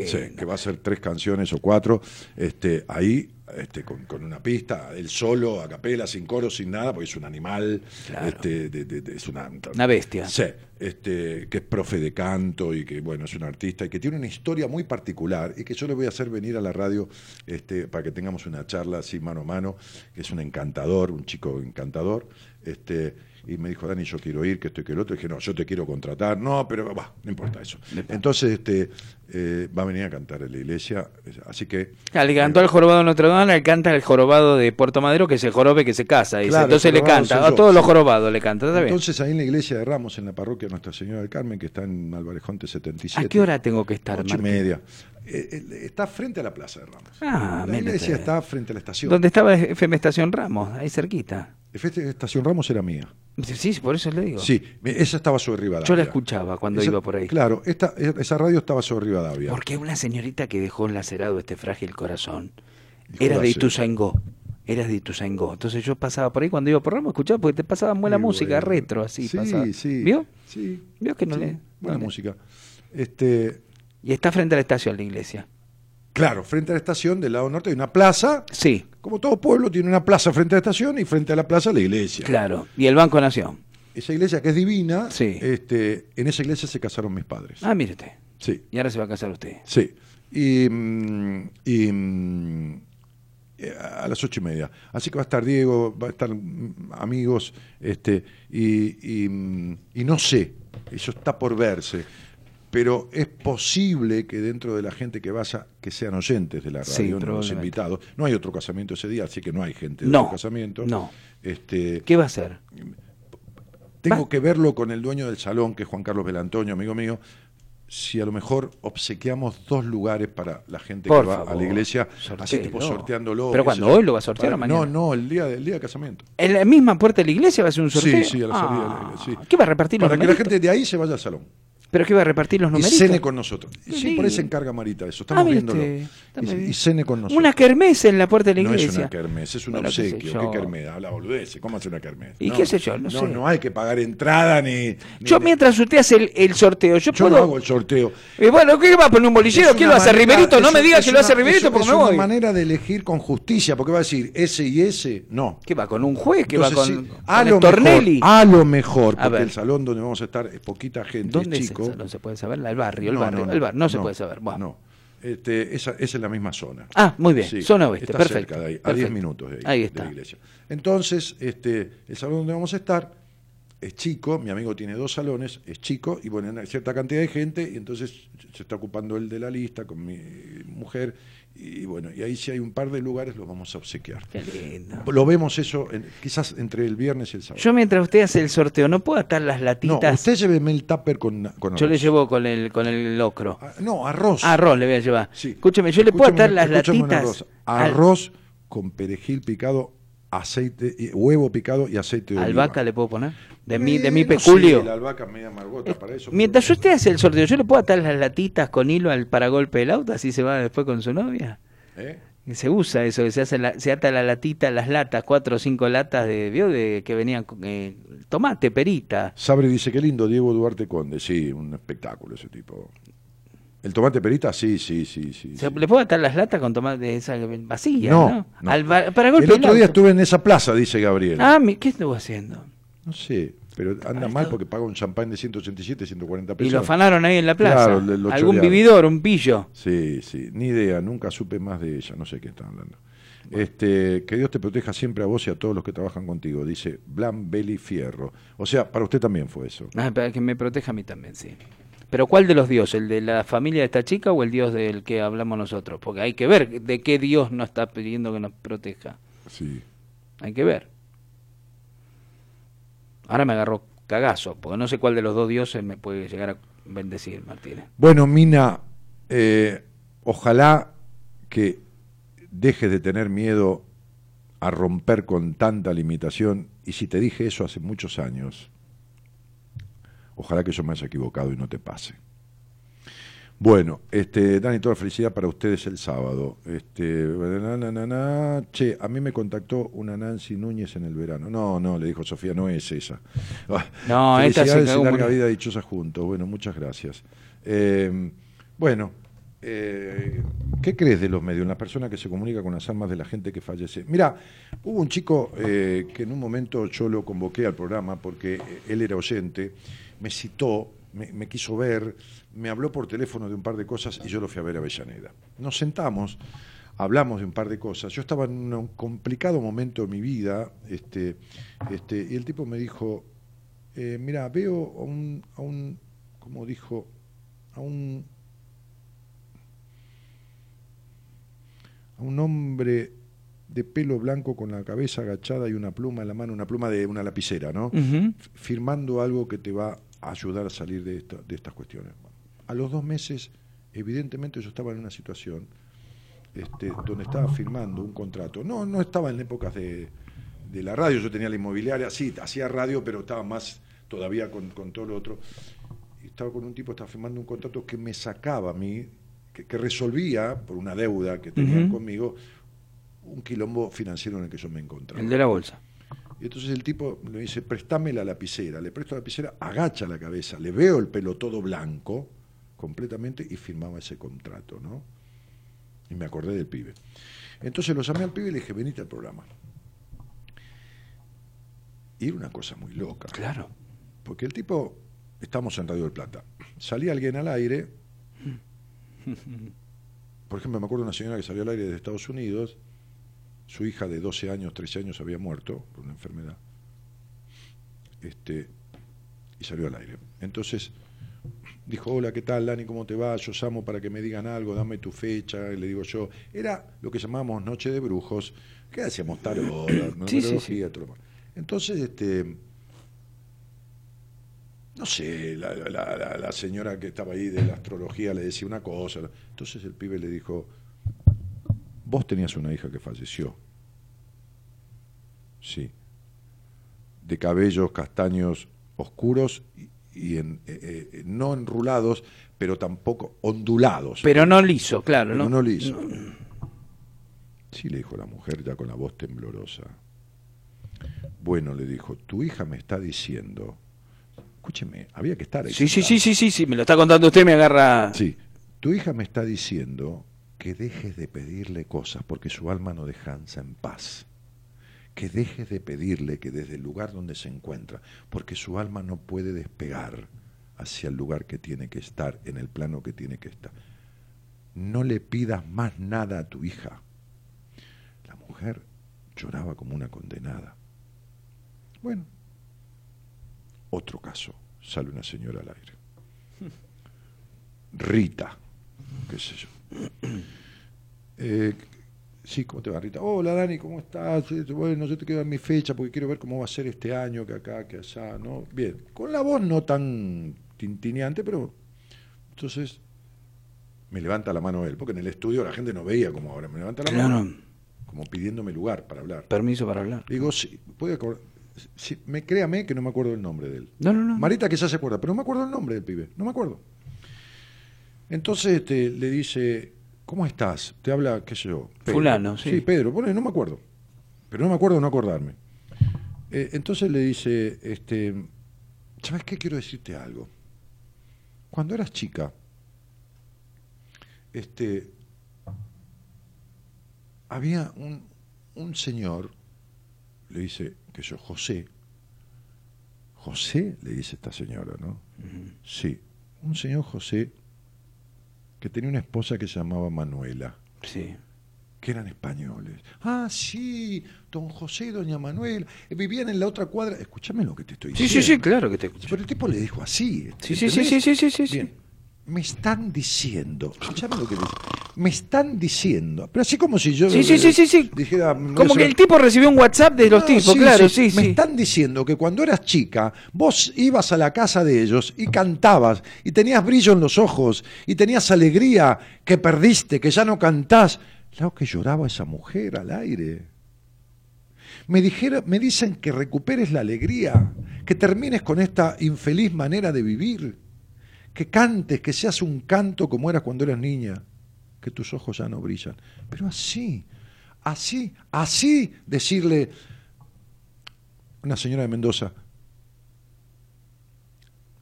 Sí, que va a ser tres canciones o cuatro, este, ahí, este, con, con una pista, él solo, a capela, sin coro, sin nada, porque es un animal, Claro. este, de- de- de- es una, Una bestia. Sí, este, que es profe de canto y que, bueno, es un artista y que tiene una historia muy particular y que yo le voy a hacer venir a la radio este, para que tengamos una charla así mano a mano, que es un encantador, un chico encantador, este, y me dijo, Dani, yo quiero ir, que esto y que el otro, y dije, no, yo te quiero contratar, no, pero va, no importa eso. Entonces, este, eh, va a venir a cantar en la iglesia, así que... Ah, le cantó al jorobado de Notre Dame, le canta el jorobado de Puerto Madero, que es el jorobe que se casa. dice. Claro, Entonces el le canta, a todos los jorobados le canta. ¿está bien? Entonces ahí en la iglesia de Ramos, en la parroquia Nuestra Señora del Carmen, que está en Alvarejonte 77. ¿A qué hora tengo que estar, Ocho y media. Eh, eh, está frente a la Plaza de Ramos. Ah, la iglesia está frente a la estación. ¿Dónde estaba FM Estación Ramos? Ahí cerquita. Estación Ramos era mía. Sí, por eso le digo. Sí, esa estaba sobre Rivadavia. Yo la escuchaba cuando Esa- iba por ahí. Claro, esta, esa radio estaba sobre Rivadavia. Porque una señorita que dejó lacerado este frágil corazón era de. Ituzaingó. Era de Ituzaingó. Entonces yo pasaba por ahí cuando iba por Ramos, escuchaba porque te pasaban buena música, bueno. retro, así. Sí, pasaba. sí. ¿Vio? Sí. ¿Vio que no sí, le- Buena no le- música. Este, Y está frente a la estación la iglesia. claro, frente a la estación del lado norte hay una plaza. Sí, Como todo pueblo tiene una plaza frente a la estación y frente a la plaza la iglesia. claro. Y el Banco Nación. Esa iglesia que es divina, Sí. este, en esa iglesia se casaron mis padres. Ah, mire usted. Sí, Y ahora se va a casar usted. sí. Y, mm, y, mm, a las ocho y media. Así que va a estar Diego, va a estar mm, amigos, este, y, y, y no sé, eso está por verse. Pero es posible que dentro de la gente que vaya, que sean oyentes de la radio, Sí, no los invitados. No hay otro casamiento ese día, así que no hay gente de No, otro casamiento. no. Este, ¿Qué va a hacer? tengo Va. que verlo con el dueño del salón, que es Juan Carlos Belantonio, amigo mío, si a lo mejor obsequiamos dos lugares para la gente Por que va a la iglesia, sortéelo. así tipo sorteándolo. ¿Pero yo. ¿Hoy lo va a sortear Para- o mañana? No, no, el día, el día de casamiento. ¿En la misma puerta de la iglesia va a ser un sorteo? Sí, sí, a la salida de la Ah, iglesia, sí. ¿Qué va a repartir Para los que la gente de ahí se vaya al salón. ¿Pero qué va a repartir los Y numeritos? cene con nosotros. Y Qué sí, por ahí se encarga Marita eso. Ah, Estamos viéndolo. muy Y, y cene con nosotros. Una kermés en la puerta de la no iglesia. es una kermés, es un Bueno, qué obsequio. yo. ¿Qué kermés? Habla boludeces. ¿Cómo hace una kermés? ¿Y No, qué sé yo? No sé. No, hay que pagar entrada ni. Yo ni- mientras usted hace el, el sorteo, yo, Yo puedo... no hago el sorteo. Y bueno, ¿qué va a poner un bolillero? Es ¿Quién una lo hace? ¿Riverito? No es- me diga es que lo hace una- Riverito es- porque es me una voy. manera de elegir con justicia, porque va a decir ese y ese, no. ¿Qué va? ¿Con un juez? ¿Qué va con, a, lo Tornelli? a lo mejor, porque el salón donde vamos a estar es poquita gente, ¿Dónde es es chico, No se puede saber, el barrio, el No, barrio, no, el bar, no, se puede saber. Bueno. No. Este, esa, esa es la misma zona. Ah, muy bien, Sí, zona oeste, está perfecto. cerca de ahí, a perfecto. 10 minutos de ahí, Ahí de está. la iglesia. Entonces, este, el salón donde vamos a estar es chico, mi amigo tiene dos salones, es chico, y bueno, hay cierta cantidad de gente, y entonces se está ocupando él de la lista con mi mujer, y bueno, y ahí si hay un par de lugares los vamos a obsequiar. Qué lindo. Lo vemos eso en- quizás entre el viernes y el sábado. Yo mientras usted hace el sorteo, ¿no puedo atar las no, latitas? usted lléveme el tupper con, con Yo le arroz. llevo con el, con el locro. Ah, No, arroz. Arroz le voy a llevar. Sí. Escúcheme, yo le puedo atar las latitas. al- Arroz con perejil picado, aceite, huevo picado y aceite de oliva. ¿Albahaca le puedo poner? De mi, de Eh, mi no peculio. sé, la albahaca es media amargota para eso. Mientras pero- usted hace el sorteo, ¿yo le puedo atar las latitas con hilo al paragolpe del auto? Así se va después con su novia. ¿Eh? Se usa eso, que se, hace la- se ata la latita, las latas, cuatro o cinco latas de, ¿vio? de que venían con eh, tomate, perita. Sabri dice, qué lindo, Diego Duarte Conde. Sí, un espectáculo ese tipo. ¿El tomate perita? Sí, sí, sí. sí. ¿Le puedo atar las latas con tomate esa vacía? No, No, no. Al ba- paragolpe El otro día estuve en esa plaza, dice Gabriel. Ah, ¿qué estuvo haciendo? No sé, pero anda mal porque paga un champán de 187, 140 pesos. Y lo afanaron ahí en la plaza. Claro, le- lo Algún vividor, un pillo. Sí, sí, ni idea, nunca supe más de ella, no sé qué está hablando. Este, que Dios te proteja siempre a vos y a todos los que trabajan contigo, dice Blan Belli Fierro. O sea, para usted también fue eso. Ah, para que me proteja a mí también, sí. Pero ¿cuál de los dioses? ¿El de la familia de esta chica o el dios del que hablamos nosotros? Porque hay que ver de qué dios nos está pidiendo que nos proteja. Sí. Hay que ver. Ahora me agarró cagazo, porque no sé cuál de los dos dioses me puede llegar a bendecir, Martínez. Bueno, Mina, eh, ojalá que dejes de tener miedo a romper con tanta limitación. Y si te dije eso hace muchos años, ojalá que yo me haya equivocado y no te pase. Bueno, este, Dani, toda felicidad para ustedes el sábado. Este, na, na, na, na. Che, a mí me contactó una Nancy Núñez en el verano. No, no, le dijo Sofía, no es esa. Ah, No, esta y cagó larga vida dichosa juntos. Bueno, muchas gracias. Eh, bueno, eh, ¿qué crees de los medios? La persona que se comunica con las almas de la gente que fallece. Mira, hubo un chico eh, que en un momento yo lo convoqué al programa porque eh, él era oyente, me citó, me, me quiso ver, me habló por teléfono de un par de cosas y yo lo fui a ver a Avellaneda. Nos sentamos, hablamos de un par de cosas. Yo estaba en un complicado momento de mi vida, este, este, y el tipo me dijo, eh, mira, veo a un, a un, como dijo, a un, a un hombre de pelo blanco con la cabeza agachada y una pluma en la mano, una pluma de una lapicera, ¿no? Firmando algo que te va a ayudar a salir de, esta- de estas cuestiones. A los dos meses, evidentemente yo estaba en una situación este, donde estaba firmando un contrato. No, no estaba en épocas de, de la radio, yo tenía la inmobiliaria, sí, hacía radio, pero estaba más todavía con, con todo lo otro. Estaba con un tipo, estaba firmando un contrato que me sacaba a mí, que, que resolvía, por una deuda que tenían Ujú. conmigo, un quilombo financiero en el que yo me encontraba. El de la bolsa. Y entonces el tipo le dice, préstame la lapicera. Le presto la lapicera, agacha la cabeza, le veo el pelo todo blanco, completamente, y firmaba ese contrato, ¿no? Y me acordé del pibe. Entonces lo llamé al pibe y le dije, venite al programa. Y era una cosa muy loca. Claro. Porque el tipo, estamos en Radio del Plata, salía alguien al aire, por ejemplo, me acuerdo de una señora que salió al aire de Estados Unidos, su hija de 12 años, 13 años había muerto por una enfermedad, este, y salió al aire. Entonces dijo, hola, ¿qué tal, Dani? ¿Cómo te va? Yo llamo para que me digan algo, dame tu fecha, y le digo yo. Era lo que llamábamos Noche de Brujos, que hacíamos tarot, Sí, sí, numerología, todo lo demás. Entonces, este, no sé, la, la- la- la señora que estaba ahí de la astrología le decía una cosa. Entonces el pibe le dijo, vos tenías una hija que falleció. Sí. De cabellos castaños oscuros y, y en- eh, eh, no enrulados, pero tampoco ondulados. Pero no liso, claro, Pero ¿no? no liso. Sí, le dijo la mujer ya con la voz temblorosa. Bueno, le dijo, tu hija me está diciendo, escúcheme, había que estar ahí. Sí, sí, sí, sí, sí, sí, me lo está contando usted, me agarra... Sí, tu hija me está diciendo que dejes de pedirle cosas porque su alma no descansa en paz. Que dejes de pedirle que desde el lugar donde se encuentra, porque su alma no puede despegar hacia el lugar que tiene que estar, en el plano que tiene que estar. No le pidas más nada a tu hija. La mujer lloraba como una condenada. Bueno, otro caso, sale una señora al aire. Rita, qué sé yo. Eh, sí, ¿cómo te va, Rita? Hola, Dani, ¿cómo estás? Bueno, yo te quiero dar mi fecha porque quiero ver cómo va a ser este año, que acá, que allá, ¿no? Bien, con la voz no tan tintineante, pero entonces me levanta la mano él, porque en el estudio la gente no veía como ahora, me levanta la Claro. mano, como pidiéndome lugar para hablar. Permiso para hablar. Digo, sí, puede sí, me, créame que no me acuerdo el nombre de él. No, no, no. Marita que ya se acuerda, pero no me acuerdo el nombre del pibe, no me acuerdo. Entonces este, le dice, ¿cómo estás? Te habla, qué sé yo. Pedro. Fulano, sí. Sí, Pedro, pone, no me acuerdo. Pero no me acuerdo de no acordarme. Eh, entonces le dice, este, ¿sabes qué? Quiero decirte algo. Cuando eras chica, este, había un, un señor, le dice, que yo, José, José, le dice esta señora, ¿no? Sí, un señor José que tenía una esposa que se llamaba Manuela, Sí. que eran españoles. Ah, sí, don José y doña Manuela, eh, vivían en la otra cuadra. Escúchame lo que te estoy Sí, diciendo. sí, sí, claro que te escucho. Pero el tipo le dijo así. Sí, sí, sí, sí, sí, sí, sí, Bien. Me están diciendo, escuchame lo que dice, me están diciendo, pero así como si yo Sí, sí, sí, sí, sí. dijera, Como que el tipo recibió un WhatsApp de los No, tipos, sí, claro, sí, Me sí. están diciendo que cuando eras chica, vos ibas a la casa de ellos y cantabas, y tenías brillo en los ojos, y tenías alegría que perdiste, que ya no cantás. Claro que lloraba esa mujer al aire. Me, dijera, me dicen que recuperes la alegría, que termines con esta infeliz manera de vivir, que cantes, que seas un canto como eras cuando eras niña, que tus ojos ya no brillan. Pero así, así, así decirle, una señora de Mendoza,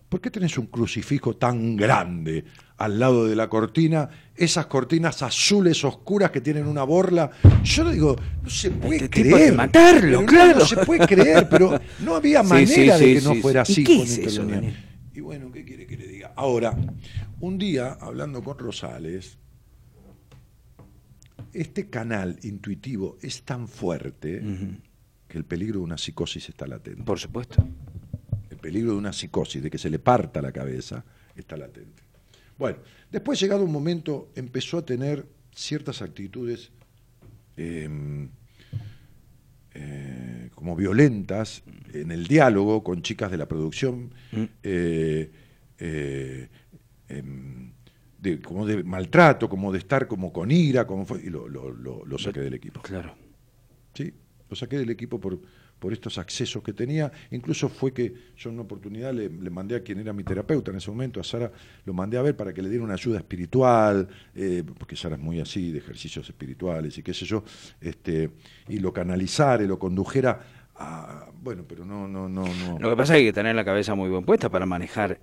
¿por qué tenés un crucifijo tan grande al lado de la cortina? Esas cortinas azules oscuras que tienen una borla. Yo le digo, no se puede Este tipo hay creer. matarlo, no, claro. No, se puede creer, pero no había manera sí, de sí, que no fuera sí. así. ¿Y qué con es eso? Y bueno, ¿qué quiere que le diga? Ahora, un día, hablando con Rosales, este canal intuitivo es tan fuerte que el peligro de una psicosis está latente. Por supuesto. El peligro de una psicosis, de que se le parta la cabeza, está latente. Bueno, después, llegado un momento, empezó a tener ciertas actitudes eh, eh, como violentas en el diálogo con chicas de la producción, eh, eh, em, de, como de maltrato, como de estar como con ira, como fue, y lo, lo- lo- lo saqué del equipo. Claro. ¿sí? Lo saqué del equipo por, por estos accesos que tenía. Incluso fue que yo en una oportunidad le, le mandé a quien era mi terapeuta en ese momento, a Sara, lo mandé a ver para que le diera una ayuda espiritual, eh, porque Sara es muy así, de ejercicios espirituales y qué sé yo, este, y lo canalizara y lo condujera a... Bueno, pero no, no, no, no. Lo que pasa es que hay que tener la cabeza muy bien puesta para manejar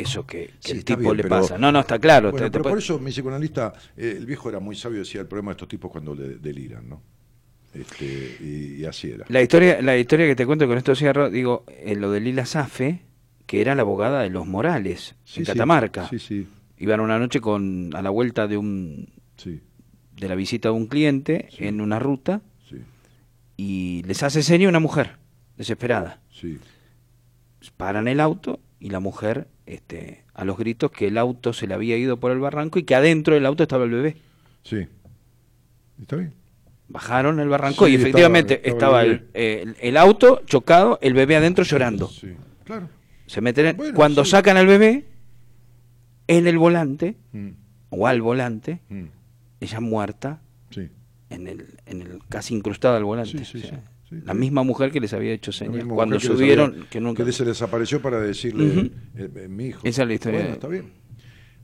eso que, que Sí, el tipo bien, le pero- pasa. No, no, está claro. Bueno, te- te pero puede- por eso mi psicoanalista, eh, el viejo era muy sabio, decía el problema de estos tipos cuando le- deliran, ¿no? Este, y, y así era. La historia, la historia que te cuento con esto cierro, digo, en lo de Lila Safe, que era la abogada de los Morales, Sí, en Catamarca. Sí, sí, Iban una noche con a la vuelta de un de la visita de un cliente en una ruta sí, y les hace seña una mujer desesperada. sí. Paran el auto y la mujer este, a los gritos que el auto se le había ido por el barranco y que adentro del auto estaba el bebé. Sí. ¿Está bien? Bajaron el barranco Sí, y efectivamente estaba- estaba, estaba el el, auto chocado, el bebé adentro llorando. Sí, claro. Se meten Bueno, cuando sí. sacan al bebé en el volante Mm, o al volante, mm, ella muerta sí. en el, en el casi incrustada al volante. Sí, sí, O sea, sí, la misma mujer que les había hecho señas cuando que subieron, había- que nunca... que se les apareció para decirle, eh, eh, mi hijo. Esa es la historia Bueno, está bien.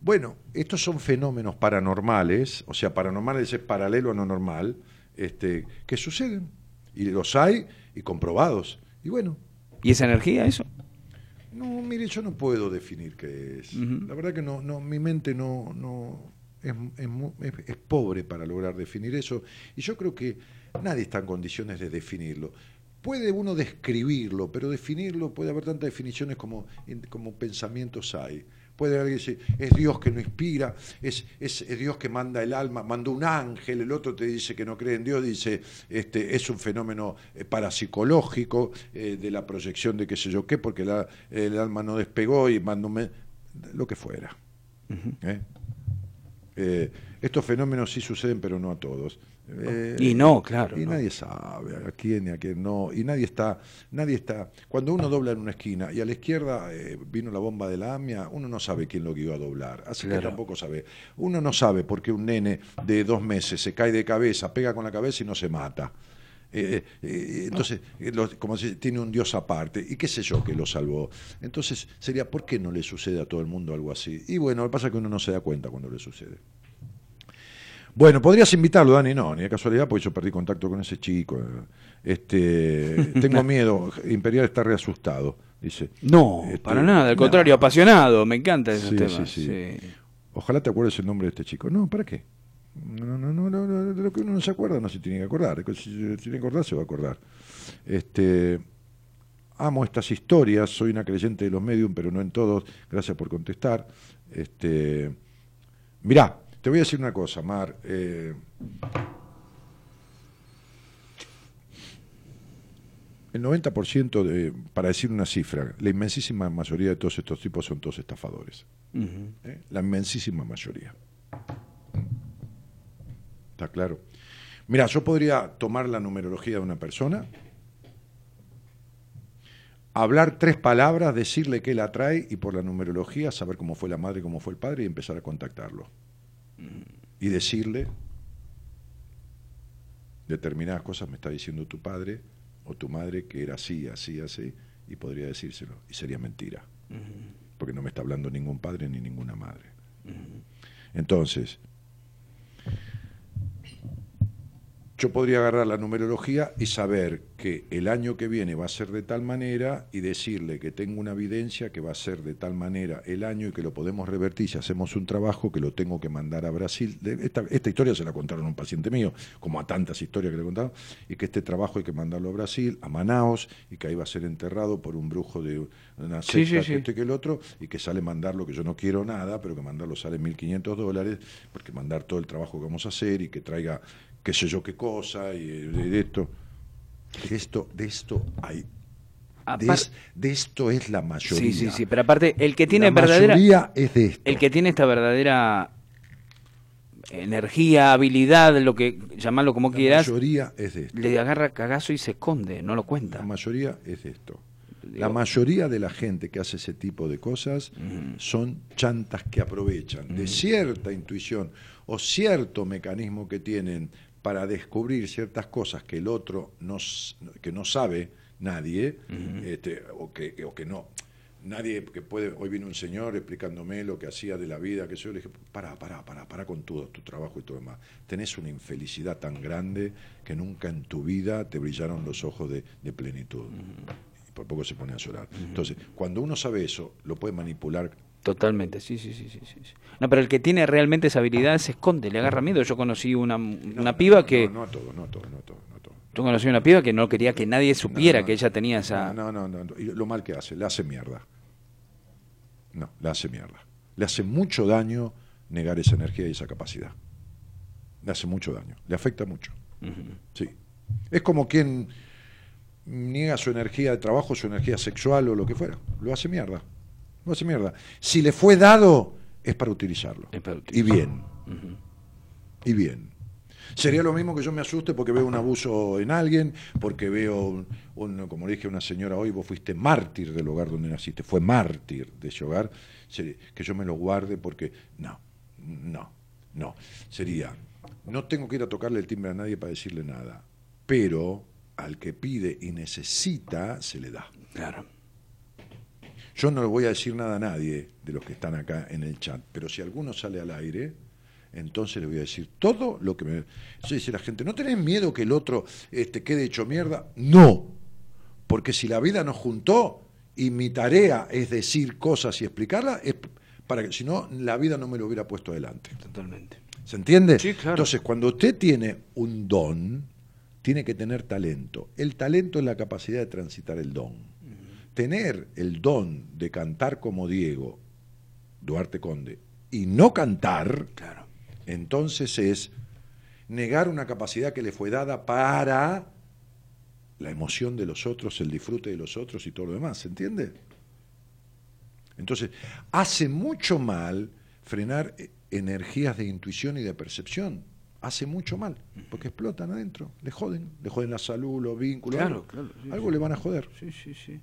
Bueno, estos son fenómenos paranormales, o sea, paranormales es paralelo a no normal, este, que suceden. Y los hay y comprobados. Y bueno, ¿Y esa energía, eso? no, mire, yo no puedo definir qué es. La verdad que no, no, mi mente no, no es, es- es pobre para lograr definir eso. Y yo creo que nadie está en condiciones de definirlo. puede uno describirlo, pero definirlo, puede haber tantas definiciones como, como pensamientos hay. Puede alguien decir, es Dios que no inspira, es, es, Dios que manda el alma, mandó un ángel, el otro te dice que no cree en Dios, dice, este, es un fenómeno eh, parapsicológico eh, de la proyección de qué sé yo qué, porque la, el alma no despegó y mandó un... lo que fuera. ¿eh? estos fenómenos sí suceden, pero no a todos. Eh, y no, claro. Y nadie sabe a quién y a quién no. Y nadie está, nadie está. Cuando uno dobla en una esquina y a la izquierda eh, vino la bomba de la AMIA, uno no sabe quién lo iba a doblar. Así que tampoco sabe. Uno no sabe por qué un nene de dos meses se cae de cabeza, pega con la cabeza y no se mata. Eh, entonces, como si tiene un Dios aparte, y qué sé yo que lo salvó. Entonces, sería, ¿por qué no le sucede a todo el mundo algo así? Y bueno, lo que pasa es que uno no se da cuenta cuando le sucede. Bueno, podrías invitarlo, Dani, no, ni de casualidad, porque yo perdí contacto con ese chico. Este, tengo miedo, Imperial está reasustado, dice. No, este, para nada, al contrario, apasionado, me encanta ese tema. Sí, Ojalá te acuerdes el nombre de este chico. No, ¿para qué? No, no, no, no, de lo que uno no se acuerda no se tiene que acordar. Si se tiene que acordar, se va a acordar. Este, amo estas historias, soy una creyente de los medios, pero no en todos. Gracias por contestar. Este, mirá, te voy a decir una cosa, Mar. Eh, el 90% de, para decir una cifra, la inmensísima mayoría de todos estos tipos son todos estafadores. ¿Eh? La inmensísima mayoría. ¿Está claro? Mira, yo podría tomar la numerología de una persona, hablar tres palabras, decirle qué la trae y por la numerología saber cómo fue la madre, cómo fue el padre y empezar a contactarlo y decirle determinadas cosas me está diciendo tu padre o tu madre que era así, así, así, y podría decírselo, y sería mentira, porque no me está hablando ningún padre ni ninguna madre. Entonces, yo podría agarrar la numerología y saber que el año que viene va a ser de tal manera y decirle que tengo una evidencia que va a ser de tal manera el año y que lo podemos revertir si hacemos un trabajo que lo tengo que mandar a Brasil. Esta, esta historia se la contaron a un paciente mío, como a tantas historias que le he contado, y que este trabajo hay que mandarlo a Brasil, a Manaos, y que ahí va a ser enterrado por un brujo de una secta, que este que el otro, y que sale mandarlo, que yo no quiero nada, pero que mandarlo sale 1.500 dólares, porque mandar todo el trabajo que vamos a hacer y que traiga qué sé yo qué cosa, y de, esto. De esto, de esto hay. De, esto es la mayoría. Sí, sí, sí, pero aparte, el que tiene la verdadera. Mayoría es de esto. El que tiene esta verdadera energía, habilidad, lo que llamarlo como quieras. La mayoría es de esto. Le agarra cagazo y se esconde, no lo cuenta. La mayoría es de esto. La mayoría de la gente que hace ese tipo de cosas son chantas que aprovechan de cierta intuición o cierto mecanismo que tienen para descubrir ciertas cosas que el otro no, que no sabe nadie, este, o, que, o que no. Nadie que puede, hoy vino un señor explicándome lo que hacía de la vida, que yo le dije, para, para, para, para con todo tu trabajo y todo demás. Tenés una infelicidad tan grande que nunca en tu vida te brillaron los ojos de, plenitud. Y por poco se pone a llorar. Entonces, cuando uno sabe eso, lo puede manipular Totalmente, sí, sí, sí, sí, sí. No, pero el que tiene realmente esa habilidad se esconde, le agarra miedo. Yo conocí una, una piba que... No, no, todo, no todo, no todo, no todo. Yo conocí una piba que no quería que nadie supiera que ella tenía esa... No, no, no, Y lo mal que hace, le hace mierda. No, le hace mierda. Le hace mucho daño negar esa energía y esa capacidad. Le hace mucho daño, le afecta mucho. Sí. Es como quien niega su energía de trabajo, su energía sexual o lo que fuera. Lo hace mierda. No hace mierda. Si le fue dado, es para utilizarlo. Y bien. Y bien. Sería lo mismo que yo me asuste porque veo un abuso en alguien, porque veo, un, como le dije a una señora hoy, vos fuiste mártir del hogar donde naciste, fue mártir de ese hogar, que yo me lo guarde porque no, no, no. Sería, no tengo que ir a tocarle el timbre a nadie para decirle nada, pero al que pide y necesita, se le da. Claro. Yo no le voy a decir nada a nadie de los que están acá en el chat, pero si alguno sale al aire, entonces le voy a decir todo lo que me... Yo dice la gente, ¿no tenés miedo que el otro este, quede hecho mierda? No, porque si la vida nos juntó y mi tarea es decir cosas y explicarlas, es para que si no, la vida no me lo hubiera puesto adelante. Totalmente. ¿Se entiende? Sí, claro. Entonces, cuando usted tiene un don, tiene que tener talento. El talento es la capacidad de transitar el don. Tener el don de cantar como Diego, Duarte Conde, y no cantar, Claro. entonces es negar una capacidad que le fue dada para la emoción de los otros, el disfrute de los otros y todo lo demás, ¿se entiende? Entonces, hace mucho mal frenar eh, energías de intuición y de percepción. Hace mucho mal, porque explotan adentro, le joden, le joden la salud, los vínculos, Claro, algo, claro, sí, algo sí. le van a joder. Sí, sí, sí.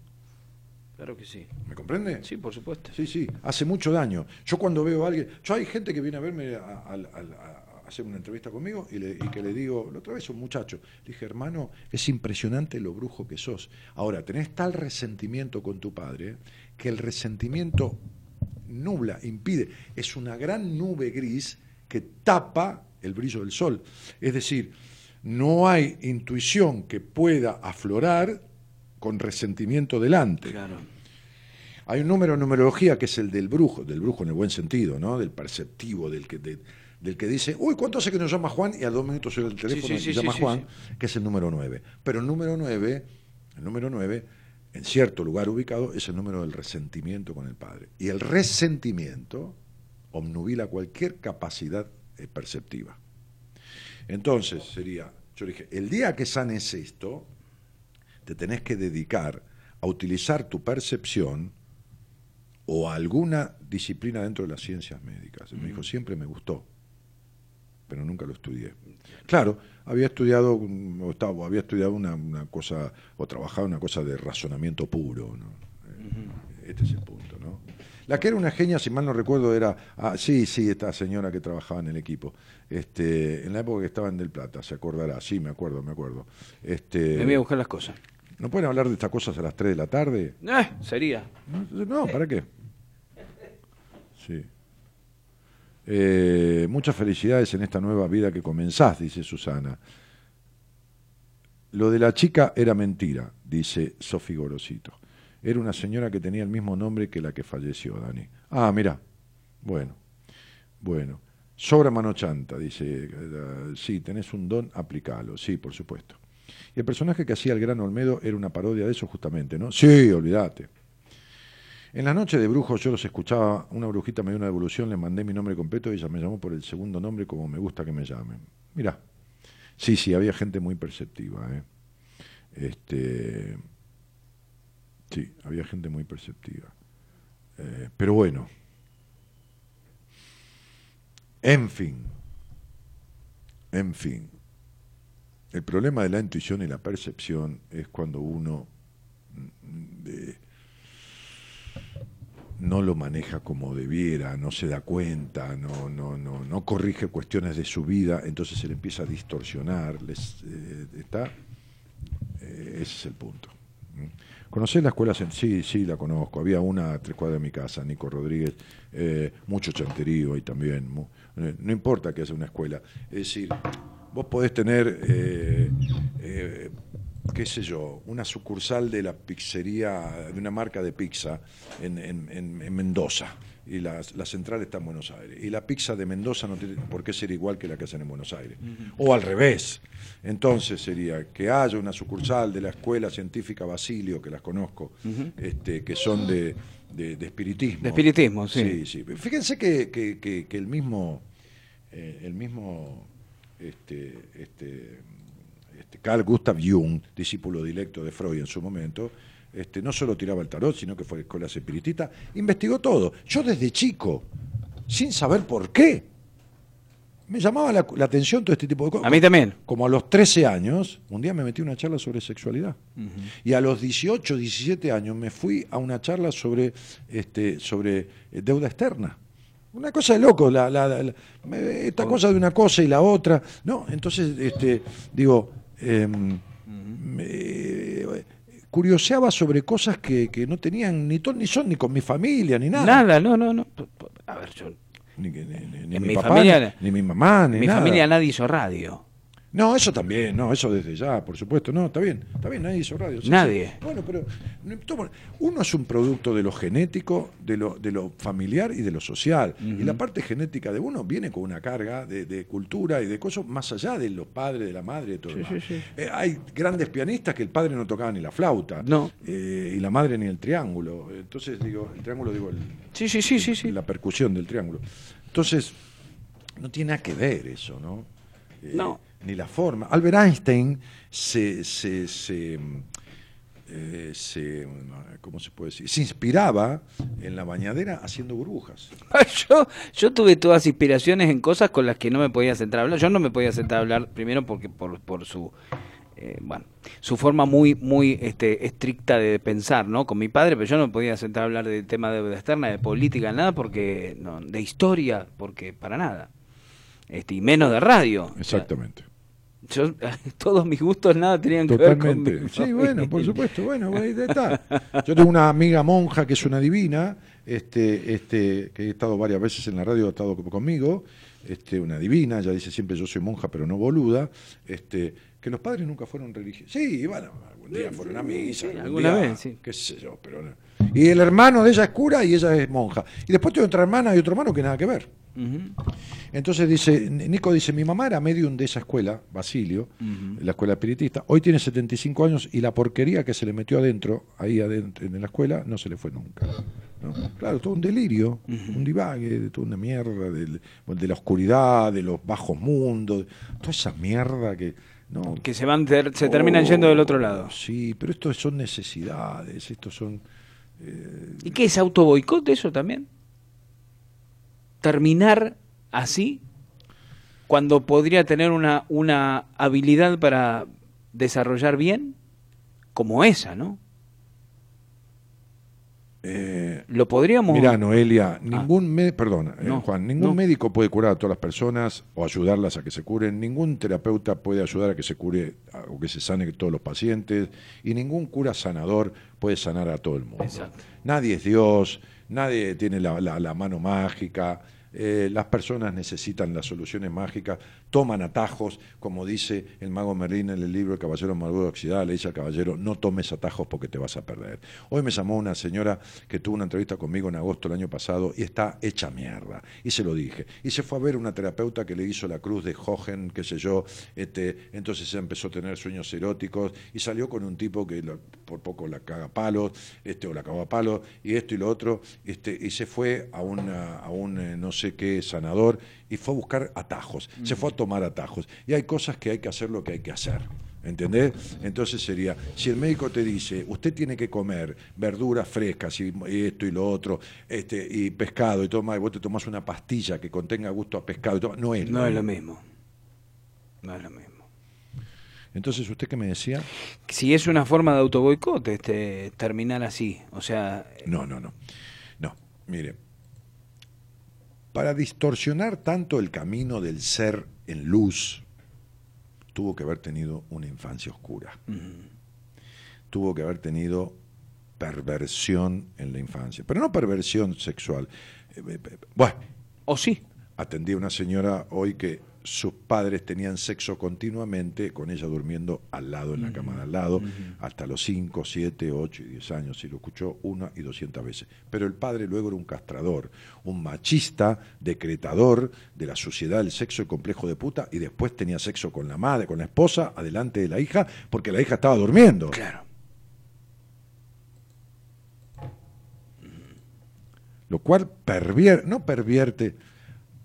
Claro que sí. ¿Me comprende? Sí, por supuesto. Sí, sí, hace mucho daño. Yo cuando veo a alguien, yo hay gente que viene a verme a, a- a- a hacer una entrevista conmigo y, le- y que le digo, la otra vez un muchacho, le dije, hermano, es impresionante lo brujo que sos. Ahora, tenés tal resentimiento con tu padre que el resentimiento nubla, impide, es una gran nube gris que tapa el brillo del sol. Es decir, no hay intuición que pueda aflorar con resentimiento delante. Claro. Hay un número en numerología que es el del brujo, del brujo en el buen sentido, ¿no? Del perceptivo, del que, de- del que dice, uy, ¿cuánto hace que nos llama Juan? Y a dos minutos el teléfono sí, y sí, llama Juan, que es el número 9. Pero el número 9, el número 9, en cierto lugar ubicado, es el número del resentimiento con el padre. Y el resentimiento obnubila cualquier capacidad eh, perceptiva. Entonces sería, yo dije, el día que sanes esto, te tenés que dedicar a utilizar tu percepción o alguna disciplina dentro de las ciencias médicas. Me dijo, siempre me gustó, pero nunca lo estudié. Claro, había estudiado, o estaba- había estudiado una, una cosa, o trabajado una cosa de razonamiento puro, ¿no? Este es el punto, ¿no? La que era una genia, si mal no recuerdo, era, ah, sí, sí, esta señora que trabajaba en el equipo, este, en la época que estaba en Del Plata, se acordará, sí, me acuerdo, me acuerdo. Este, Me voy a buscar las cosas. ¿No pueden hablar de estas cosas a las 3 de la tarde? Eh, sería. No, no, ¿para qué? Sí. Eh, muchas felicidades en esta nueva vida que comenzás, dice Susana. Lo de la chica era mentira, dice Sofi Gorosito. Era una señora que tenía el mismo nombre que la que falleció, Dani. Ah, mira. Bueno, bueno. Sobra mano chanta, dice. eh, sí, tenés un don, aplicalo. Sí, por supuesto. El personaje que hacía el gran Olmedo era una parodia de eso justamente, ¿no? Sí, olvídate. En la noche de brujos yo los escuchaba, una brujita me dio una devolución, le mandé mi nombre completo y ella me llamó por el segundo nombre como me gusta que me llamen. Mirá, sí, sí, había gente muy perceptiva. ¿eh? Este, sí, había gente muy perceptiva. Eh, pero bueno, en fin, en fin, el problema de la intuición y la percepción es cuando uno mm, no lo maneja como debiera, no se da cuenta, no, no, no, no corrige cuestiones de su vida, entonces se le empieza a distorsionar, les, eh, está, eh, ese es el punto. ¿Mm? ¿Conocés la escuela? Sí, sí, la conozco. Había una a tres cuadras de mi casa, Nico Rodríguez, eh, mucho chanterío ahí también. no importa que haya una escuela. Es decir, vos podés tener, eh, eh, qué sé yo, una sucursal de la pizzería, de una marca de pizza en, en- en- en Mendoza. Y la, la central está en Buenos Aires. Y la pizza de Mendoza no tiene por qué ser igual que la que hacen en Buenos Aires. O al revés. Entonces sería que haya una sucursal de la Escuela Científica Basilio, que las conozco, este, que son de, de- de espiritismo. De espiritismo, sí. Sí, sí. Fíjense que, que- que- que el mismo, eh, el mismo este, este, este Carl Gustav Jung, discípulo directo de Freud en su momento, este, no solo tiraba el tarot, sino que fue a escuela espiritista, investigó todo. Yo desde chico, sin saber por qué, me llamaba la, la atención todo este tipo de cosas. A mí también. Como a los 13 años, un día me metí a una charla sobre sexualidad. Y a los 18, 17 años me fui a una charla sobre, este, sobre deuda externa. Una cosa de loco, la, la- la- esta cosa de una cosa y la otra. No, entonces, este, digo, me- curioseaba sobre cosas que, que no tenían ni ton ni son, ni con mi familia, ni nada. Nada, no, no, no. A ver, yo. Ni, ni- ni- ni En mi, mi papá, familia- ni, ni mi mamá, ni mi nada. familia nadie hizo radio. No, eso también, no, eso desde ya, por supuesto. No, está bien, está bien, nadie hizo radio. sí, Nadie. sí. Bueno, pero uno es un producto de lo genético, de lo, de lo familiar y de lo social. Y la parte genética de uno viene con una carga de, de cultura y de cosas más allá de los padres, de la madre, de todo. lo demás. Eh, hay grandes pianistas que el padre no tocaba ni la flauta. No. eh, y la madre ni el triángulo. Entonces, digo, el triángulo, digo, el, Sí, sí, sí, sí, sí. la percusión del triángulo. Entonces, no tiene nada que ver eso, ¿no? Eh, No. Ni la forma. Albert Einstein se, se, se, eh, se- ¿cómo se puede decir? Se inspiraba en la bañadera haciendo burbujas. Yo, yo tuve todas inspiraciones en cosas con las que no me podía sentar a hablar. Yo no me podía sentar a hablar primero porque por, por su eh, bueno, su forma muy muy este, estricta de pensar, ¿no? Con mi padre, pero yo no me podía sentar a hablar de tema de deuda externa, de política, nada, porque no, de historia, porque para nada. Este, y menos de radio. O sea, Exactamente. Yo, todos mis gustos nada tenían que ver con Totalmente. mi Sí, bueno, por supuesto. Bueno, ahí está. Yo tengo una amiga monja que es una divina, este, este, que he estado varias veces en la radio, ha estado conmigo, este, una divina, ella dice siempre yo soy monja, pero no boluda, este, que los padres nunca fueron religiosos. Sí, bueno, algún día fueron a misa, algún alguna día, vez, sí. qué sé yo, pero no. Y el hermano de ella es cura y ella es monja. Y después tengo otra hermana y otro hermano que nada que ver. Entonces dice, Nico dice, mi mamá era medium de esa escuela, Basilio, la escuela espiritista, hoy tiene 75 años y la porquería que se le metió adentro, ahí adentro en la escuela, no se le fue nunca. ¿no? Claro, todo un delirio, un divague, de toda una mierda, del- de, la oscuridad, de los bajos mundos, toda esa mierda que... No, Que se van ter- se terminan yendo del otro lado. Oh, Sí, pero esto son necesidades, estos son... ¿Y qué es auto boicot eso también? Terminar así cuando podría tener una, una habilidad para desarrollar bien como esa, ¿no? Eh, Lo podríamos... Mira, Noelia, ningún me- perdona, eh, No, Juan, ningún no. médico puede curar a todas las personas o ayudarlas a que se curen, ningún terapeuta puede ayudar a que se cure o que se sane todos los pacientes y ningún cura sanador puede sanar a todo el mundo. Exacto. Nadie es Dios, nadie tiene la, la- la mano mágica. eh, las personas necesitan las soluciones mágicas, toman atajos, como dice el mago Merlín en el libro El Caballero Amarguro Oxidada, le dice al caballero, no tomes atajos porque te vas a perder. Hoy me llamó una señora que tuvo una entrevista conmigo en agosto del año pasado y está hecha mierda, y se lo dije. Y se fue a ver una terapeuta que le hizo la cruz de Hohen, qué sé yo, este, entonces empezó a tener sueños eróticos y salió con un tipo que por poco la caga palos, este, o la caga palos, y esto y lo otro, este, y se fue a, a un eh, no sé qué sanador y fue a buscar atajos, se fue a tomar atajos. Y hay cosas que hay que hacer lo que hay que hacer. ¿Entendés? Entonces sería, si el médico te dice, usted tiene que comer verduras frescas y esto y lo otro, este, y pescado y todo más, y vos te tomás una pastilla que contenga gusto a pescado, y todo, no es No es lo mismo. mismo. No es lo mismo. Entonces, ¿usted qué me decía? Si es una forma de autoboicot, este, terminar así. O sea, No, no, no. No, mire. Para distorsionar tanto el camino del ser en luz, tuvo que haber tenido una infancia oscura. Tuvo que haber tenido perversión en la infancia. Pero no perversión sexual. Eh, eh, eh, Bueno, o sí. atendí a una señora hoy que sus padres tenían sexo continuamente, con ella durmiendo al lado, en la cama de al lado, hasta los 5, 7, 8 y 10 años, y lo escuchó una y 200 veces. Pero el padre luego era un castrador, un machista, decretador de la suciedad del sexo y complejo de puta, y después tenía sexo con la madre, con la esposa, adelante de la hija, porque la hija estaba durmiendo. Claro. lo cual pervierte, no pervierte,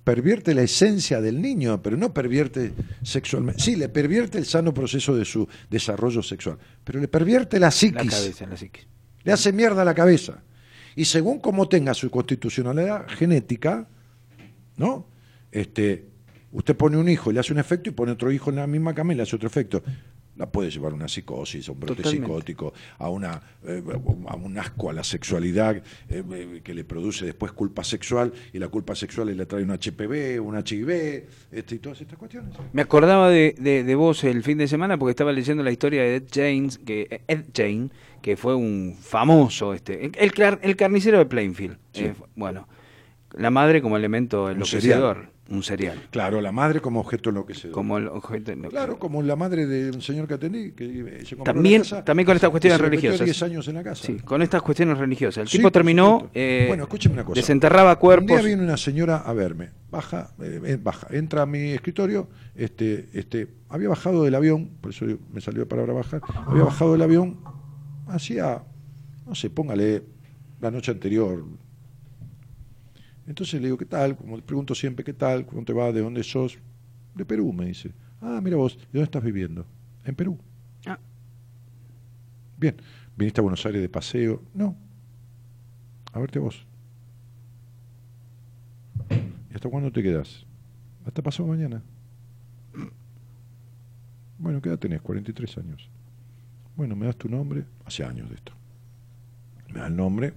pervierte la esencia del niño, pero no pervierte sexualmente. Sí, le pervierte el sano proceso de su desarrollo sexual, pero le pervierte la La psiquis, cabeza, la psiquis. le hace mierda la cabeza. Y según cómo tenga su constitucionalidad genética, ¿no? Este, usted pone un hijo y le hace un efecto y pone otro hijo en la misma cama y le hace otro efecto. La puede llevar a una psicosis, a un brote Totalmente. psicótico, a, una, eh, a un asco a la sexualidad eh, eh, que le produce después culpa sexual y la culpa sexual le trae un HPV, un HIV este, y todas estas cuestiones. Me acordaba de, de, de vos el fin de semana porque estaba leyendo la historia de Ed James, que Ed Jane, que fue un famoso, este, el, el carnicero de Plainfield. Sí. Eh, bueno, la madre como elemento enloquecedor. Un serial. Claro, la madre como objeto enloquecedor. Como el objeto. Claro, como la madre de un señor que atendí, que se compró También- la casa también con estas cuestiones se religiosas. 10 años en la casa. Sí, con estas cuestiones religiosas. El Sí, tipo terminó, eh, Bueno, escúcheme una cosa. desenterraba Un cuerpos. día viene una señora a verme, baja, eh, eh, baja, entra a mi escritorio, este, este, había bajado del avión, por eso me salió la palabra bajar, había bajado del avión, hacía, no sé, póngale la noche anterior. Entonces le digo, ¿qué tal? Como le pregunto siempre, ¿qué tal? ¿Cómo te va? ¿De dónde sos? De Perú, me dice. Ah, mira vos, ¿de dónde estás viviendo? En Perú. Ah. Bien, ¿viniste a Buenos Aires de paseo? No. A verte vos. ¿Y hasta cuándo te quedas? Hasta pasado mañana. Bueno, ¿qué edad tenés? 43 años. Bueno, ¿me das tu nombre? Hace años de esto. Me da el nombre,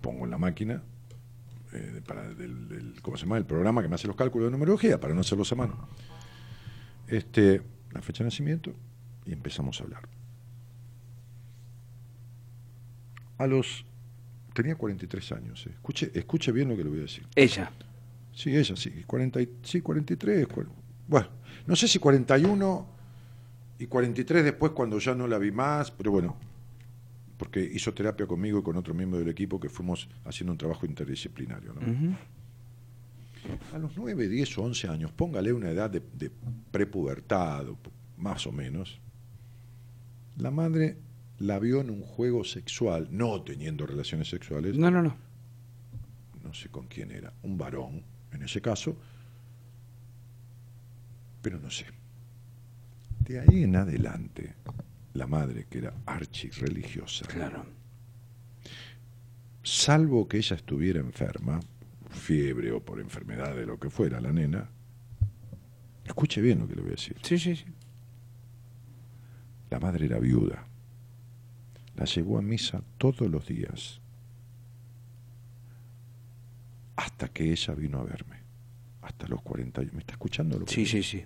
pongo en la máquina, eh, para del, del- ¿cómo se llama? El programa que me hace los cálculos de numerología, para no hacerlos a mano. Este, la fecha de nacimiento, y empezamos a hablar. A los... Tenía 43 años. eh. Escuche, escuche bien lo que le voy a decir. Ella. Sí, ella sí. 40, y- sí, 43. cuar- Bueno, no sé si 41 y 43 después cuando ya no la vi más, pero bueno, porque hizo terapia conmigo y con otro miembro del equipo que fuimos haciendo un trabajo interdisciplinario. A los 9, 10 o 11 años, póngale una edad de, de prepubertad, más o menos, la madre la vio en un juego sexual, no teniendo relaciones sexuales, No, no, no. no sé con quién era, un varón en ese caso, pero no sé. De ahí en adelante, la madre, que era archirreligiosa, Claro. salvo que ella estuviera enferma, fiebre o por enfermedad de lo que fuera la nena, escuche bien lo que le voy a decir, Sí, sí, sí. la madre era viuda, la llevó a misa todos los días, hasta que ella vino a verme, hasta los 40 ¿me está escuchando? Lo que Sí, digo? sí, sí.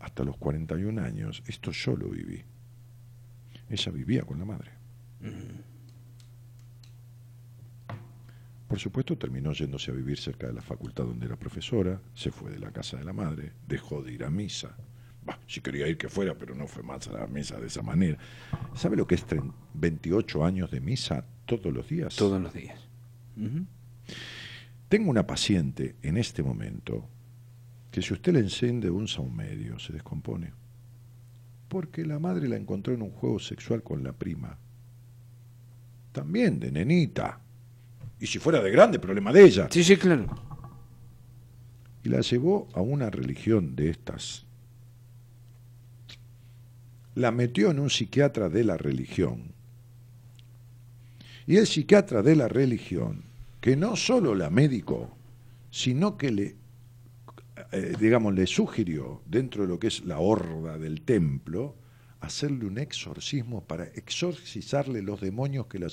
Hasta los 41 años, esto yo lo viví. Ella vivía con la madre. Por supuesto, terminó yéndose a vivir cerca de la facultad donde era profesora, se fue de la casa de la madre, dejó de ir a misa. Bah, si quería ir que fuera, pero no fue más a la misa de esa manera. ¿Sabe lo que es tren- 28 años de misa todos los días? Todos los días. Tengo una paciente en este momento que si usted le enciende un saumerio se descompone. Porque la madre la encontró en un juego sexual con la prima. También de nenita. Y si fuera de grande, problema de ella. Sí, sí, claro. Y la llevó a una religión de estas. La metió en un psiquiatra de la religión. Y el psiquiatra de la religión, que no solo la médico, sino que le, eh, digamos, le sugirió, dentro de lo que es la horda del templo, hacerle un exorcismo para exorcizarle los demonios que la...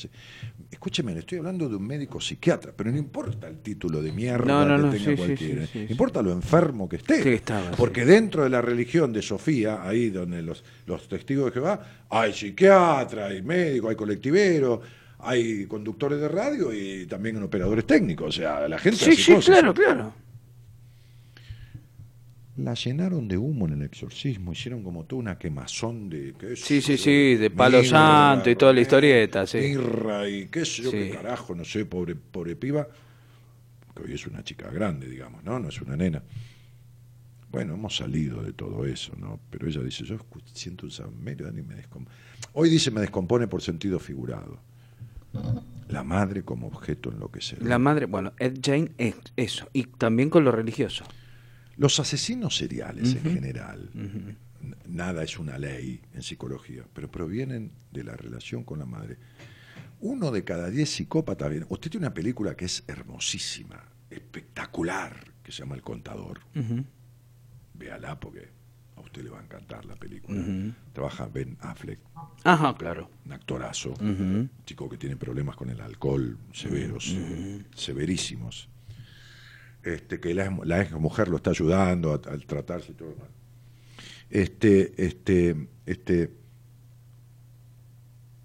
Escúcheme, le estoy hablando de un médico psiquiatra, pero no importa el título de mierda No, no, que no, tenga sí, cualquiera, sí, sí, sí. importa lo enfermo que esté. Sí, estaba, porque dentro de la religión de Sofía, ahí donde los, los testigos de Jehová, hay psiquiatra, hay médico, hay colectivero, hay conductores de radio y también operadores técnicos. O sea, la gente Sí, hace sí, cosas. claro, claro. La llenaron de humo en el exorcismo, hicieron como toda una quemazón de... qué Sí, sí, sí, de palo mirra, santo y toda la romero, historieta, sí. Mirra y qué sé yo, qué carajo, no sé, pobre, pobre piba, que hoy es una chica grande, digamos, ¿no? No es una nena. Bueno, hemos salido de todo eso, ¿no? Pero ella dice, yo siento un saumerio y me descompone. Hoy dice me descompone por sentido figurado. La madre como objeto enloquecedor. La madre, bueno, Ed Jane es eso. Y también con lo religioso. Los asesinos seriales en general, nada es una ley en psicología, pero provienen de la relación con la madre. Uno de cada diez psicópatas, bien, usted tiene una película que es hermosísima, espectacular, que se llama El Contador. Ujú. Véala porque a usted le va a encantar la película. Trabaja Ben Affleck, Ajá, claro. un actorazo, un chico que tiene problemas con el alcohol severos, severísimos. Este, que la, ex- mujer lo está ayudando al tratarse y todo. Este, este, este,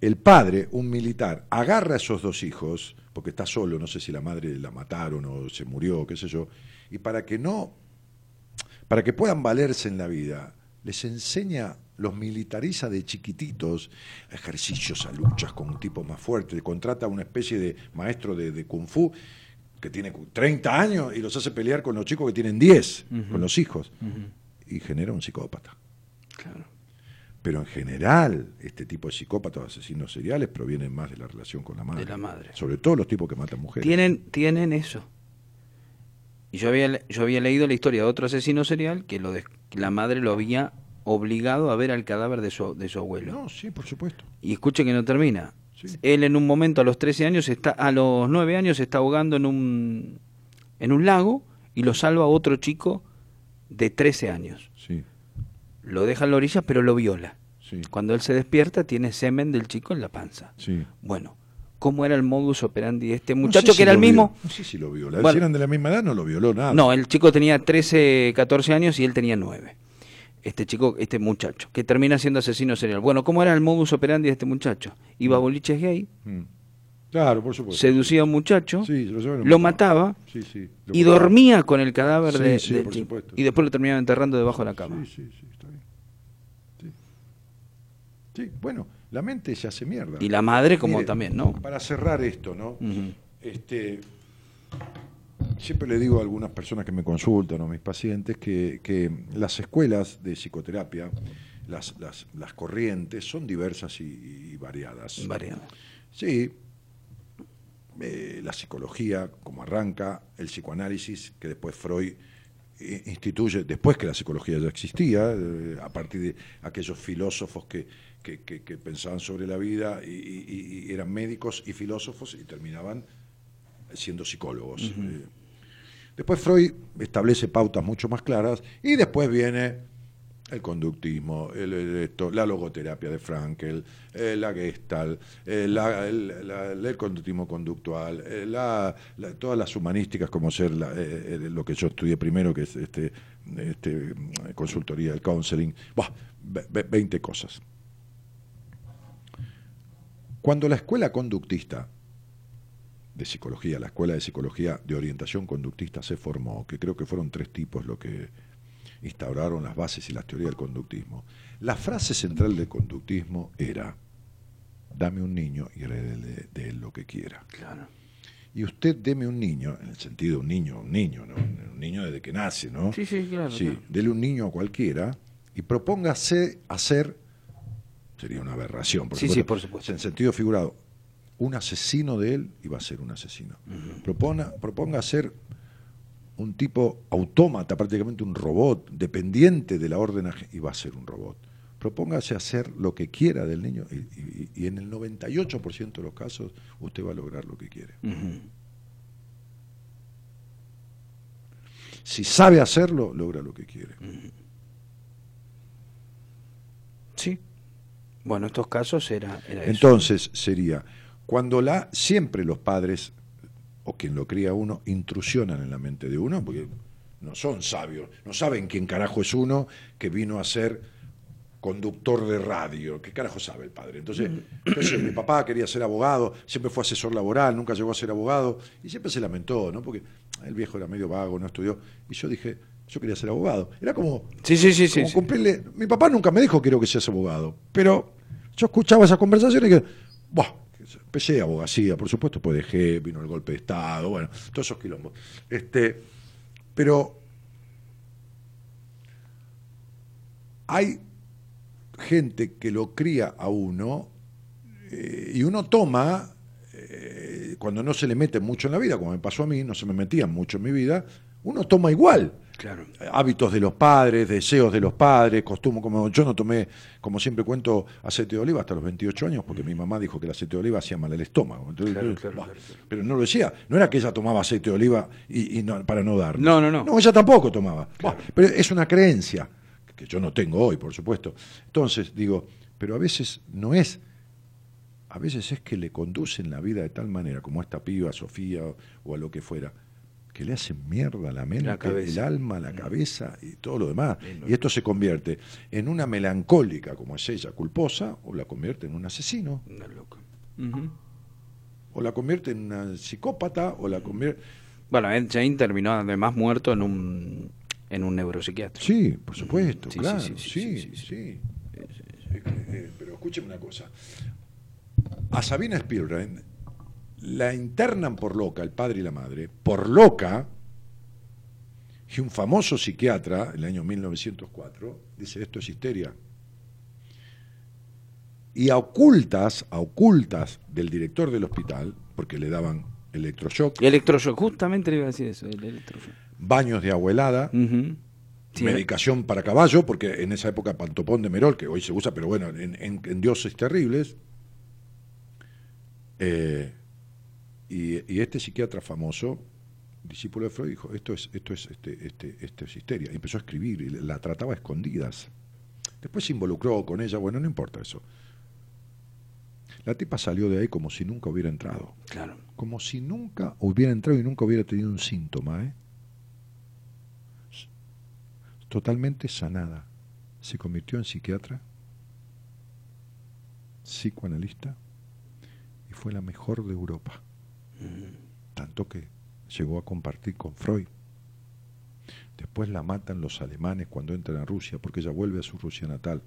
el padre, un militar, agarra a esos dos hijos, porque está solo, no sé si la madre la mataron o se murió, qué sé yo, y para que no, para que puedan valerse en la vida, les enseña, los militariza de chiquititos, ejercicios a luchas con un tipo más fuerte, contrata una especie de maestro de kung fu que tiene 30 años y los hace pelear con los chicos que tienen 10, con los hijos, y genera un psicópata. Claro. Pero en general, este tipo de psicópatas o asesinos seriales provienen más de la relación con la madre. De la madre. Sobre todo los tipos que matan mujeres. Tienen, tienen eso. Y yo había, yo había leído la historia de otro asesino serial que lo de- la madre lo había obligado a ver al cadáver de su, de su abuelo. No, sí, por supuesto. Y escuche que no termina. Sí. Él en un momento a los 13 años está a los 9 años se está ahogando en un en un lago y lo salva otro chico de 13 años. Sí, Lo deja en la orilla pero lo viola. sí, Cuando él se despierta tiene semen del chico en la panza. Bueno, ¿cómo era el modus operandi de este No muchacho que era el mismo? No sé si lo viola. Bueno. si eran de la misma edad, no lo violó nada. No, el chico tenía 13, 14 años y él tenía 9. Este chico, este muchacho, que termina siendo asesino serial. Bueno, ¿cómo era el modus operandi de este muchacho? Iba a boliches gay, Mm. Claro, por supuesto. seducía a un muchacho, Sí, lo mataba Sí, sí. lo y mataba. dormía con el cadáver de, sí, del por supuesto. Y después lo terminaba enterrando debajo de la cama. Sí, sí, sí, está bien. Sí. Bueno, la mente se hace mierda. Y la madre como Mire, también, ¿no? Para cerrar esto, ¿no? Este, siempre le digo a algunas personas que me consultan o a mis pacientes que, que las escuelas de psicoterapia, las, las, las corrientes, son diversas y, y variadas. Variado. Sí, eh, la psicología, como arranca, el psicoanálisis, que después Freud eh, instituye, después que la psicología ya existía, eh, a partir de aquellos filósofos que, que, que- que pensaban sobre la vida y, y- y eran médicos y filósofos y terminaban siendo psicólogos. Eh, Después Freud establece pautas mucho más claras y después viene el conductismo, el- el- esto, la logoterapia de Frankel, eh, la Gestalt, eh, la- el, la- el conductismo conductual, eh, la- todas las humanísticas como ser lo que yo estudié primero, que es este, este, consultoría, el counseling, ve- 20 cosas. Cuando la escuela conductista de psicología, la escuela de psicología de orientación conductista se formó, que creo que fueron tres tipos lo que instauraron las bases y las teorías del conductismo. La frase central del conductismo era, dame un niño y heredele de él lo que quiera. Claro. Y usted deme un niño, en el sentido de un niño, un niño, ¿no? Un niño desde que nace, ¿no? Sí, sí, claro. Sí, claro. dele un niño a cualquiera y propóngase hacer, sería una aberración, por Sí, supuesto, sí, por supuesto. en sentido figurado, un asesino de él y va a ser un asesino. Propona, proponga ser un tipo autómata, prácticamente un robot, dependiente de la orden y va a ser un robot. Propóngase hacer lo que quiera del niño y, y- y en el 98% de los casos usted va a lograr lo que quiere. Si sabe hacerlo, logra lo que quiere. Sí. Bueno, estos casos era, era eso. Entonces sería, cuando la, siempre los padres, o quien lo cría uno, intrusionan en la mente de uno, porque no son sabios, no saben quién carajo es uno que vino a ser conductor de radio, ¿qué carajo sabe el padre? Entonces, entonces mi papá quería ser abogado, siempre fue asesor laboral, nunca llegó a ser abogado, y siempre se lamentó, ¿no? Porque el viejo era medio vago, no estudió, y yo dije, yo quería ser abogado. Era como, Sí, sí, sí, sí. cumplirle. Mi papá nunca me dijo quiero que seas abogado, pero yo escuchaba esas conversaciones y que, buah, empecé abogacía, por supuesto, pues dejé, vino el golpe de Estado, bueno, todos esos quilombos. Este, pero hay gente que lo cría a uno eh, y uno toma, eh, cuando no se le mete mucho en la vida, como me pasó a mí, no se me metía mucho en mi vida, uno toma igual Claro. hábitos de los padres, deseos de los padres, costumbres, como yo no tomé, como siempre cuento, aceite de oliva hasta los 28 años, porque mi mamá dijo que el aceite de oliva hacía mal al estómago. Entonces, Claro, claro, bah, claro, claro. Pero no lo decía, no era que ella tomaba aceite de oliva y, y no- para no dar. No, no, no. No, ella tampoco tomaba. Bah, pero es una creencia, que yo no tengo hoy, por supuesto. Entonces, digo, pero a veces no es, a veces es que le conducen la vida de tal manera, como a esta piba, a Sofía o, o a lo que fuera, que le hacen mierda a la mente, La el alma, la cabeza y todo lo demás. Y esto se convierte en una melancólica, como es ella, culposa, o la convierte en un asesino, Una loca. O la convierte en una psicópata, o la convierte... Bueno, Ed Jane terminó además muerto en un, en un neuropsiquiatra. Sí, por supuesto, Sí, claro, sí, sí, sí, sí, sí, sí, Es que, eh, pero escúcheme una cosa. A Sabina Spielberg la internan por loca, el padre y la madre, por loca, y un famoso psiquiatra, en el año 1904, dice esto es histeria. Y a ocultas, a ocultas del director del hospital, porque le daban electroshock, electroshock, justamente le iba a decir eso, el electroshock. baños de agua helada. Sí, medicación para caballo, porque en esa época pantopón de Merol, que hoy se usa, pero bueno, en, en- en dioses terribles. Eh, y, y este psiquiatra famoso, discípulo de Freud, dijo, esto es, esto es, este, este, esto es histeria. Y empezó a escribir y la trataba a escondidas. Después se involucró con ella, bueno, no importa eso. La tipa salió de ahí como si nunca hubiera entrado. Claro. Como si nunca hubiera entrado y nunca hubiera tenido un síntoma, ¿eh? Totalmente sanada. Se convirtió en psiquiatra, psicoanalista y fue la mejor de Europa. Tanto que llegó a compartir con Freud. Después la matan los alemanes cuando entran a Rusia porque ella vuelve a su Rusia natal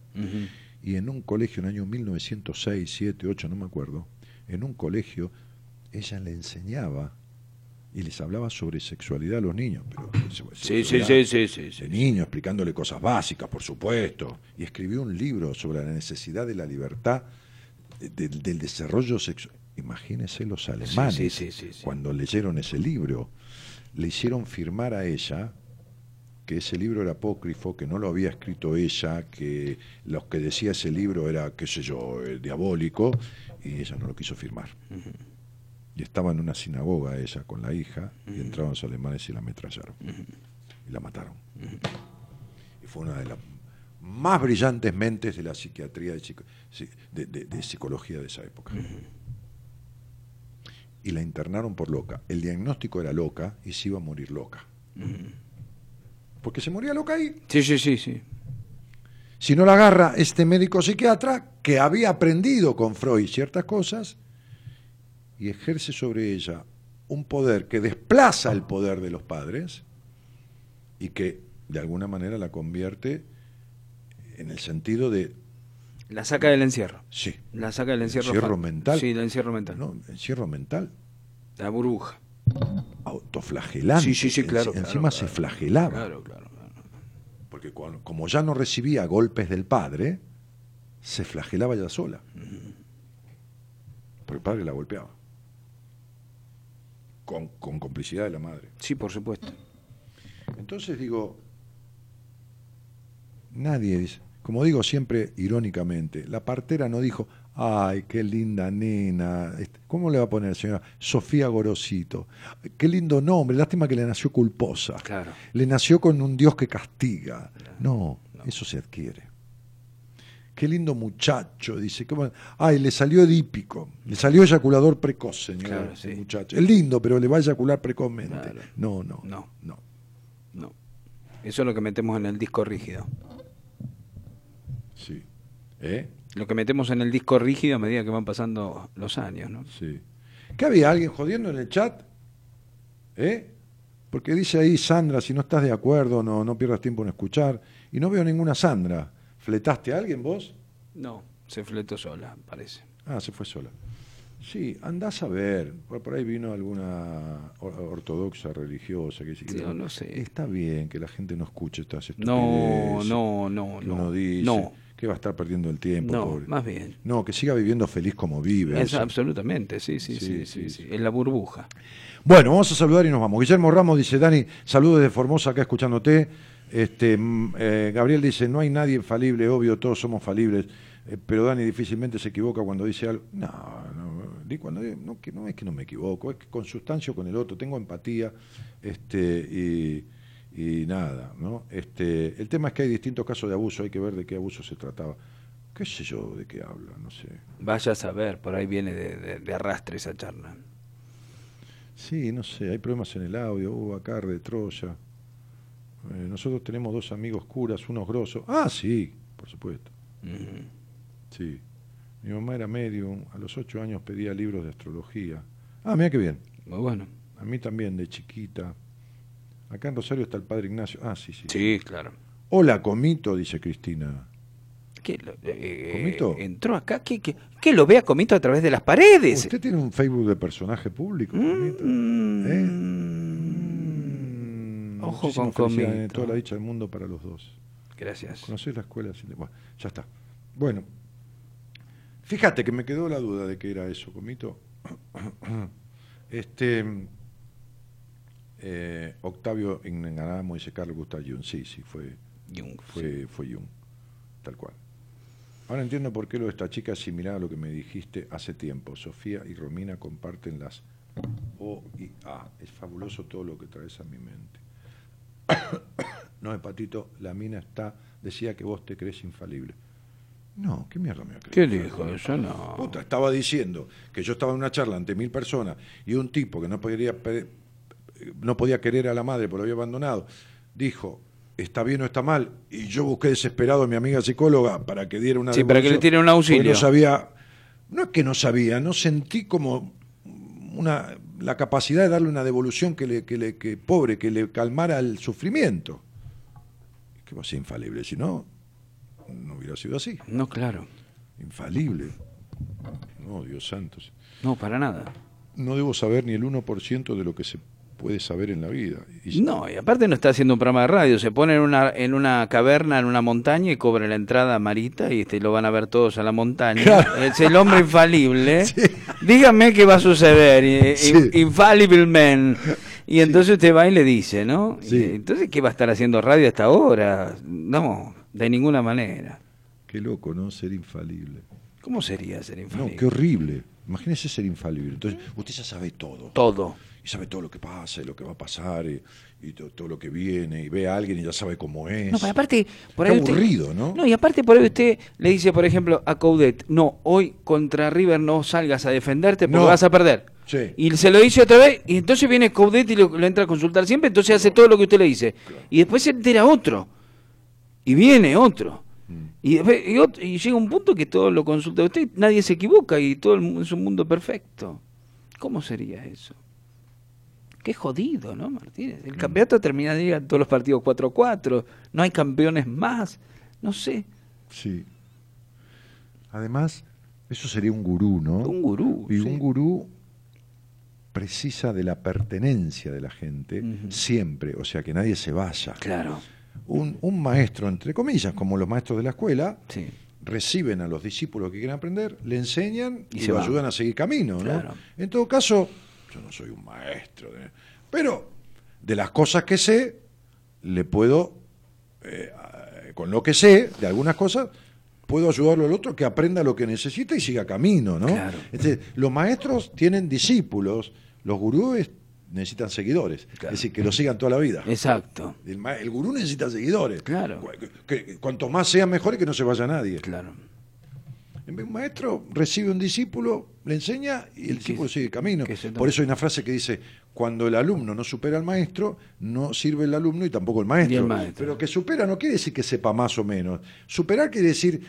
y en un colegio en el año 1906, 7, 8, no me acuerdo, en un colegio ella le enseñaba y les hablaba sobre sexualidad a los niños. Pero, Sí, sí, sí, sí, sí, sí. De niños, explicándole cosas básicas, por supuesto. Y escribió un libro sobre la necesidad de la libertad, de- del- del desarrollo sexual. Imagínense los alemanes, sí, sí, sí, sí. cuando leyeron ese libro, le hicieron firmar a ella que ese libro era apócrifo, que no lo había escrito ella, que lo que decía ese libro era, qué sé yo, eh, diabólico, y ella no lo quiso firmar. Y estaba en una sinagoga ella con la hija, y entraron los alemanes y la ametrallaron. Y la mataron. Y fue una de las más brillantes mentes de la psiquiatría, de- de psicología de esa época. Y la internaron por loca. El diagnóstico era loca y se iba a morir loca. Porque se moría loca ahí. Sí, sí, sí, sí. Si no la agarra este médico psiquiatra que había aprendido con Freud ciertas cosas y ejerce sobre ella un poder que desplaza el poder de los padres y que de alguna manera la convierte en el sentido de, La saca del encierro. sí, La saca del encierro. Encierro mental. Sí, del encierro mental. ¿no? encierro mental, La burbuja. autoflagelante. Sí, sí, sí, claro. Enci- claro, Encima claro. se flagelaba. Claro, claro, claro. Porque cuando- como ya no recibía golpes del padre, se flagelaba ella sola. Porque el padre la golpeaba. Con, con complicidad de la madre. Sí, por supuesto. Entonces digo, nadie dice, como digo siempre irónicamente, la partera no dijo, ay, qué linda nena, este, ¿cómo le va a poner señora? Sofía Gorosito. Qué lindo nombre, lástima que le nació culposa. Claro. Le nació con un Dios que castiga. No, eso se adquiere. Qué lindo muchacho, dice. qué bueno. Ay, le salió edípico. Le salió eyaculador precoz, señor. Claro, ese sí. muchacho. Es lindo, pero le va a eyacular precozmente. Claro. No, no, No. no. No. Eso es lo que metemos en el disco rígido. ¿Eh? Lo que metemos en el disco rígido a medida que van pasando los años, ¿no? Sí. ¿Qué había? ¿Alguien jodiendo en el chat? ¿Eh? Porque dice ahí Sandra, si no estás de acuerdo, no, no pierdas tiempo en escuchar. Y no veo ninguna Sandra. ¿Fletaste a alguien vos? No, se fletó sola, parece. Ah, se fue sola. Sí, andás a ver. Por, por ahí vino alguna or- ortodoxa religiosa que dice que Sí, no, no sé. está bien que la gente no escuche estas No, estupideces no, no, que no. uno dice No, que va a estar perdiendo el tiempo. no, pobre. más bien. No, que siga viviendo feliz como vive. Es eso. absolutamente, sí, sí, Sí, sí. Es la burbuja. Bueno, vamos a saludar y nos vamos. Guillermo Ramos dice, Dani, saludos desde Formosa acá escuchándote. Este, mm, eh, Gabriel dice, no hay nadie infalible, obvio, todos somos falibles, eh, pero Dani difícilmente se equivoca cuando dice algo. No, no, cuando di- no, que no es que no me equivoco, es que consustancio con el otro, tengo empatía, este, y, y nada, ¿no? Este, el tema es que hay distintos casos de abuso, hay que ver de qué abuso se trataba. ¿Qué sé yo de qué habla? No sé. Vaya a saber, por ahí viene de, de- de arrastre esa charla. Sí, no sé, hay problemas en el audio, hubo acá de Troya. Eh, nosotros tenemos dos amigos curas, unos grosos. Ah, sí, por supuesto. Sí. Mi mamá era medium, a los ocho años pedía libros de astrología. Ah, mira qué bien. Muy bueno. A mí también, de chiquita. Acá en Rosario está el padre Ignacio. Ah, sí, sí. Sí, claro. Hola, Comito, dice Cristina. ¿Qué, lo- eh, ¿Comito? ¿Entró acá? ¿Qué, qué, qué lo ve a Comito a través de las paredes? ¿Usted tiene un Facebook de personaje público, Comito? ¿Eh? Mm. Mm, Ojo con Comito. Toda la dicha del mundo para los dos. Gracias. ¿Conocés la escuela? Bueno, ya está. Bueno, fíjate que me quedó la duda de que era eso, Comito. Este. Eh, Octavio Inganamo dice Carlos Gustav Jung. Sí, sí, fue, Jung, fue, fue Jung. Tal cual. Ahora entiendo por qué lo de esta chica es similar a lo que me dijiste hace tiempo. Sofía y Romina comparten las O y A. Es fabuloso todo lo que traes a mi mente. no, Hepatito, la mina está, decía que vos te crees infalible. No, ¿qué mierda me va a ¿Qué dijo eso? No. Puta, estaba diciendo que yo estaba en una charla ante mil personas y un tipo que no podía, pe- no podía querer a la madre porque lo había abandonado, dijo, está bien o está mal, y yo busqué desesperado a mi amiga psicóloga para que diera una Sí, para que le tire un auxilio. No sabía, no es que no sabía, no sentí como una la capacidad de darle una devolución que le, que le, que pobre, que le calmara el sufrimiento. Que va a ser infalible, si no, no hubiera sido así. No, claro. Infalible. No, Dios santo. No, para nada. No debo saber ni el 1% de lo que se puede saber en la vida. Y- No, y aparte no está haciendo un programa de radio, se pone en una, en una caverna, en una montaña y cobra la entrada a Marita y este, lo van a ver todos a la montaña. Es el hombre infalible. Dígame qué va a suceder. Sí. in- Infallible man. Y entonces usted va y le dice, ¿no? Sí. Entonces, ¿qué va a estar haciendo radio hasta ahora? No, de ninguna manera. Qué loco, ¿no? Ser infalible. ¿Cómo sería ser infalible? No, qué horrible. Imagínese ser infalible. Entonces, usted ya sabe todo. Todo. Y sabe todo lo que pasa y lo que va a pasar y, y to- todo lo que viene. Y ve a alguien y ya sabe cómo es. No, pero aparte, por Qué ahí usted- aburrido, ¿no? No, y aparte por ahí usted le dice, por ejemplo, a Coudet, no, hoy contra River no salgas a defenderte porque No. vas a perder. Sí. Y se lo dice otra vez, y entonces viene Coudet y lo, lo entra a consultar siempre, entonces hace todo lo que usted le dice. Y después se entera otro. Y viene otro. Mm. Y, después- y, otro- y llega un punto que todo lo consulta usted, nadie se equivoca y todo el mundo es un mundo perfecto. ¿Cómo sería eso? Qué jodido, ¿no, Martínez? Mm. El campeonato terminaría todos los partidos 4-4, no hay campeones más, no sé, Sí. Además, eso sería un gurú, ¿no? un gurú. Y sí. un gurú precisa de la pertenencia de la gente siempre, o sea, que nadie se vaya. Claro, Un, un maestro, entre comillas, como los maestros de la escuela, sí. reciben a los discípulos que quieren aprender, le enseñan Y y, se lo van. ayudan a seguir camino. ¿no? Claro. En todo caso, yo no soy un maestro, de- pero de las cosas que sé, le puedo, eh, con lo que sé, de algunas cosas, puedo ayudarlo al otro que aprenda lo que necesita y siga camino. ¿no? Claro. Los maestros tienen discípulos, los gurúes necesitan seguidores, Claro. es decir, que lo sigan toda la vida. Exacto, El, gurú necesita seguidores. Claro. Que- que cuanto más sean mejores, que no se vaya nadie. claro. Un maestro recibe un discípulo, le enseña y el discípulo sigue camino. Por eso hay una frase que dice, cuando el alumno no supera al maestro, no sirve el alumno y tampoco el maestro. Y el maestro. Pero que supera no quiere decir que sepa más o menos. Superar quiere decir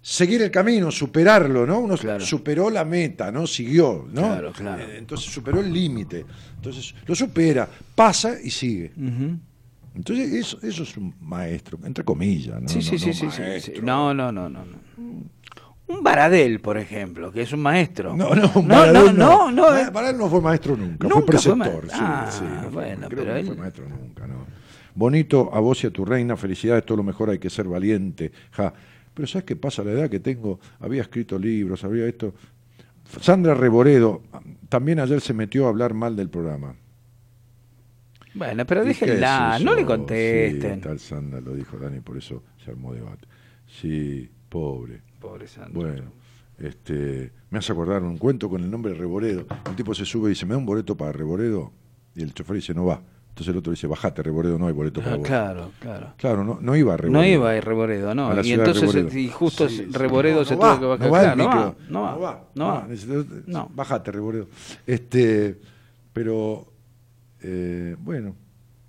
seguir el camino, superarlo, ¿no? Uno Claro. superó la meta, ¿no? Siguió, ¿no? Claro, claro. Eh, Entonces superó el límite. Entonces lo supera, pasa y sigue. Entonces eso, eso es un maestro, entre comillas, ¿no? sí, sí, no sí, sí, sí, no, no, no, no. Un Baradel, por ejemplo, que es un maestro. No, no, no, Baradel no, eh. Baradel no fue maestro nunca, Nunca fue preceptor. Ah, sí, bueno, creo pero que no él- fue maestro nunca, ¿no? Bonito, a vos y a tu reina, felicidades, todo lo mejor, hay que ser valiente. Ja. Pero ¿sabes qué pasa? La edad que tengo, había escrito libros, había esto. Sandra Reboredo también ayer se metió a hablar mal del programa. Bueno, pero ¿Y qué déjenla, es no le contesten. Sí, tal Sandra lo dijo Dani, por eso se armó debate. Sí, pobre. Pobre Sandro. Bueno, este, me hace acordar un cuento con el nombre de Reboredo. Un tipo se sube y dice, ¿me da un boleto para Reboredo? Y el chofer dice, no va. Entonces el otro dice, bajate, Reboredo, no hay boleto para Ah, vos. claro, claro. Claro, no, no iba a Reboredo. No iba a ir Reboredo, no. A Y entonces, Reboredo. y justo Sí, Reboredo no, se no tuvo va, que bajar. No va, el Claro, micro. no va, no va, no va. No. Bájate, Reboredo. Este, Pero, eh, bueno,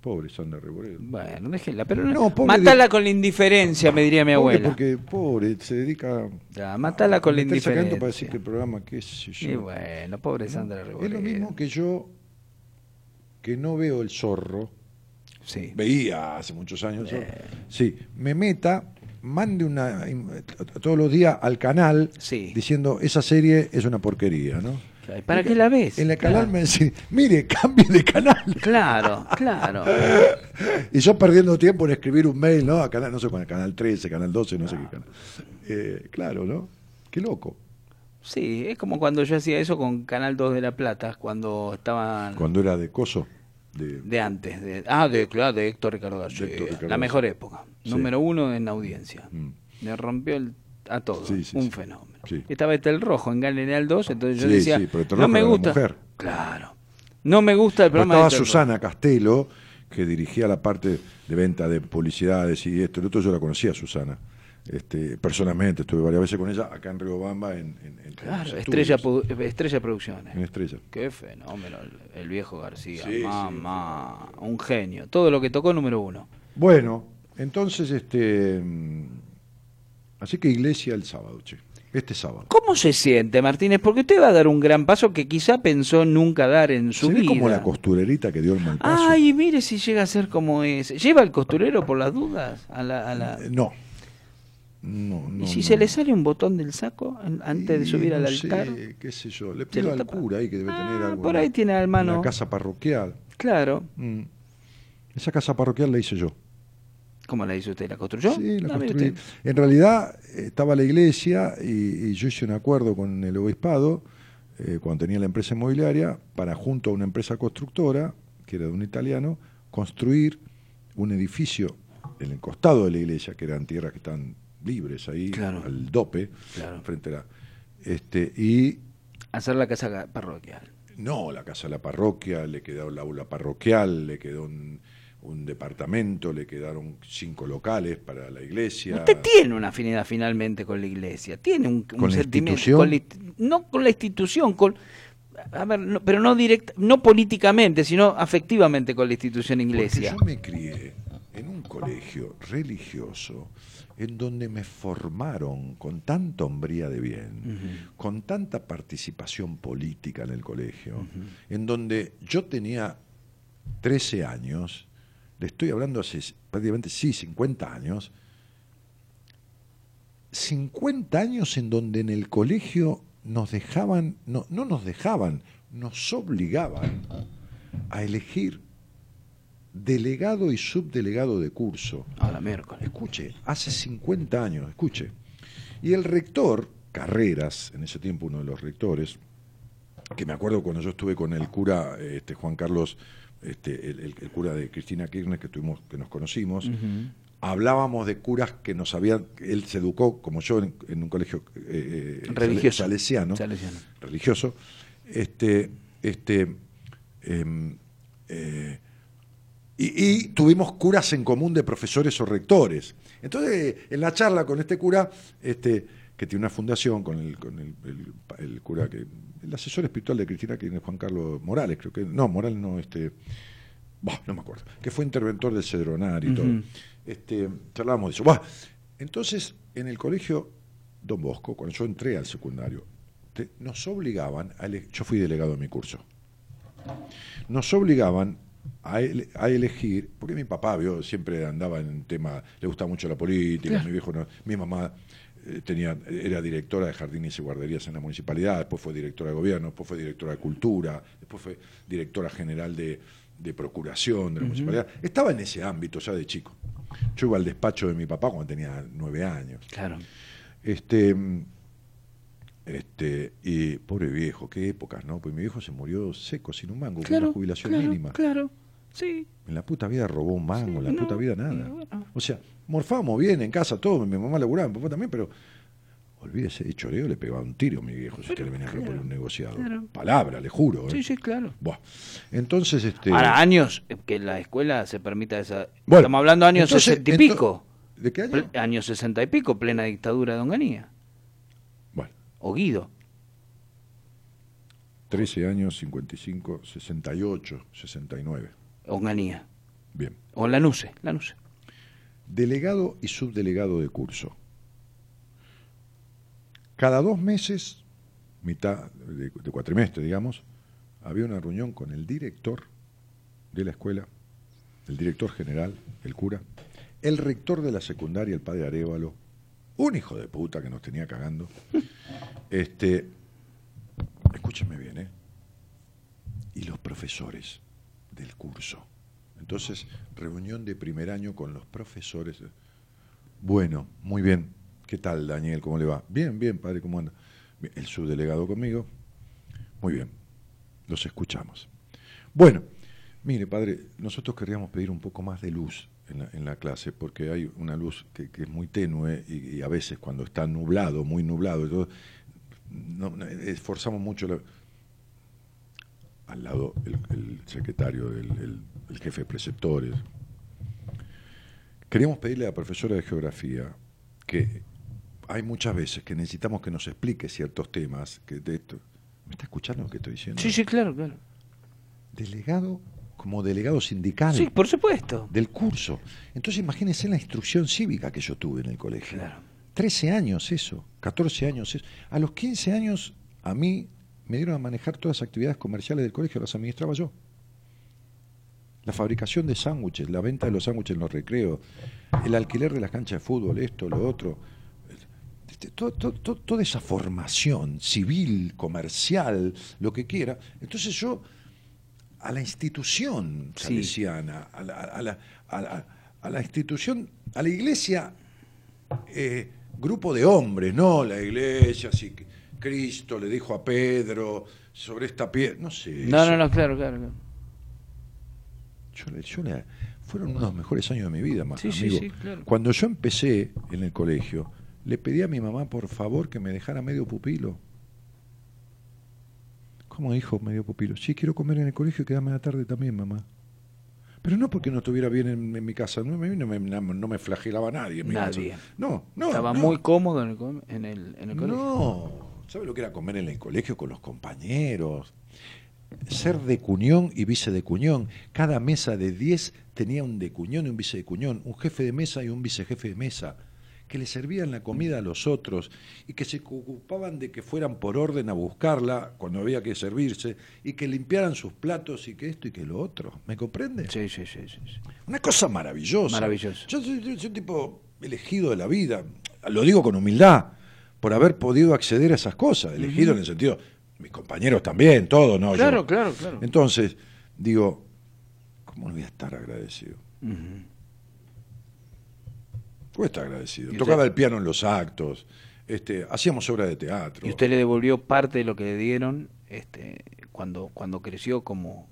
pobre Sandra Reboredo. Bueno, déjenla, pero no, matala de- con la indiferencia, me diría mi Pobre abuela. Porque, pobre, se dedica Ya, matala con la sacramento para decir indiferencia. que el programa, qué sé yo. Y bueno, pobre Sandra Es Reboredo. lo mismo que yo, que no veo el zorro, Sí. veía hace muchos años, zorro. sí, me meta, mande una todos los días al canal Sí. diciendo esa serie es una porquería, ¿no? Claro, ¿y ¿Para qué la ves? En el canal Claro. me dice, mire, cambie de canal. Claro, claro. Y yo perdiendo tiempo en escribir un mail, ¿no? A canal, no sé cuál, canal 13, canal 12, no sé qué canal. Eh, claro, ¿no? Qué loco. Sí, es como cuando yo hacía eso con Canal 2 de La Plata, cuando estaban Cuando era de coso, de, de antes. De, ah, de, claro, de Héctor Ricardo Ricardo La mejor época. Sí. Número uno en audiencia. Mm. Le rompió el, a todo. Sí, sí, un fenómeno. Sí. Estaba Etel Rojo en Galeneal 2, entonces yo Sí, decía, sí, pero Etel no me gusta. mujer. Claro. No me gusta el Pero programa estaba de Susana Castelo, que dirigía la parte de venta de publicidades y esto y lo otro. Yo la conocía Susana. Este, personalmente, estuve varias veces con ella acá en Riobamba. En, en, en Claro, Estrella, Estrella Producciones. En Estrella. Qué fenómeno, el, el viejo García. Sí, sí. Mamá, un genio. Todo lo que tocó, número uno. Bueno, entonces, este. mm, Así que iglesia el sábado, che. Este sábado. ¿Cómo se siente, Martínez? Porque usted va a dar un gran paso que quizá pensó nunca dar en su Se ve vida. como la costurerita que dio el mal paso. Ay, mire si llega a ser como es. ¿Lleva el costurero por las dudas? A la, a la... Eh, No. No, no. ¿Y si no. se le sale un botón del saco antes de subir al altar? sé, qué sé yo. Le pido al cura ahí que debe tener Ah, algo. por ahí tiene al mano. La casa parroquial. Claro. Mm. Esa casa parroquial la hice yo. ¿Cómo la hizo usted? ¿La construyó? Sí, la Ah, construí. En realidad estaba la iglesia y, y yo hice un acuerdo con el obispado eh, cuando tenía la empresa inmobiliaria para junto a una empresa constructora, que era de un italiano, construir un edificio en el costado de la iglesia, que eran tierras que están libres ahí, Claro. al dope, Claro. frente a la... Este, y Hacer la casa parroquial. no, la casa de la parroquia, le quedó la aula parroquial, le quedó un, un departamento, le quedaron cinco locales para la iglesia. Usted tiene una afinidad finalmente con la iglesia, tiene un, un ¿Con la sentimiento institución? con la insti- no con la institución, con a ver, no- pero no directa, no políticamente, sino afectivamente con la institución iglesia. Porque yo me crié en un colegio religioso en donde me formaron con tanta hombría de bien, con tanta participación política en el colegio, en donde yo tenía 13 años, le estoy hablando hace prácticamente, sí, 50 años, 50 años en donde en el colegio nos dejaban, no, no nos dejaban, nos obligaban a elegir delegado y subdelegado de curso. Ahora miércoles. Escuche, hace 50 años, escuche. Y el rector, Carreras, en ese tiempo uno de los rectores, que me acuerdo cuando yo estuve con el cura este, Juan Carlos, este, el, el- el cura de Cristina Kirchner, que, tuvimos, que nos conocimos, hablábamos de curas que nos habían, él se educó, como yo, en, en un colegio eh, eh, Religioso. salesiano, Salesiano. religioso, este, este, em, eh, y, y tuvimos curas en común de profesores o rectores. Entonces, en la charla con este cura, este, que tiene una fundación con el, con el, el- el cura que, el asesor espiritual de Cristina, que es Juan Carlos Morales, creo que, no, Morales no, este, bah, no me acuerdo, que fue interventor del Cedronar y todo. Este, charlábamos de eso. Bah, entonces, en el colegio Don Bosco, cuando yo entré al secundario, te- nos obligaban, a ele- yo fui delegado de mi curso, nos obligaban a, ele- a elegir, porque mi papá vio, siempre andaba en tema, le gustaba mucho la política, mi viejo no- mi mamá tenía, era directora de jardines y guarderías en la municipalidad, después fue directora de gobierno, después fue directora de cultura, después fue directora general de, de procuración de la municipalidad. Estaba en ese ámbito ya de chico. Yo iba al despacho de mi papá cuando tenía nueve años. Claro. Este, mm, este, y pobre viejo, qué épocas, ¿no? Pues mi viejo se murió seco, sin un mango, con una jubilación claro, mínima. Claro, sí. En la puta vida robó un mango, en la no, puta vida y nada. bueno. O sea, morfamos bien en casa, todo, mi mamá laburaba, mi papá también, pero olvídese de choreo, le pegaba un tiro a mi viejo si que le venía a proponer un negociado. claro. Palabra, le juro. ¿eh? Sí, sí, claro. Buah. Entonces, este. Ahora, años eh, que la escuela se permita esa... Bueno, Estamos hablando de años sesenta y pico. ¿De qué año? Ple- Años sesenta y pico, plena dictadura de Onganía. Bueno, O Guido. 13 años, 55, 68, 69. Onganía. Bien. O Lanuse, Lanuse. Delegado y subdelegado de curso. Cada dos meses, mitad de, de cuatrimestre, digamos, había una reunión con el director de la escuela, el director general, el cura, el rector de la secundaria, el padre Arevalo, un hijo de puta que nos tenía cagando. Este, escúchame bien, ¿eh? Y los profesores del curso. Entonces, reunión de primer año con los profesores. Bueno, muy bien. ¿Qué tal, Daniel? ¿Cómo le va? Bien, bien, padre, ¿cómo anda? El subdelegado conmigo. Muy bien. Los escuchamos. Bueno, mire, padre, nosotros queríamos pedir un poco más de luz en la, clase, porque hay una luz que, es muy tenue y, a veces cuando está nublado, muy nublado, todo, no, no, esforzamos mucho. la- al lado el, el secretario, el, el jefe de preceptores. Queríamos pedirle a la profesora de geografía que hay muchas veces que necesitamos que nos explique ciertos temas. Que de esto, ¿Me está escuchando lo que estoy diciendo? Sí, sí, claro, claro. Delegado como delegado sindical Sí, por supuesto. del curso. Entonces imagínense la instrucción cívica que yo tuve en el colegio. Claro. 13 años eso, 14 años eso. A los 15 años a mí me dieron a manejar todas las actividades comerciales del colegio, las administraba yo. La fabricación de sándwiches, la venta de los sándwiches en los recreos, el alquiler de las canchas de fútbol, esto, lo otro. Este, to- to- to- toda esa formación civil, comercial, lo que quiera. Entonces yo a la institución Sí. salesiana, a, la, a la- a la- a la institución, a la iglesia, eh, grupo de hombres, no la iglesia, si que Cristo le dijo a Pedro sobre esta piedra, no sé. No, eso. no, no, claro, claro. claro. Yo yo fueron uno de los mejores años de mi vida, ma- Sí, sí, amigo. sí, claro. Cuando yo empecé en el colegio, le pedí a mi mamá, por favor, que me dejara medio pupilo. ¿Cómo dijo medio pupilo? Sí, quiero comer en el colegio y quedarme a la tarde también, mamá. Pero no porque no estuviera bien en, en mi casa, no, me- no me, no me flagelaba nadie. en mi Nadie. casa. No, no. Estaba no. muy cómodo en el, en el, en el colegio. No, ¿sabe lo que era comer en el colegio con los compañeros? Ser de cuñón y vice de cuñón. Cada mesa de 10 tenía un de cuñón y un vice de cuñón, un jefe de mesa y un vicejefe de mesa, que le servían la comida a los otros y que se ocupaban de que fueran por orden a buscarla cuando había que servirse y que limpiaran sus platos y que esto y que lo otro. ¿Me comprende? Sí, sí, sí, sí. sí. Una cosa maravillosa. Maravilloso. Yo soy, yo soy un tipo elegido de la vida. Lo digo con humildad, por haber podido acceder a esas cosas. Elegido en el sentido, mis compañeros también, todo, ¿no? Claro, Yo- claro, claro. Entonces, digo, ¿cómo no voy a estar agradecido? Voy a estar agradecido. ¿Y Tocaba usted? el piano en los actos, este, hacíamos obras de teatro. Y usted le devolvió parte de lo que le dieron este, cuando, cuando creció como,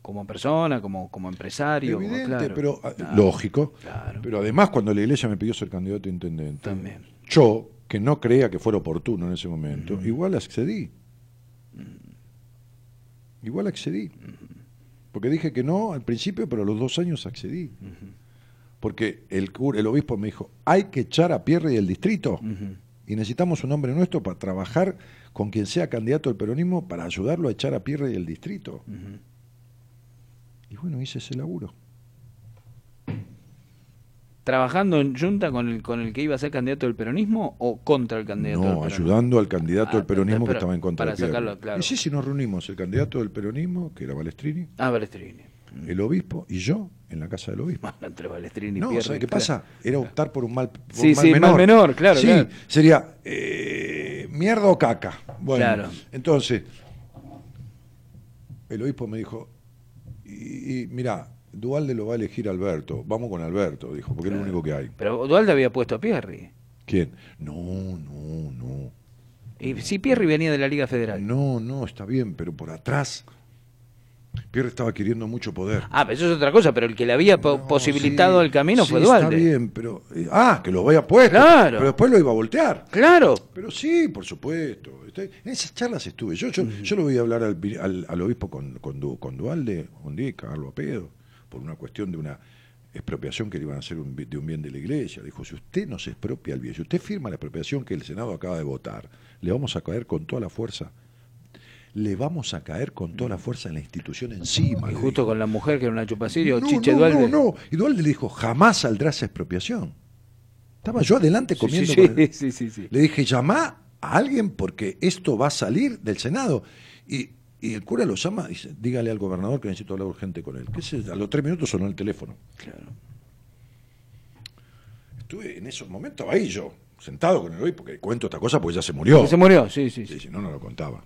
como persona, como, como empresario. como- claro, pero ah, claro, lógico. Claro. Pero además, cuando la iglesia me pidió ser candidato a intendente, También. yo, que no creía que fuera oportuno en ese momento, igual accedí. Igual accedí. Porque dije que no al principio, pero a los dos años accedí. Porque el, cura- el obispo me dijo, hay que echar a Pierre del distrito. Ujú. Y necesitamos un hombre nuestro para trabajar con quien sea candidato al peronismo para ayudarlo a echar a Pierre del distrito. Ujú. Y bueno, hice ese laburo. ¿Trabajando en junta con el, con el que iba a ser candidato del peronismo o contra el candidato del No, peronismo? ayudando al candidato Ah, del peronismo que pero- estaba en contra para de sacarlo, claro. Y sí, sí, nos reunimos el candidato del peronismo, que era Balestrini, Ah, Balestrini. el obispo y yo en la casa del obispo. Entre Balestrini y No, Pierre, ¿sabe qué pasa? Era optar por un mal, por Sí, un mal sí, menor. mal menor, claro, Sí, claro. sería eh, mierda o caca. Bueno, Claro. entonces, el obispo me dijo, y, y mira, Dualde lo va a elegir Alberto, vamos con Alberto, dijo, porque es lo único que hay. Pero Dualde había puesto a Pierri. ¿Quién? No, no, no. Y si Pierri venía de la Liga Federal. No, no, está bien, pero por atrás. Pierre estaba queriendo mucho poder. Ah, pero eso es otra cosa, pero el que le había po- No, posibilitado sí, el camino sí, fue Dualde. Está bien, pero. eh, ah, que lo había puesto. Claro. Pero después lo iba a voltear. Claro. Pero sí, por supuesto. En esas charlas estuve. Yo, yo, yo le voy a hablar al, al- al obispo con, con, con Dualde un día cagarlo a pedo, por una cuestión de una expropiación que le iban a hacer un de un bien de la iglesia. Dijo, si usted no se expropia el bien, si usted firma la expropiación que el Senado acaba de votar, le vamos a caer con toda la fuerza. le vamos a caer con toda la fuerza de la institución encima. Y justo dijo. con la mujer que era una chupacirio, no, Chiche no, Dualde. No, no, y Dualde le dijo, jamás saldrá esa expropiación. Estaba yo adelante comiendo sí, sí, sí, sí. Le dije, llama a alguien porque esto va a salir del Senado. Y, y el cura lo llama y dice, dígale al gobernador que necesito hablar urgente con él. ¿Qué sé? A los tres minutos sonó el teléfono. Claro. Estuve en esos momentos, ahí yo, sentado con el hoy, porque cuento esta cosa porque ya se murió. Se murió, sí, sí. Sí, si no, no lo contaba.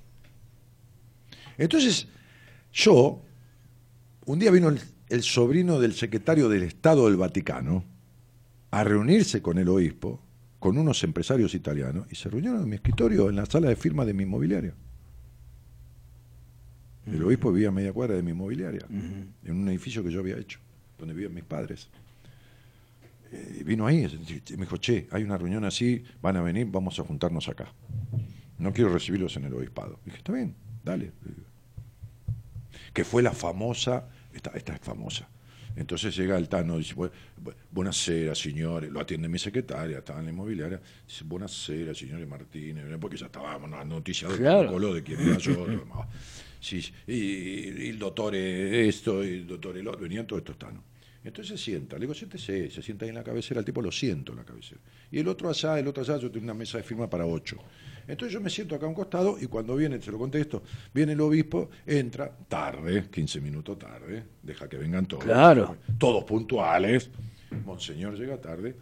Entonces, yo, un día vino el, el sobrino del secretario del Estado del Vaticano a reunirse con el obispo, con unos empresarios italianos, y se reunieron en mi escritorio, en la sala de firma de mi El obispo vivía a media cuadra de mi inmobiliaria, en un edificio que yo había hecho, donde vivían mis padres. Eh, vino ahí me dijo, che, hay una reunión así, van a venir, vamos a juntarnos acá. No quiero recibirlos en el obispado. Dije, está bien, dale. Que fue la famosa, esta, esta es famosa. Entonces llega el Tano y dice, "Bu- bu- buonasera, signore, lo atiende mi secretaria, estaba en la inmobiliaria, dice, buonasera, signore Martínez, porque ya estábamos noticiado Claro. de quién era yo. sí, y, y el doctor esto, y el doctor el otro, venían todos estos tanos. Entonces se sienta, le digo, siéntese, se sienta ahí en la cabecera, el tipo lo siento en la cabecera. Y el otro allá, el otro allá, yo tengo una mesa de firma para ocho. Entonces yo me siento acá a un costado y cuando viene, se lo contesto, viene el obispo, entra, tarde, 15 minutos tarde, deja que vengan todos. Claro. Todos puntuales. Monseñor llega tarde.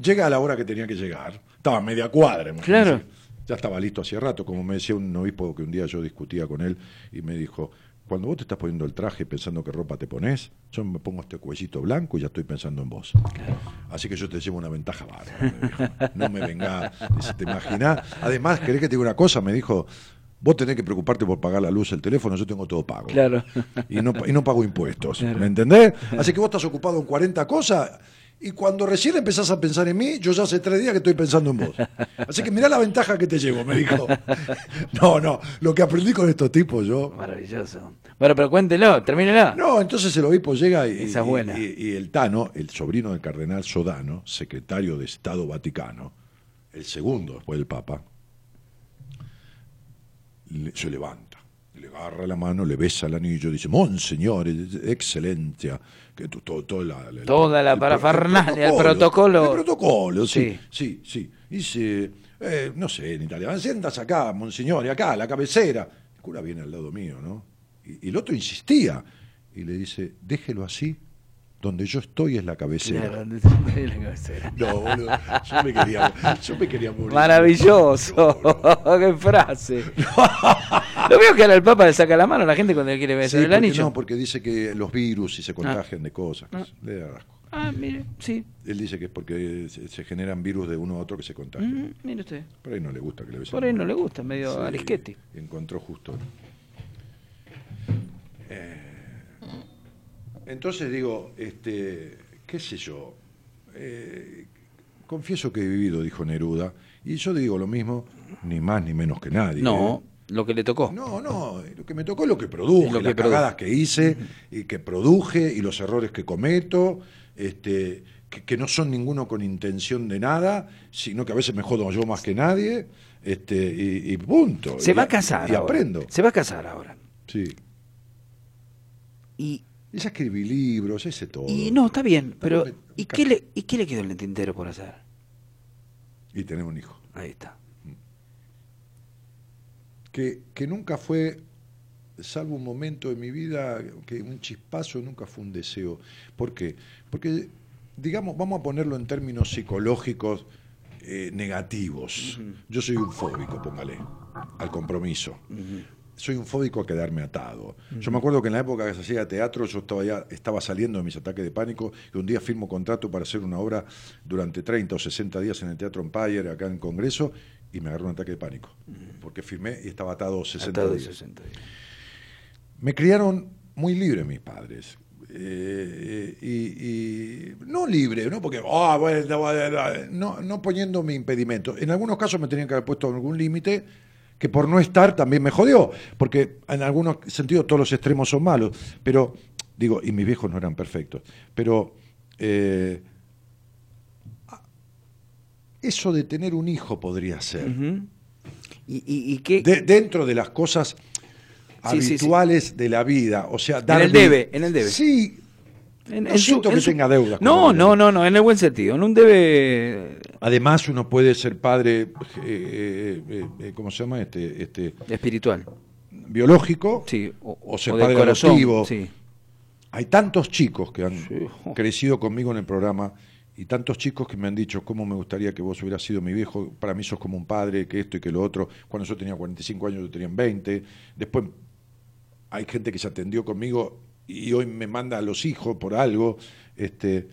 Llega a la hora que tenía que llegar. Estaba a media cuadra. Claro. Ya estaba listo hacía rato, como me decía un obispo que un día yo discutía con él y me dijo, cuando vos te estás poniendo el traje pensando qué ropa te pones, yo me pongo este cuellito blanco y ya estoy pensando en vos. Así que yo te llevo una ventaja bárbara. No me venga, dice, ¿te imaginás? Además, ¿querés que te diga una cosa? Me dijo, vos tenés que preocuparte por pagar la luz, el teléfono, yo tengo todo pago. Claro. Y no, y no pago impuestos, ¿me entendés? Así que vos estás ocupado en 40 cosas y cuando recién empezás a pensar en mí, yo ya hace tres días que estoy pensando en vos. Así que mirá la ventaja que te llevo, me dijo. No, no, lo que aprendí con estos tipos yo... Maravilloso. Bueno, pero cuéntelo, termínela. No, entonces el obispo llega y, Esa es buena. y- y el Tano, el sobrino del cardenal Sodano, secretario de Estado Vaticano, el segundo después del Papa, se levanta, le agarra la mano, le besa el anillo, dice, Monseñor, excelencia, que todo, todo la- la- Toda la parafernalia, el protocolo. El protocolo, sí, Sí. sí. Dice, eh, no sé, en italiano, sientas acá, Monseñor, y acá, a la cabecera. El cura viene al lado mío, ¿no? Y, y el otro insistía, y le dice, déjelo así, donde yo estoy es la cabecera. Claro, la cabecera. No, boludo, yo me quería, yo me quería morir. Maravilloso, qué frase. Lo veo que ahora el Papa le saca la mano a la gente cuando le quiere Sí, besar el anillo. no, porque dice que los virus y se contagian de cosas. Ah. Le da asco. Ah, mire, sí. Él dice que es porque se, generan virus de uno a otro que se contagian. Mm, mire usted. Por ahí no le gusta que le besen. Por ahí no le gusta, medio Sí, arisquete. Encontró justo. Eh, entonces digo, este, qué sé yo, eh, confieso que he vivido, dijo Neruda, y yo digo lo mismo, ni más ni menos que nadie. No, ¿eh? lo que le tocó. No, no, lo que me tocó es lo que produje, Es lo que las produjo. cagadas que hice y que produje y los errores que cometo, este, que, que no son ninguno con intención de nada, sino que a veces me jodo yo más que nadie, este, y, y punto. Se Y va a a- casar. Y ahora. aprendo. Se va a casar ahora. Sí. Y, Ya escribí libros, ese todo. y no, está bien, pero ¿y qué, le, ¿y qué le quedó en el tintero por hacer? Y tener un hijo. Ahí está. que, que nunca fue, salvo un momento de mi vida, que un chispazo nunca fue un deseo. ¿Por qué? Porque, digamos, vamos a ponerlo en términos psicológicos eh, negativos. Yo soy un fóbico, póngale, al compromiso. Soy un fóbico a quedarme atado. Yo me acuerdo que en la época que se hacía teatro, yo estaba, ya, estaba saliendo de mis ataques de pánico y un día firmo contrato para hacer una obra durante 30 o 60 días en el Teatro Empire, acá en el Congreso, y me agarró un ataque de pánico. Porque firmé y estaba atado 60 Atado de días. 60 días. Me criaron muy libre mis padres. Eh, y, y- no libre, no porque bueno, no, no poniéndome impedimentos. En algunos casos me tenían que haber puesto algún límite que por no estar también me jodió, porque en algunos sentidos todos los extremos son malos, pero digo, y mis viejos no eran perfectos, pero eh, eso de tener un hijo podría ser. ¿Y, y, y qué? De- dentro de las cosas Sí, sí, sí. habituales de la vida. O sea, en dar el debe, en el debe. Sí, En- no en siento en que su- tenga deudas. No, no, no, no, en el buen sentido. Debe Además, uno puede ser padre, eh, eh, eh, ¿cómo se llama? Este, este espiritual. biológico. Sí, o, O ser o padre corazón. adoptivo. Sí. Hay tantos chicos que han Sí. crecido conmigo en el programa y tantos chicos que me han dicho cómo me gustaría que vos hubieras sido mi viejo, para mí sos como un padre, que esto y que lo otro. Cuando yo tenía 45 años, yo tenía 20. Después hay gente que se atendió conmigo y hoy me manda a los hijos por algo. Este,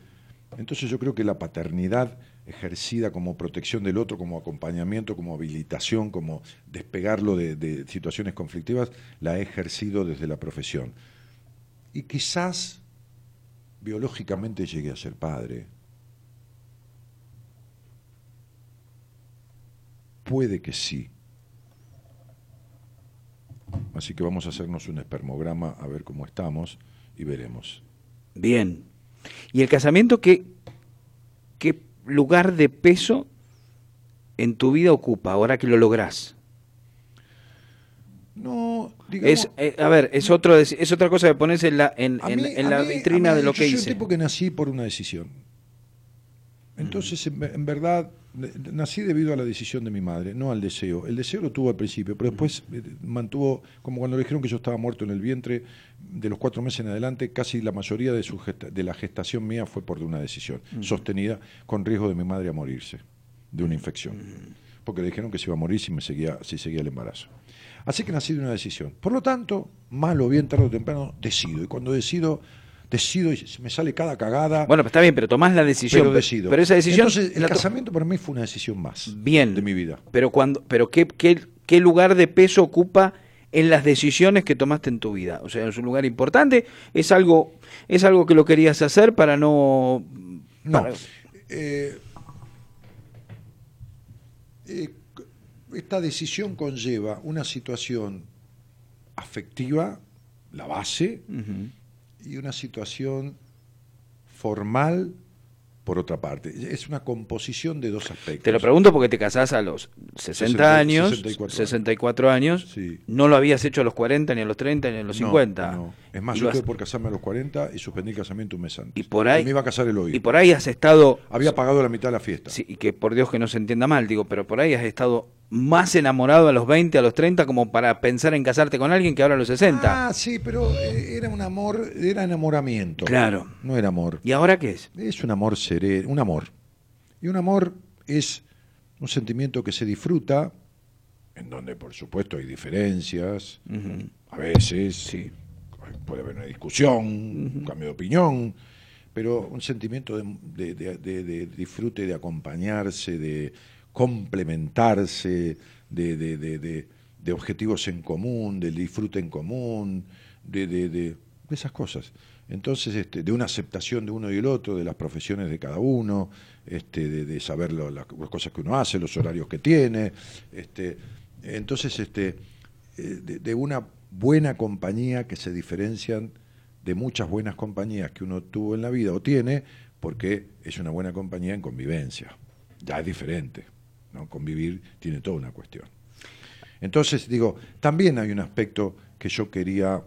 entonces yo creo que la paternidad ejercida como protección del otro, como acompañamiento, como habilitación, como despegarlo de, de situaciones conflictivas, la he ejercido desde la profesión. Y quizás biológicamente llegué a ser padre. Puede que sí. Así que vamos a hacernos un espermograma a ver cómo estamos y veremos. Bien. ¿Y el casamiento qué, qué lugar de peso en tu vida ocupa ahora que lo lográs? No, digamos, Es, eh, a ver, es, otro, es, otra cosa que pones en la, en, a en- mí- en a la mí- vitrina mí- de lo yo que soy hice. un tipo que nací por una decisión. Entonces, en, ve- en verdad, nací debido a la decisión de mi madre, no al deseo. El deseo lo tuvo al principio, pero después eh, mantuvo, como cuando le dijeron que yo estaba muerto en el vientre, de los cuatro meses en adelante, casi la mayoría de, su gesta- de la gestación mía fue por una decisión, sostenida con riesgo de mi madre a morirse de una infección. Porque le dijeron que se iba a morir si, me seguía, si seguía el embarazo. Así que nací de una decisión. Por lo tanto, mal o bien, tarde o temprano, decido. Y cuando decido, decido y se me sale cada cagada, Bueno, pues está bien, pero tomás la decisión. pero decido. Pero esa decisión. Entonces, el casamiento para mí fue una decisión más Bien. de mi vida. Pero cuando, pero qué, qué, qué lugar de peso ocupa en las decisiones que tomaste en tu vida. O sea, es un lugar importante. Es algo, es algo que lo querías hacer para no. No. para- Eh, eh, esta decisión conlleva una situación afectiva, la base, Ujú. Y una situación formal por otra parte. Es una composición de dos aspectos. Te lo pregunto porque te casás a los 60 60, años, 64 64, años. Sí. No lo habías hecho a los 40, ni a los 30, ni a los No, 50. no. Es más, Y yo has- estuve por casarme a los 40 y suspendí el casamiento un mes antes. Y por ahí- me iba a casar el hoy. Y por ahí has estado. Había pagado la mitad de la fiesta. Sí, y que por Dios que no se entienda mal, digo, pero por ahí has estado más enamorado a los 20, a los 30, como para pensar en casarte con alguien que ahora a los 60. Ah, sí, pero eh, era un amor, era enamoramiento. Claro. No era amor. ¿Y ahora qué es? Es un amor sereno, un amor. Y un amor es un sentimiento que se disfruta, en donde por supuesto hay diferencias, a veces Sí. puede haber una discusión, un cambio de opinión, pero un sentimiento de- de- de disfrute, de acompañarse, de complementarse, de, de- de- de- objetivos en común, del disfrute en común, de, esas cosas. Entonces, este, de una aceptación de uno y el otro, de las profesiones de cada uno, este, de, saber lo- las cosas que uno hace, los horarios que tiene. Este, entonces, este, eh, de una buena compañía que se diferencian de muchas buenas compañías que uno tuvo en la vida o tiene, porque es una buena compañía en convivencia. Ya es diferente. ¿No? Convivir tiene toda una cuestión. Entonces, digo, también hay un aspecto que yo quería,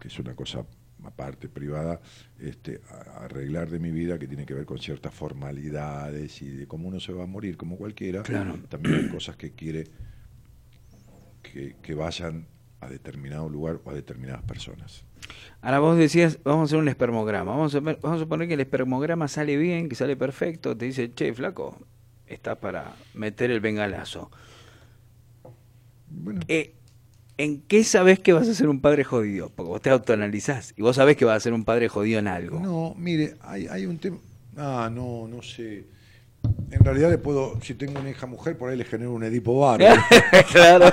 que es una cosa aparte, privada, este, arreglar de mi vida, que tiene que ver con ciertas formalidades y de cómo uno se va a morir, como cualquiera. Claro. También hay cosas que quiere que, que vayan a determinado lugar o a determinadas personas. Ahora vos decías, vamos a hacer un espermograma. Vamos a, vamos a suponer que el espermograma sale bien, que sale perfecto. Te dice, che, flaco, estás para meter el bengalazo. Bueno, Eh, ¿En qué sabés que vas a ser un padre jodido? Porque vos te autoanalizás y vos sabés que vas a ser un padre jodido en algo. no, mire, hay, hay un tema. Ah, no, no sé. En realidad le puedo, si tengo una hija mujer, por ahí le genero un Edipo bárbaro, claro.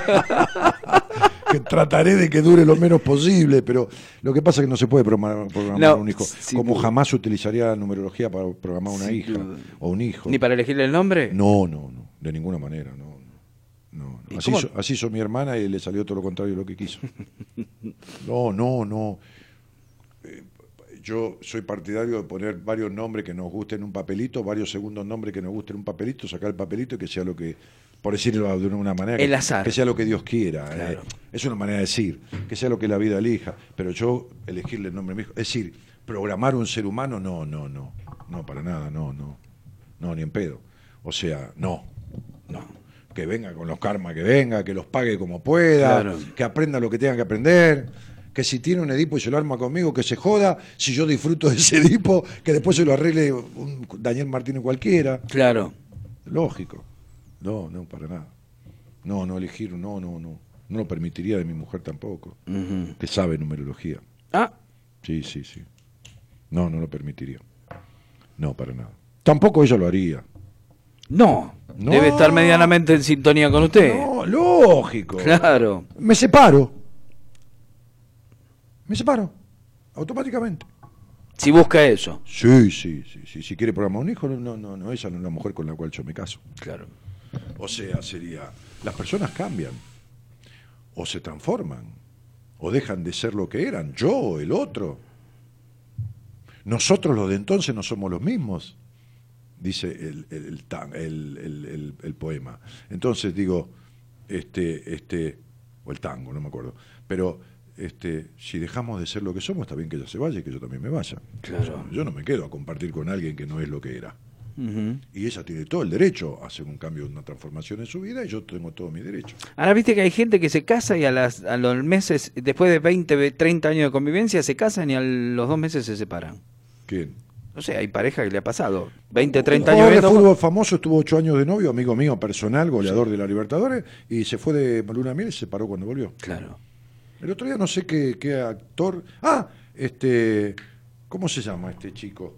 que trataré de que dure lo menos posible, pero lo que pasa es que no se puede programar, programar No, un hijo, como jamás utilizaría la numerología para programar una hija o un hijo. ¿Ni para elegirle el nombre? No, no, no, de ninguna manera, no. no, no. ¿Y Así, hizo, así hizo mi hermana y le salió todo lo contrario de lo que quiso. No, no, no. Eh, Yo soy partidario de poner varios nombres que nos gusten en un papelito, varios segundos nombres que nos gusten en un papelito, sacar el papelito y que sea lo que por decirlo de una manera, que, El azar. que sea lo que Dios quiera. eh. Es una manera de decir, que sea lo que la vida elija, pero yo elegirle el nombre a mi hijo, es decir, programar un ser humano, no, no, no, no, para nada, no, no, no, ni en pedo. O sea, no, no. Que venga con los karmas que venga, que los pague como pueda, Claro. que aprenda lo que tenga que aprender, que si tiene un Edipo y se lo arma conmigo, que se joda, si yo disfruto de ese Edipo, que después se lo arregle un Daniel Martínez cualquiera. Claro. Lógico. No, no, para nada. No, no elegir, no, no, no. No lo permitiría de mi mujer tampoco, que sabe numerología. Ah, Sí, sí, sí. No, no lo permitiría. No, para nada. Tampoco ella lo haría. no. No. Debe estar medianamente en sintonía con usted. No, lógico. Claro. Me separo. Me separo. Automáticamente. Si busca eso. Sí, sí, sí, sí. Si quiere programar un hijo, no, no, no, no, esa no es la mujer con la cual yo me caso. Claro. O sea, sería, las personas cambian, o se transforman, o dejan de ser lo que eran, yo o el otro. Nosotros los de entonces no somos los mismos, dice el, el, el tan- el- el- el- el poema. Entonces digo, este, este, o el tango, no me acuerdo, pero este, si dejamos de ser lo que somos, está bien que ella se vaya y que yo también me vaya. Claro. Yo no me quedo a compartir con alguien que no es lo que era. Y ella tiene todo el derecho a hacer un cambio, una transformación en su vida, y yo tengo todo mi derecho. Ahora viste que hay gente que se casa y a, las, a los meses, después de 20, ve- 30 años de convivencia, se casan y a los dos meses se separan. ¿Quién? No sé, hay pareja que le ha pasado. 20, 30 Un años de fútbol famoso estuvo ocho años de novio, amigo mío personal, goleador de la Libertadores, y se fue de luna miel y se separó cuando volvió. Claro. El otro día no sé qué, qué actor. Ah, este. ¿Cómo se llama este chico?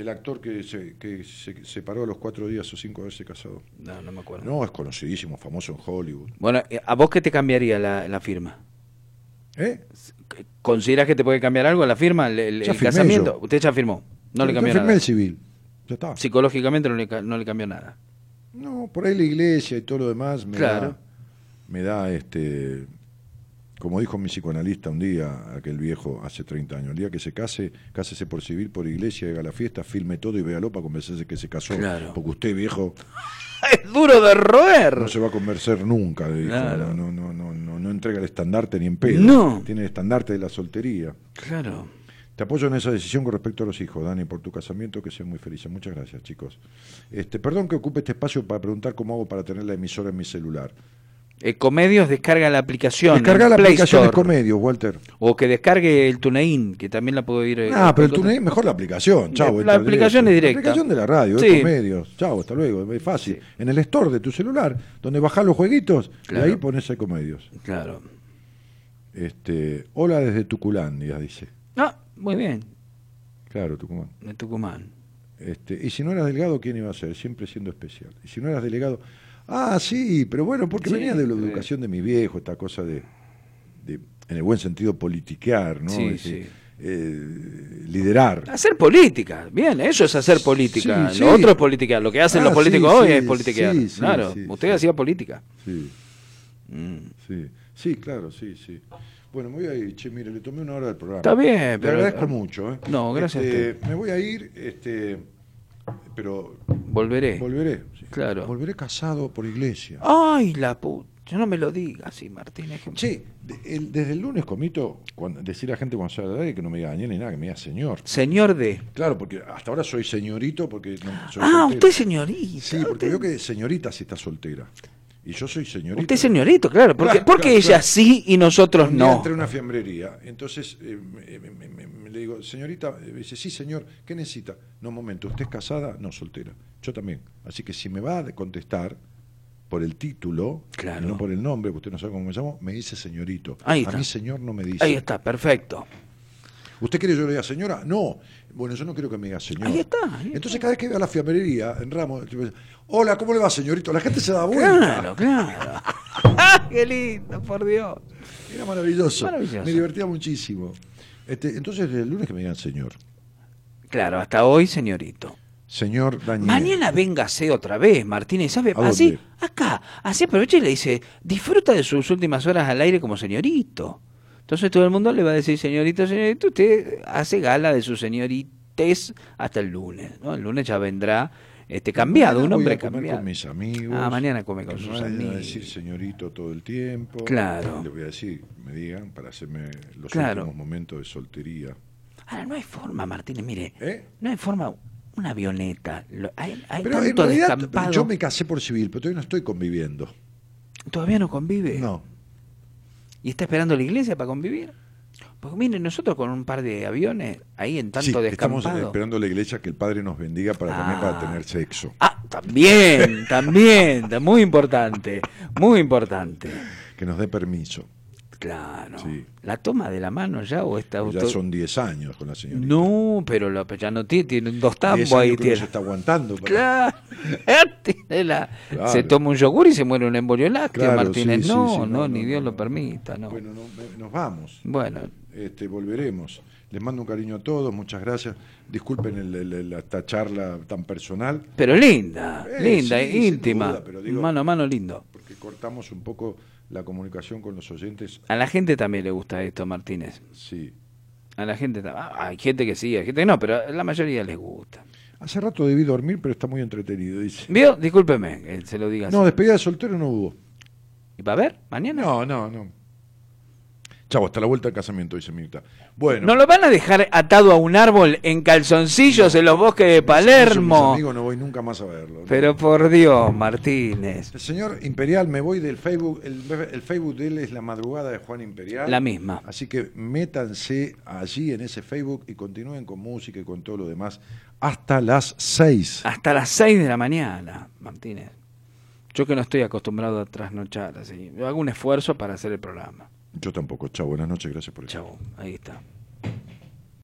El actor que se, que se separó a los cuatro días o cinco de haberse casado. No, no me acuerdo. No, es conocidísimo, famoso en Hollywood. Bueno, eh, ¿a vos qué te cambiaría la, la firma? ¿Eh? ¿Consideras que te puede cambiar algo la firma, el, el- Ya el firmé casamiento? yo. Usted ya firmó. No le Yo cambió firmé nada. el civil. Ya está. Psicológicamente no le, ca- no le cambió nada. No, por ahí la iglesia y todo lo demás me Claro. da, me da este, como dijo mi psicoanalista un día, aquel viejo hace 30 años, el día que se case, cásese por civil, por iglesia, haga la fiesta, filme todo y véalo para convencerse que se casó. Claro. Porque usted, viejo, ¡Es duro de roer! no se va a convencer nunca, dijo. Claro. No, no, no, no, no, no entrega el estandarte ni en pedo. No. Tiene el estandarte de la soltería. Claro. Te apoyo en esa decisión con respecto a los hijos, Dani, por tu casamiento, que sean muy felices. Muchas gracias, chicos. Este, perdón que ocupe este espacio para preguntar cómo hago para tener la emisora en mi celular. Ecomedios descarga la aplicación. Descarga la Play aplicación de Store. Comedios, Walter. O que descargue el TuneIn, que también la puedo ir. eh, Ah, pero el. TuneIn mejor la aplicación. Chao, La aplicación es directa. La aplicación de la radio, Sí. de Comedios. Chao, hasta luego. Es fácil. En el store de tu celular, donde bajás los jueguitos, Claro. y ahí pones Comedios. Claro. Este, hola desde Tuculandia, dice. Ah, muy bien. Claro, Tucumán. De Tucumán. Este, y si no eras delgado, ¿quién iba a ser? Siempre siendo especial. Y si no eras delegado, ah, sí, pero bueno, porque Sí, venía de la educación de mi viejo, esta cosa de, de en el buen sentido, politiquear, ¿no? Sí, sí. eh, liderar. Hacer política, bien, eso es hacer política. Sí, Lo sí. otro es política. Lo que hacen Ah, los políticos sí, hoy es politiquear. sí, sí, claro, usted hacía política. Sí, Mm. sí, sí, claro, sí, sí. Bueno, me voy a ir, che, mire, le tomé una hora del programa. Está bien, pero- agradezco mucho, ¿eh? No, gracias a Este, Me voy a ir, este, pero Volveré. volveré. Sí. Claro. Volveré casado por iglesia. Ay, la puta. No me lo digas así, Martínez. que- de- el- desde el lunes comito, cuando, decir a la gente cuando sale al aire que no me diga Daniel ni nada, que me diga señor. Señor de. Claro, porque hasta ahora soy señorito porque no, soy Ah, usted señorita. Sí, porque usted, veo que señorita si está soltera. Y yo soy señorito. usted señorito, claro. Porque, Claro, porque claro, ella claro. sí y nosotros Un día no. entré a una fiambrería, entonces eh, me, me- me- me- le digo, señorita, eh, dice, sí señor, ¿qué necesita? No, un momento, ¿usted es casada? No, soltera. Yo también. Así que si me va a contestar por el título, Claro. y no por el nombre, porque usted no sabe cómo me llamo, me dice señorito. Ahí a está. mí señor no me dice. Ahí está, perfecto. ¿Usted quiere que yo le diga señora? No. Bueno, yo no quiero que me diga señor. Ahí está, ahí Entonces, cada vez que veo a la fiambrería en Ramos, hola, ¿cómo le va, señorito? La gente se da vuelta. Claro, claro. Qué lindo, por Dios. Era maravilloso. Maravilloso. Me divertía muchísimo. Este, entonces, el lunes que me digan señor. Claro, hasta hoy, señorito. Señor Daniel. Mañana véngase otra vez, Martínez, ¿sabe? ¿A Así, dónde? acá, así aprovecha y le dice, disfruta de sus últimas horas al aire como señorito. Entonces todo el mundo le va a decir, señorito, señorito, usted hace gala de su señorites hasta el lunes, ¿no? El lunes ya vendrá este cambiado, Mañana un voy hombre a comer cambiado. con mis amigos. Ah, mañana come con sus no vayan amigos. a decir señorito todo el tiempo. Claro. Les voy a decir, me digan, para hacerme los Claro. últimos momentos de soltería. Ahora, no hay forma, Martínez, mire. ¿Eh? No hay forma, una avioneta. lo- hay hay Pero en realidad, descampado. yo me casé por civil, pero todavía no estoy conviviendo. ¿Todavía no convive? No. ¿Y está esperando la iglesia para convivir? Porque miren, nosotros con un par de aviones, ahí en tanto Sí, estamos descampado. esperando a la iglesia que el Padre nos bendiga para también Ah. para tener sexo. Ah, también, también, muy importante, muy importante. Que nos dé permiso. Claro. Sí. ¿La toma de la mano ya o está Ya auto- son 10 años con la señorita. No, pero lo, ya no tiene, tiene dos 10 tambos ahí. Tiene. se está aguantando. Claro. La-. Se toma un yogur y se muere un embolio lácteo, Claro, Martínez. sí, no, sí, no, no, ni Dios no, lo permita, no. Bueno, no- nos vamos. Bueno, Este, volveremos. Les mando un cariño a todos, muchas gracias. Disculpen el- el- el- esta charla tan personal, pero linda, Eh, linda, íntima. duda, pero digo- mano a mano lindo. porque cortamos un poco la comunicación con los oyentes. A la gente también le gusta esto, Martínez. Sí. A la gente ah, hay gente que sí, hay gente que no, pero a la mayoría les gusta. Hace rato debí dormir, pero está muy entretenido, dice. ¿Vio? Discúlpeme se lo diga así. No, despedida de soltero no hubo. ¿Y va a ver? ¿Mañana? No, no, no. Chavo, hasta la vuelta al casamiento, dice Mirta. Bueno. ¿No lo van a dejar atado a un árbol en calzoncillos en los bosques de Palermo? amigos no voy nunca más a verlo. Pero por Dios, Martínez. El señor Imperial, me voy del Facebook. El, el Facebook de él es la madrugada de Juan Imperial. La misma. Así que métanse allí en ese Facebook y continúen con música y con todo lo demás hasta las 6. Hasta las 6 de la mañana, Martínez. Yo que no estoy acostumbrado a trasnochar así. Yo hago un esfuerzo para hacer el programa. Yo tampoco. Chao, buenas noches, gracias por estar. Chao, ahí está.